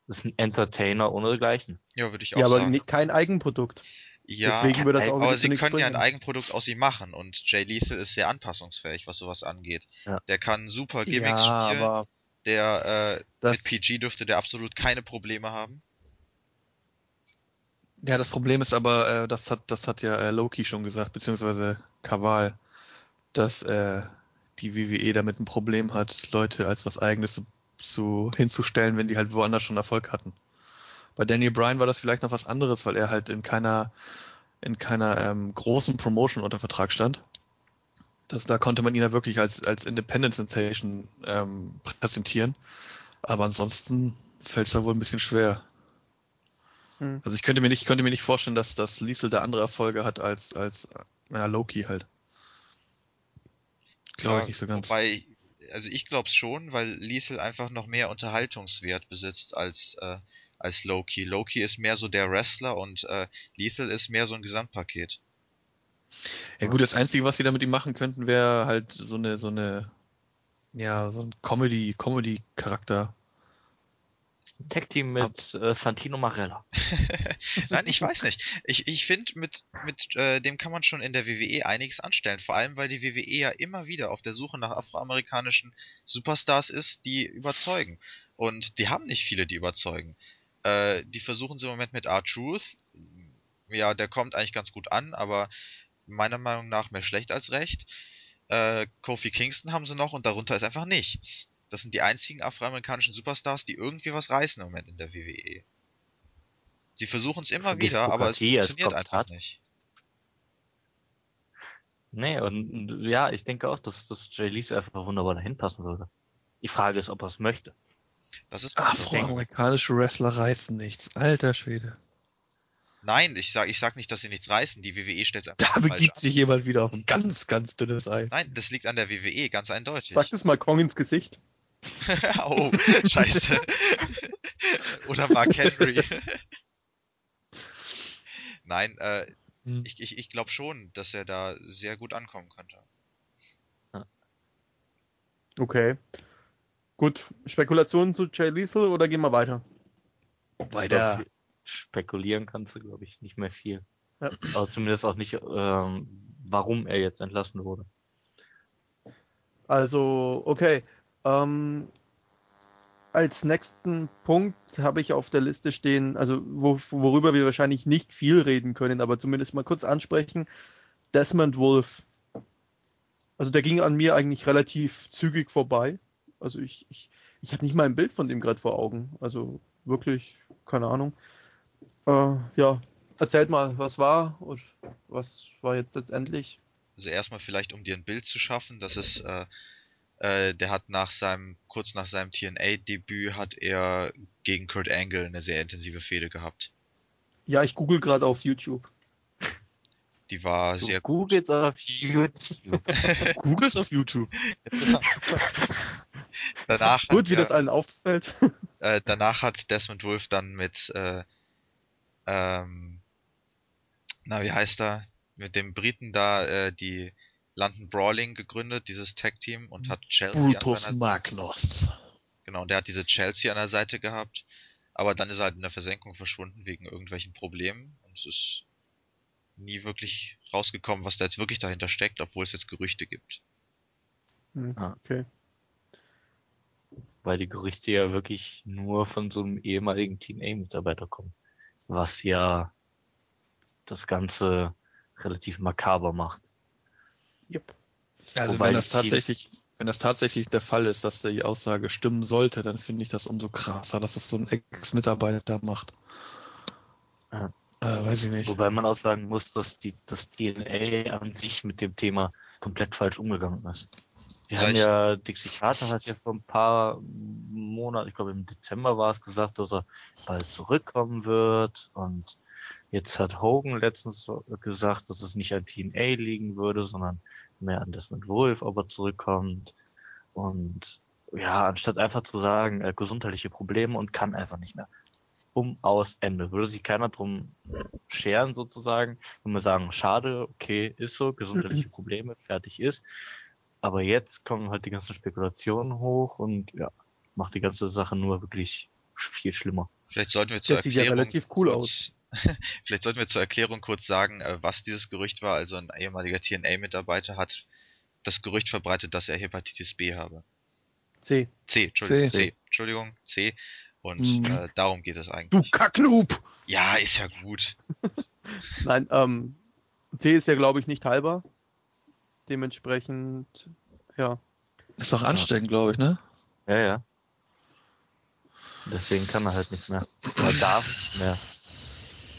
Das ist ein Entertainer ohnegleichen. Ja, würde ich auch ja, aber sagen. ni- kein Eigenprodukt. Ja, Deswegen würde das auch aber sie können ja ein bringen. Eigenprodukt aus ihm machen und Jay Lethal ist sehr anpassungsfähig, was sowas angeht. Ja. Der kann super Ja, Gimmicks spielen. aber Der äh, mit PG dürfte der absolut keine Probleme haben. Ja, das Problem ist aber, äh, das hat, das hat ja äh, Loki schon gesagt, beziehungsweise Kaval, dass äh, die WWE damit ein Problem hat, Leute als was Eigenes zu, zu hinzustellen, wenn die halt woanders schon Erfolg hatten. Bei Daniel Bryan war das vielleicht noch was anderes, weil er halt in keiner in keiner ähm, großen Promotion unter Vertrag stand. Das, da konnte man ihn ja wirklich als, als Independent Sensation ähm, präsentieren. Aber ansonsten fällt es da wohl ein bisschen schwer. Hm. Also ich könnte mir nicht, ich könnte mir nicht vorstellen, dass, dass Liesel da andere Erfolge hat als, als ja, Loki halt. Glaube Ja, ich nicht so ganz. Wobei, also ich glaube es schon, weil Lethal einfach noch mehr Unterhaltungswert besitzt als, äh, als Loki. Loki ist mehr so der Wrestler und äh, Lethal ist mehr so ein Gesamtpaket. Ja gut, das Einzige, was sie da mit ihm machen könnten, wäre halt so eine, so eine, ja, so ein Comedy, Comedy-Charakter. Tag-Team mit äh, Santino Marella. [laughs] Nein, ich weiß nicht. Ich, ich finde, mit, mit äh, dem kann man schon in der WWE einiges anstellen. Vor allem, weil die WWE ja immer wieder auf der Suche nach afroamerikanischen Superstars ist, die überzeugen. Und die haben nicht viele, die überzeugen. Äh, die versuchen sie im Moment mit R-Truth. Ja, der kommt eigentlich ganz gut an, aber meiner Meinung nach mehr schlecht als recht. Äh, Kofi Kingston haben sie noch und darunter ist einfach nichts. Das sind die einzigen afroamerikanischen Superstars, die irgendwie was reißen im Moment in der WWE. Sie versuchen es immer wieder, aber es funktioniert einfach Kommentat. nicht. Nee, und ja, ich denke auch, dass, dass Jay Lethal einfach wunderbar dahin passen würde. Die Frage ist, ob er es möchte. Das ist Afroamerikanische Wrestler reißen nichts. Alter Schwede. Nein, ich sag, ich sag nicht, dass sie nichts reißen. Die WWE stellt einfach Da begibt sich jemand wieder auf ein ganz, ganz dünnes Eis. Nein, das liegt an der WWE, ganz eindeutig. sag das mal Kong ins Gesicht. [laughs] oh, scheiße. [laughs] Oder Mark Henry. Nein, äh, Hm. ich, ich, ich glaube schon, dass er da sehr gut ankommen könnte. Okay. Gut, Spekulationen zu Jay Lethal oder gehen wir weiter? Weiter. Glaub, Spekulieren kannst du, glaube ich, nicht mehr viel. Ja. Aber zumindest auch nicht, ähm, warum er jetzt entlassen wurde. Also, okay. Ähm, als nächsten Punkt habe ich auf der Liste stehen, also wo, worüber wir wahrscheinlich nicht viel reden können, aber zumindest mal kurz ansprechen. Desmond Wolf. Also der ging an mir eigentlich relativ zügig vorbei. Also ich, ich, ich habe nicht mal ein Bild von dem gerade vor Augen. Also wirklich, keine Ahnung. Äh, ja, erzählt mal, was war und was war jetzt letztendlich? Also erstmal vielleicht, um dir ein Bild zu schaffen, das ist, äh, äh, der hat nach seinem, kurz nach seinem TNA-Debüt hat er gegen Kurt Angle eine sehr intensive Fehde gehabt. Ja, ich google gerade auf YouTube. Die war Du sehr googelst auf YouTube. [laughs] Googles auf YouTube. [laughs] danach Gut, hat wie er- das allen auffällt. [laughs] äh, danach hat Desmond Wolf dann mit, äh, ähm, na, wie heißt er? Mit dem Briten da, äh, die London Brawling gegründet, dieses Tag-Team, und hat Chelsea an Brutus seiner Magnus. Genau, und der hat diese Chelsea an der Seite gehabt, aber dann ist er halt in der Versenkung verschwunden wegen irgendwelchen Problemen und es ist nie wirklich rausgekommen, was da jetzt wirklich dahinter steckt, obwohl es jetzt Gerüchte gibt. Ah. okay. Weil die Gerüchte ja wirklich nur von so einem ehemaligen TNA-Mitarbeiter kommen. Was ja das Ganze relativ makaber macht. Yep. Also Wobei wenn das tatsächlich, wenn das tatsächlich der Fall ist, dass die Aussage stimmen sollte, dann finde ich das umso krasser, dass das so ein Ex-Mitarbeiter macht. Ja. Äh, weiß ich nicht. Wobei man auch sagen muss, dass die, das TNA an sich mit dem Thema komplett falsch umgegangen ist. Sie haben ja, Dixie Carter hat ja vor ein paar Monaten, ich glaube im Dezember war es gesagt, dass er bald zurückkommen wird und jetzt hat Hogan letztens gesagt, dass es nicht an TNA liegen würde, sondern mehr an Desmond Wolf, ob er zurückkommt und ja, anstatt einfach zu sagen, er hat gesundheitliche Probleme und kann einfach nicht mehr. um aus Ende. Würde sich keiner drum scheren sozusagen. Wenn wir sagen, schade, okay, ist so, gesundheitliche [clears throat] Probleme, fertig ist. Aber jetzt kommen halt die ganzen Spekulationen hoch und ja, macht die ganze Sache nur wirklich viel schlimmer. Vielleicht sollten wir zur Das sieht ja Erklärung relativ cool kurz, [laughs] vielleicht sollten wir zur Erklärung kurz sagen, äh, was dieses Gerücht war. Also ein ehemaliger TNA-Mitarbeiter hat das Gerücht verbreitet, dass er Hepatitis B habe. C. C, Entschuldigung, C, C. Entschuldigung, C. Und Mhm. äh, darum geht es Du eigentlich. Kacknoob! Ja, ist ja gut. [laughs] Nein, ähm, C ist ja, glaube ich, nicht heilbar. Dementsprechend, ja. Ist doch ansteckend, glaube ich, ne? Ja, ja. Deswegen kann er halt nicht mehr. Er darf nicht mehr.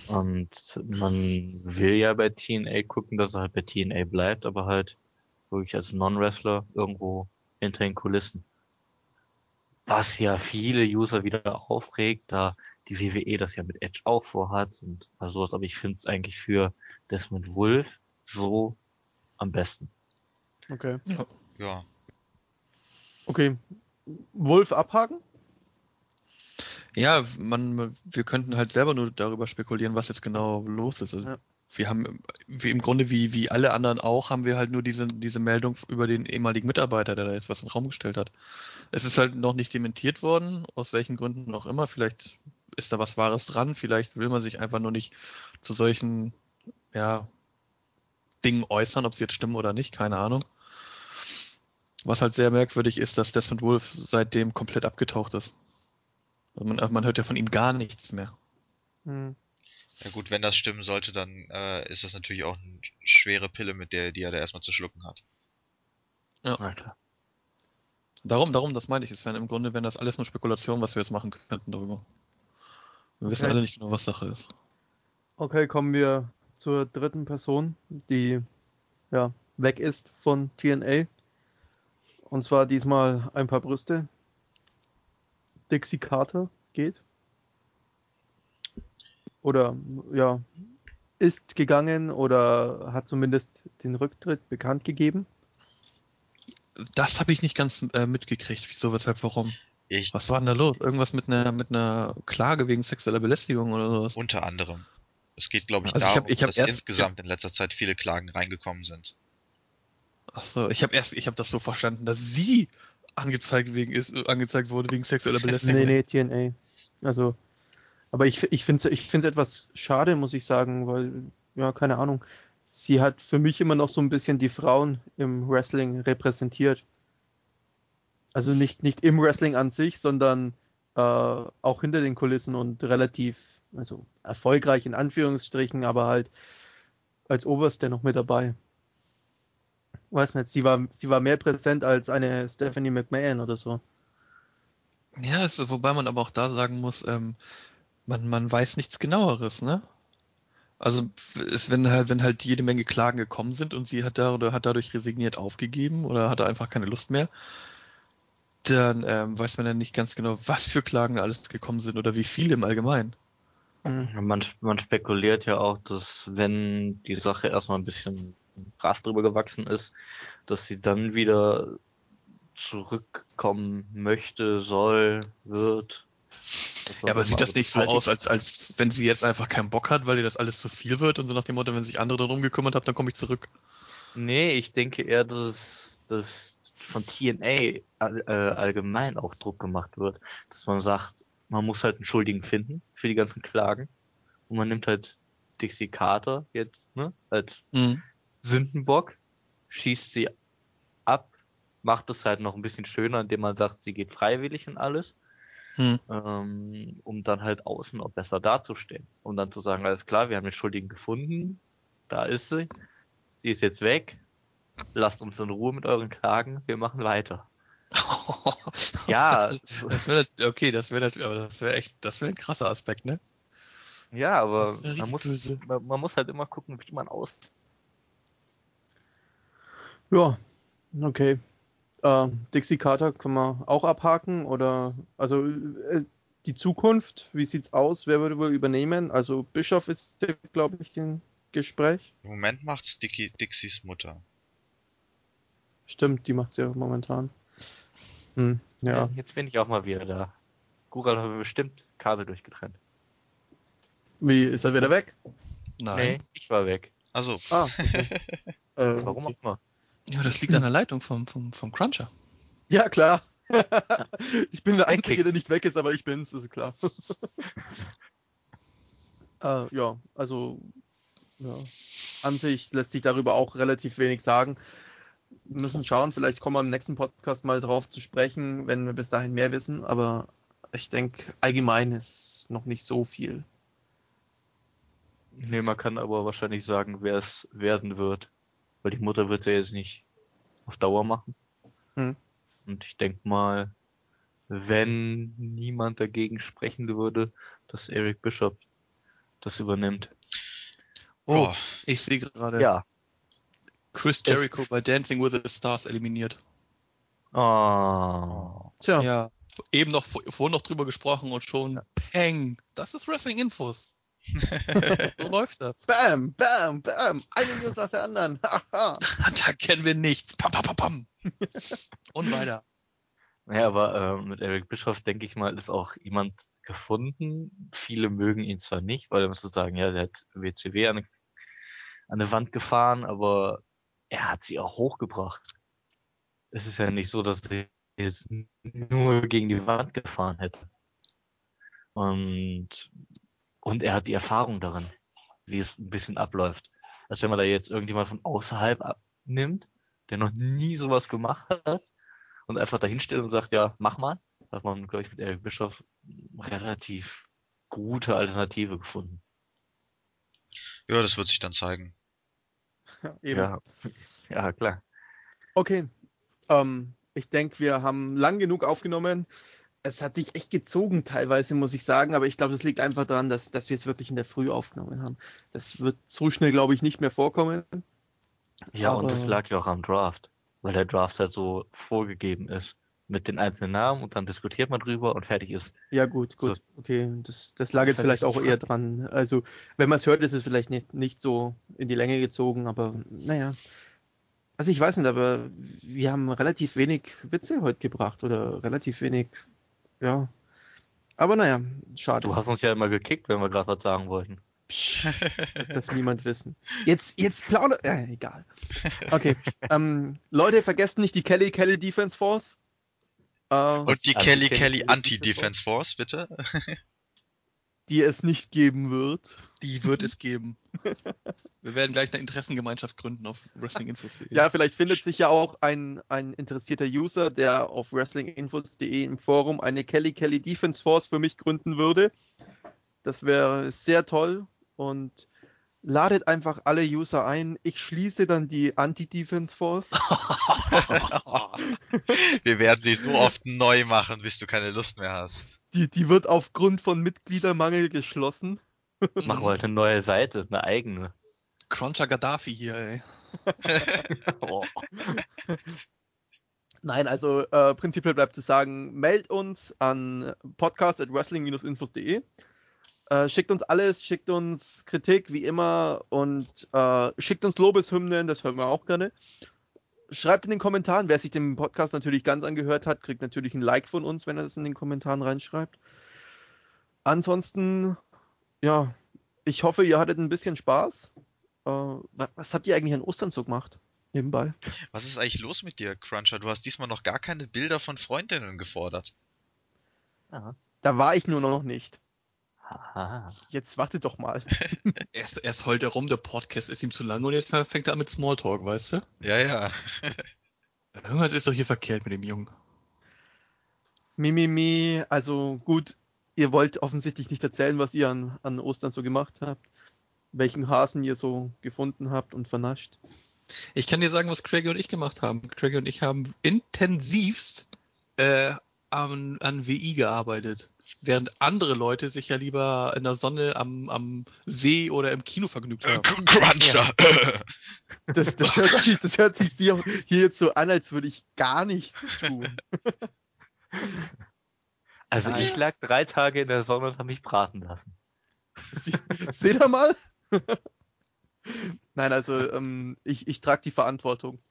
Und man will ja bei TNA gucken, dass er halt bei TNA bleibt, aber halt wirklich als Non-Wrestler irgendwo hinter den Kulissen. Was ja viele User wieder aufregt, da die WWE das ja mit Edge auch vorhat und sowas, aber ich finde es eigentlich für Desmond Wolf so am besten. Okay. Ja. Okay. Wolf abhaken? Ja, man, wir könnten halt selber nur darüber spekulieren, was jetzt genau los ist. Also Ja. Wir haben, wie im Grunde wie, wie alle anderen auch, haben wir halt nur diese, diese Meldung über den ehemaligen Mitarbeiter, der da jetzt was in den Raum gestellt hat. Es ist halt noch nicht dementiert worden, aus welchen Gründen auch immer. Vielleicht ist da was Wahres dran, vielleicht will man sich einfach nur nicht zu solchen, ja, Dingen äußern, ob sie jetzt stimmen oder nicht, keine Ahnung. Was halt sehr merkwürdig ist, dass Desmond Wolf seitdem komplett abgetaucht ist. Also man, man hört ja von ihm gar nichts mehr. Hm. Ja gut, wenn das stimmen sollte, dann äh, ist das natürlich auch eine schwere Pille, mit der, die er da erstmal zu schlucken hat. Alter. Darum, darum, das meine ich. Es wären im Grunde, wenn das alles nur Spekulation, was wir jetzt machen könnten darüber. Wir wissen Okay. alle nicht genau, was Sache ist. Okay, kommen wir zur dritten Person, die ja weg ist von TNA. Und zwar diesmal ein paar Brüste. Dixie Carter geht. Oder ja, ist gegangen oder hat zumindest den Rücktritt bekannt gegeben. Das habe ich nicht ganz äh, mitgekriegt. Wieso, weshalb, warum? Ich Was war denn da los? Irgendwas mit einer mit einer Klage wegen sexueller Belästigung oder sowas? unter anderem. Es geht, glaube ich, Also ich hab- darum, ich hab dass erst- insgesamt in letzter Zeit viele Klagen reingekommen sind. Ach so, ich habe erst, ich habe das so verstanden, dass sie angezeigt wegen ist, äh, angezeigt wurde wegen sexueller Belästigung. Nee, nee, TNA. Also, aber ich, ich finde es ich find's etwas schade, muss ich sagen, weil, ja, keine Ahnung. Sie hat für mich immer noch so ein bisschen die Frauen im Wrestling repräsentiert. Also nicht, nicht im Wrestling an sich, sondern äh, auch hinter den Kulissen und relativ, also erfolgreich in Anführungsstrichen, aber halt als Oberste noch mit dabei. Weiß nicht, sie war, sie war mehr präsent als eine Stephanie McMahon oder so. Ja, es, wobei man aber auch da sagen muss, ähm, man, man weiß nichts genaueres, ne? Also es, wenn halt, wenn halt jede Menge Klagen gekommen sind und sie hat da oder hat dadurch resigniert aufgegeben oder hatte einfach keine Lust mehr, dann ähm, weiß man ja nicht ganz genau, was für Klagen alles gekommen sind oder wie viele im Allgemeinen. Man, man spekuliert ja auch, dass wenn die Sache erstmal ein bisschen Gras drüber gewachsen ist, dass sie dann wieder zurückkommen möchte, soll, wird. Ja, aber sieht das nicht so aus, als, als wenn sie jetzt einfach keinen Bock hat, weil ihr das alles zu viel wird und so nach dem Motto, wenn sich andere darum gekümmert haben, dann komme ich zurück. Nee, ich denke eher, dass, dass von TNA all, äh, allgemein auch Druck gemacht wird, dass man sagt, man muss halt einen Schuldigen finden für die ganzen Klagen. Und man nimmt halt Dixie Carter jetzt, ne, als Mhm. Sündenbock, schießt sie ab, macht es halt noch ein bisschen schöner, indem man sagt, sie geht freiwillig und alles, Hm. ähm, um dann halt außen auch besser dazustehen. Um dann zu sagen, alles klar, wir haben den Schuldigen gefunden, da ist sie, sie ist jetzt weg, lasst uns in Ruhe mit euren Klagen, wir machen weiter. [laughs] Ja, Das wäre okay, das wäre aber das wäre echt, das wäre ein krasser Aspekt, ne? ja, aber wär man muss, man, man muss halt immer gucken, wie man aus. Ja, okay. Äh, Dixie Carter können wir auch abhaken oder also äh, die Zukunft, wie sieht's aus? Wer würde wohl übernehmen? Also Bischof ist, glaube ich, im Gespräch. Im Moment macht's Dicky, Dixies Mutter. Stimmt, die macht's ja momentan. Hm, ja. Jetzt bin ich auch mal wieder da. Gural haben wir bestimmt Kabel durchgetrennt. Wie, ist er wieder weg? Nein. Nee, ich war weg. Also, Ah, [laughs] okay. äh, Warum okay. auch immer. Ja, das liegt an der Leitung vom, vom, vom Cruncher. Ja, klar. [laughs] ich bin der Ein Einzige, der nicht weg ist, aber ich bin's, das ist klar. [laughs] äh, ja, also ja. an sich lässt sich darüber auch relativ wenig sagen. Wir müssen schauen, vielleicht kommen wir im nächsten Podcast mal drauf zu sprechen, wenn wir bis dahin mehr wissen, aber ich denke, allgemein ist noch nicht so viel. Nee, man kann aber wahrscheinlich sagen, wer es werden wird. Weil die Mutter wird ja jetzt nicht auf Dauer machen. Hm. Und ich denke mal, wenn niemand dagegen sprechen würde, dass Eric Bishop das übernimmt. Oh, ja, ich sehe gerade Ja. Chris Es- Jericho bei Dancing with the Stars eliminiert. Oh. Tja, Ja. Eben noch vor- vorhin noch drüber gesprochen und schon Peng. Das ist Wrestling Infos. [laughs] So läuft das. bam, bam, bam, eine News nach der anderen. [laughs] [laughs] Da kennen wir nichts. Pam, pam, pam, pam. Und weiter. Naja, aber ähm, mit Eric Bischoff, denke ich mal, ist auch jemand gefunden. Viele mögen ihn zwar nicht, weil er muss so sagen, ja, der hat WCW an, an eine Wand gefahren, aber er hat sie auch hochgebracht. Es ist ja nicht so, dass er jetzt nur gegen die Wand gefahren hätte. Und, und er hat die Erfahrung darin, wie es ein bisschen abläuft. Als wenn man da jetzt irgendjemand von außerhalb abnimmt, der noch nie sowas gemacht hat, und einfach dahinstellt und sagt, ja, mach mal, da hat man, glaube ich, mit Eric Bischoff relativ gute Alternative gefunden. ja, das wird sich dann zeigen. Eben. Ja, [laughs] ja, klar. Okay. Ähm, ich denke, wir haben lang genug aufgenommen. Es hat dich echt gezogen teilweise, muss ich sagen, aber ich glaube, das liegt einfach daran, dass, dass wir es wirklich in der Früh aufgenommen haben. Das wird so schnell, glaube ich, nicht mehr vorkommen. Ja, und das Aber- lag ja auch am Draft, weil der Draft halt so vorgegeben ist mit den einzelnen Namen und dann diskutiert man drüber und fertig ist. Ja, gut, gut. Okay, das, das lag jetzt Das vielleicht auch so eher dran. Also, wenn man es hört, ist es vielleicht nicht, nicht so in die Länge gezogen, aber naja. Also, ich weiß nicht, aber wir haben relativ wenig Witze heute gebracht oder relativ wenig, ja. Aber naja, schade. Du hast uns ja immer gekickt, wenn wir gerade was sagen wollten. Psch, das darf niemand wissen. Jetzt, jetzt plauder. Äh, egal. Okay. [laughs] ähm, Leute, vergesst nicht die Kelly Kelly Defense Force. Äh, Und die Kelly- Kelly Kelly Anti-Defense Force, bitte. [laughs] die es nicht geben wird. Die wird es geben. [laughs] Wir werden gleich eine Interessengemeinschaft gründen auf wrestlinginfos.de. Ja, vielleicht findet sich ja auch ein, ein interessierter User, der auf wrestlinginfos.de im Forum eine Kelly Kelly Defense Force für mich gründen würde. Das wäre sehr toll und ladet einfach alle User ein. Ich schließe dann die Anti-Defense Force. [laughs] Wir werden die so oft neu machen, bis du keine Lust mehr hast. Die, die wird aufgrund von Mitgliedermangel geschlossen. [laughs] Machen wir halt eine neue Seite, eine eigene. Cruncher Gaddafi hier, ey. [laughs] [laughs] Oh. Nein, also äh, prinzipiell bleibt zu sagen, meldet uns an podcast.wrestling-infos.de. Äh, schickt uns alles, schickt uns Kritik wie immer und äh, schickt uns Lobeshymnen, das hören wir auch gerne. Schreibt in den Kommentaren, wer sich den Podcast natürlich ganz angehört hat, kriegt natürlich ein Like von uns, wenn er das in den Kommentaren reinschreibt. Ansonsten, ja, ich hoffe, ihr hattet ein bisschen Spaß. Äh, wa- was habt ihr eigentlich an Ostern so gemacht? Nebenbei. Was ist eigentlich los mit dir, Cruncher? Du hast diesmal noch gar keine Bilder von Freundinnen gefordert. Ja. Da war ich nur noch nicht. Aha. Jetzt warte doch mal. [laughs] Erst, erst heult er rum, der Podcast ist ihm zu lang und jetzt fängt er an mit Smalltalk, weißt du? Ja, ja. Irgendwas ist doch hier verkehrt mit dem Jungen. Mimimi, also gut, ihr wollt offensichtlich nicht erzählen, was ihr an, an Ostern so gemacht habt. Welchen Hasen ihr so gefunden habt und vernascht. Ich kann dir sagen, was Craig und ich gemacht haben. Craig und ich haben intensivst äh, an, an WI gearbeitet. Während andere Leute sich ja lieber in der Sonne am, am See oder im Kino vergnügt Äh, haben. Cruncher! [laughs] Das, das, hört, sich, das hört sich hier jetzt so an, als würde ich gar nichts tun. [laughs] Also Nein. ich lag drei Tage in der Sonne und habe mich braten lassen. Sie, seht ihr mal? Nein, also ähm, ich, ich trage die Verantwortung.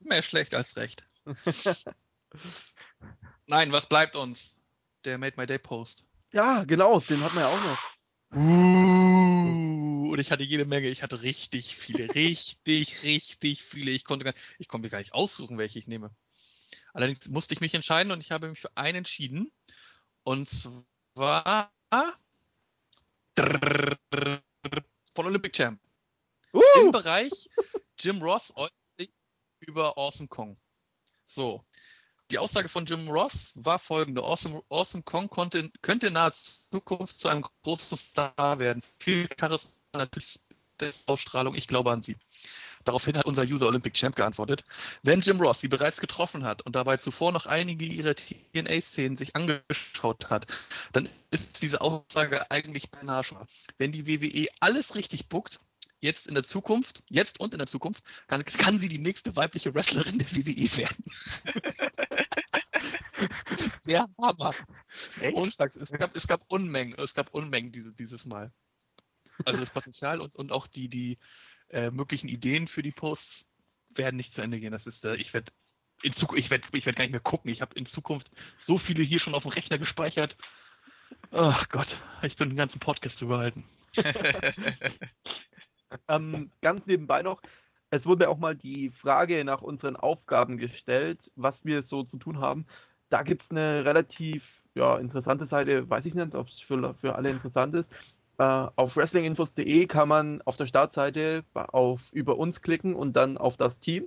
Mehr schlecht als recht. [laughs] Nein, was bleibt uns? Der Made My Day Post. Ja, genau, den hat man ja auch noch. Uh, und ich hatte jede Menge. Ich hatte richtig viele, [laughs] richtig, richtig viele. Ich konnte gar, ich konnte mir gar nicht aussuchen, welche ich nehme. Allerdings musste ich mich entscheiden und ich habe mich für einen entschieden. Und zwar von Olympic Champ. Im Uh, Bereich Jim Ross über Awesome Kong. So. Die Aussage von Jim Ross war folgende. Awesome, awesome Kong konnte, könnte in naher Zukunft zu einem großen Star werden. Viel Charisma, natürlich Ausstrahlung. Ich glaube an sie. Daraufhin hat unser User Olympic Champ geantwortet. Wenn Jim Ross sie bereits getroffen hat und dabei zuvor noch einige ihrer TNA-Szenen sich angeschaut hat, dann ist diese Aussage eigentlich beinahe schon. Wenn die WWE alles richtig bookt, jetzt in der Zukunft, jetzt und in der Zukunft, dann kann sie die nächste weibliche Wrestlerin der WWE werden. [laughs] Der Hammer. Echt? Und es gab, es gab Unmengen, es gab Unmengen diese, dieses Mal. Also das Potenzial und, und auch die, die äh, möglichen Ideen für die Posts werden nicht zu Ende gehen. Das ist, äh, ich werde in Zukunft, ich werde, ich werde gar nicht mehr gucken. Ich habe in Zukunft so viele hier schon auf dem Rechner gespeichert. Ach Gott, ich bin den ganzen Podcast überhalten. [laughs] Ähm, ganz nebenbei noch, es wurde auch mal die Frage nach unseren Aufgaben gestellt, was wir so zu tun haben. Da gibt es eine relativ ja, interessante Seite, weiß ich nicht, ob es für, für alle interessant ist. Äh, auf wrestlinginfos.de kann man auf der Startseite auf über uns klicken und dann auf das Team.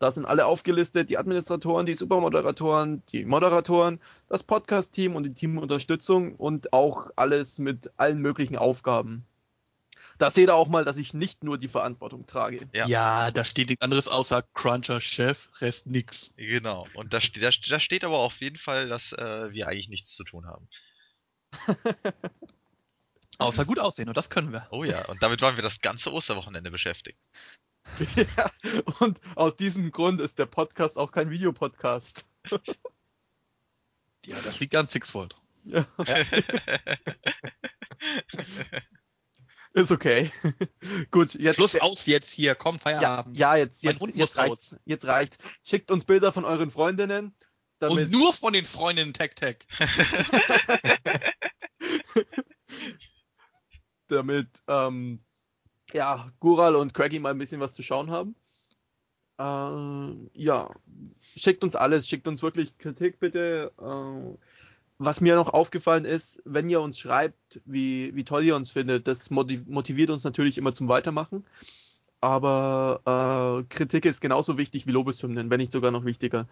Da sind alle aufgelistet, die Administratoren, die Supermoderatoren, die Moderatoren, das Podcast-Team und die Teamunterstützung und auch alles mit allen möglichen Aufgaben. Da seht ihr auch mal, dass ich nicht nur die Verantwortung trage. Ja. da steht nichts anderes außer Cruncher, Chef, Rest nix. Genau. Und da, ste da, da steht aber auf jeden Fall, dass äh, wir eigentlich nichts zu tun haben. [laughs] Außer gut aussehen und das können wir. Oh ja, und damit waren wir das ganze Osterwochenende beschäftigt. [laughs] ja, und aus diesem Grund ist der Podcast auch kein Videopodcast. Ja, das liegt an Sixfold. Ja, [laughs] ist okay. [laughs] Gut, jetzt. Schluss aus jetzt hier, komm, ja, Feierabend. ja, jetzt, Mein jetzt, jetzt muss raus. reicht's. Jetzt reicht's. Schickt uns Bilder von euren Freundinnen, damit, Und nur von den Freundinnen Tech Tech. [laughs] damit ähm, ja, Gural und Craggy mal ein bisschen was zu schauen haben. Äh, ja, schickt uns alles, schickt uns wirklich Kritik bitte. Äh, was mir noch aufgefallen ist, wenn ihr uns schreibt, wie, wie toll ihr uns findet, das motiv- motiviert uns natürlich immer zum Weitermachen. Aber äh, Kritik ist genauso wichtig wie Lobeshymnen, wenn nicht sogar noch wichtiger.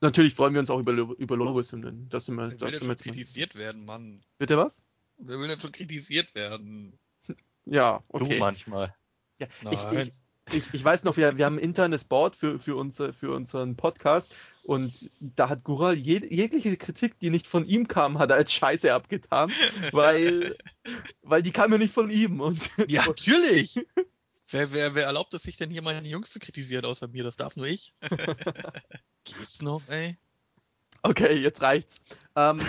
Natürlich freuen wir uns auch über, über Lobeshymnen. Das sind wir, will das denn sind wir kritisiert werden, Mann? Bitte was? Wer will denn schon kritisiert werden? [laughs] Ja, Du okay. manchmal. Ja, Nein. ich, ich, ich, ich weiß noch, wir, wir haben ein internes Board für, für, unser, für unseren Podcast und da hat Gural je, jegliche Kritik, die nicht von ihm kam, hat er als Scheiße abgetan, [laughs] weil, weil die kam ja nicht von ihm. Und, Ja, [laughs] natürlich. wer, wer, wer erlaubt es sich denn hier meine Jungs zu kritisieren außer mir? Das darf nur ich. [laughs] Geht's noch, ey? Okay, jetzt reicht's. Ähm,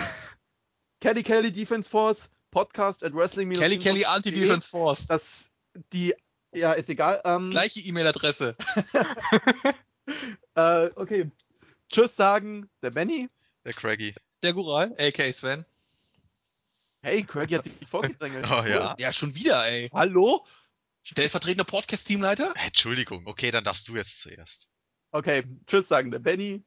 Kelly Kelly Defense Force, Podcast at Wrestling Kelly Kelly Anti-Defense Force. Das, die, ja, ist egal. Ähm, Gleiche E-Mail-Adresse. äh, okay. Tschüss sagen, der Benny. Der Craggy. Der Gural, a.k.a. Sven. Hey, Craig hat sich vorgedrängelt. [laughs] Oh ja. Ja, schon wieder, ey. Hallo? Stellvertretender Podcast-Teamleiter? Entschuldigung, okay, dann darfst du jetzt zuerst. Okay, tschüss sagen, der Benny.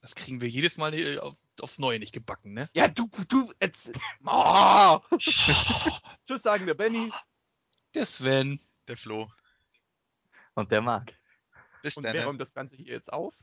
Das kriegen wir jedes Mal äh, auf, aufs Neue nicht gebacken, ne? Ja, du, du, jetzt. [laughs] Oh. [laughs] tschüss sagen, der Benny. Der Sven. Der Flo. Und der Marc. Bis Und dann. wer räumt das Ganze hier jetzt auf?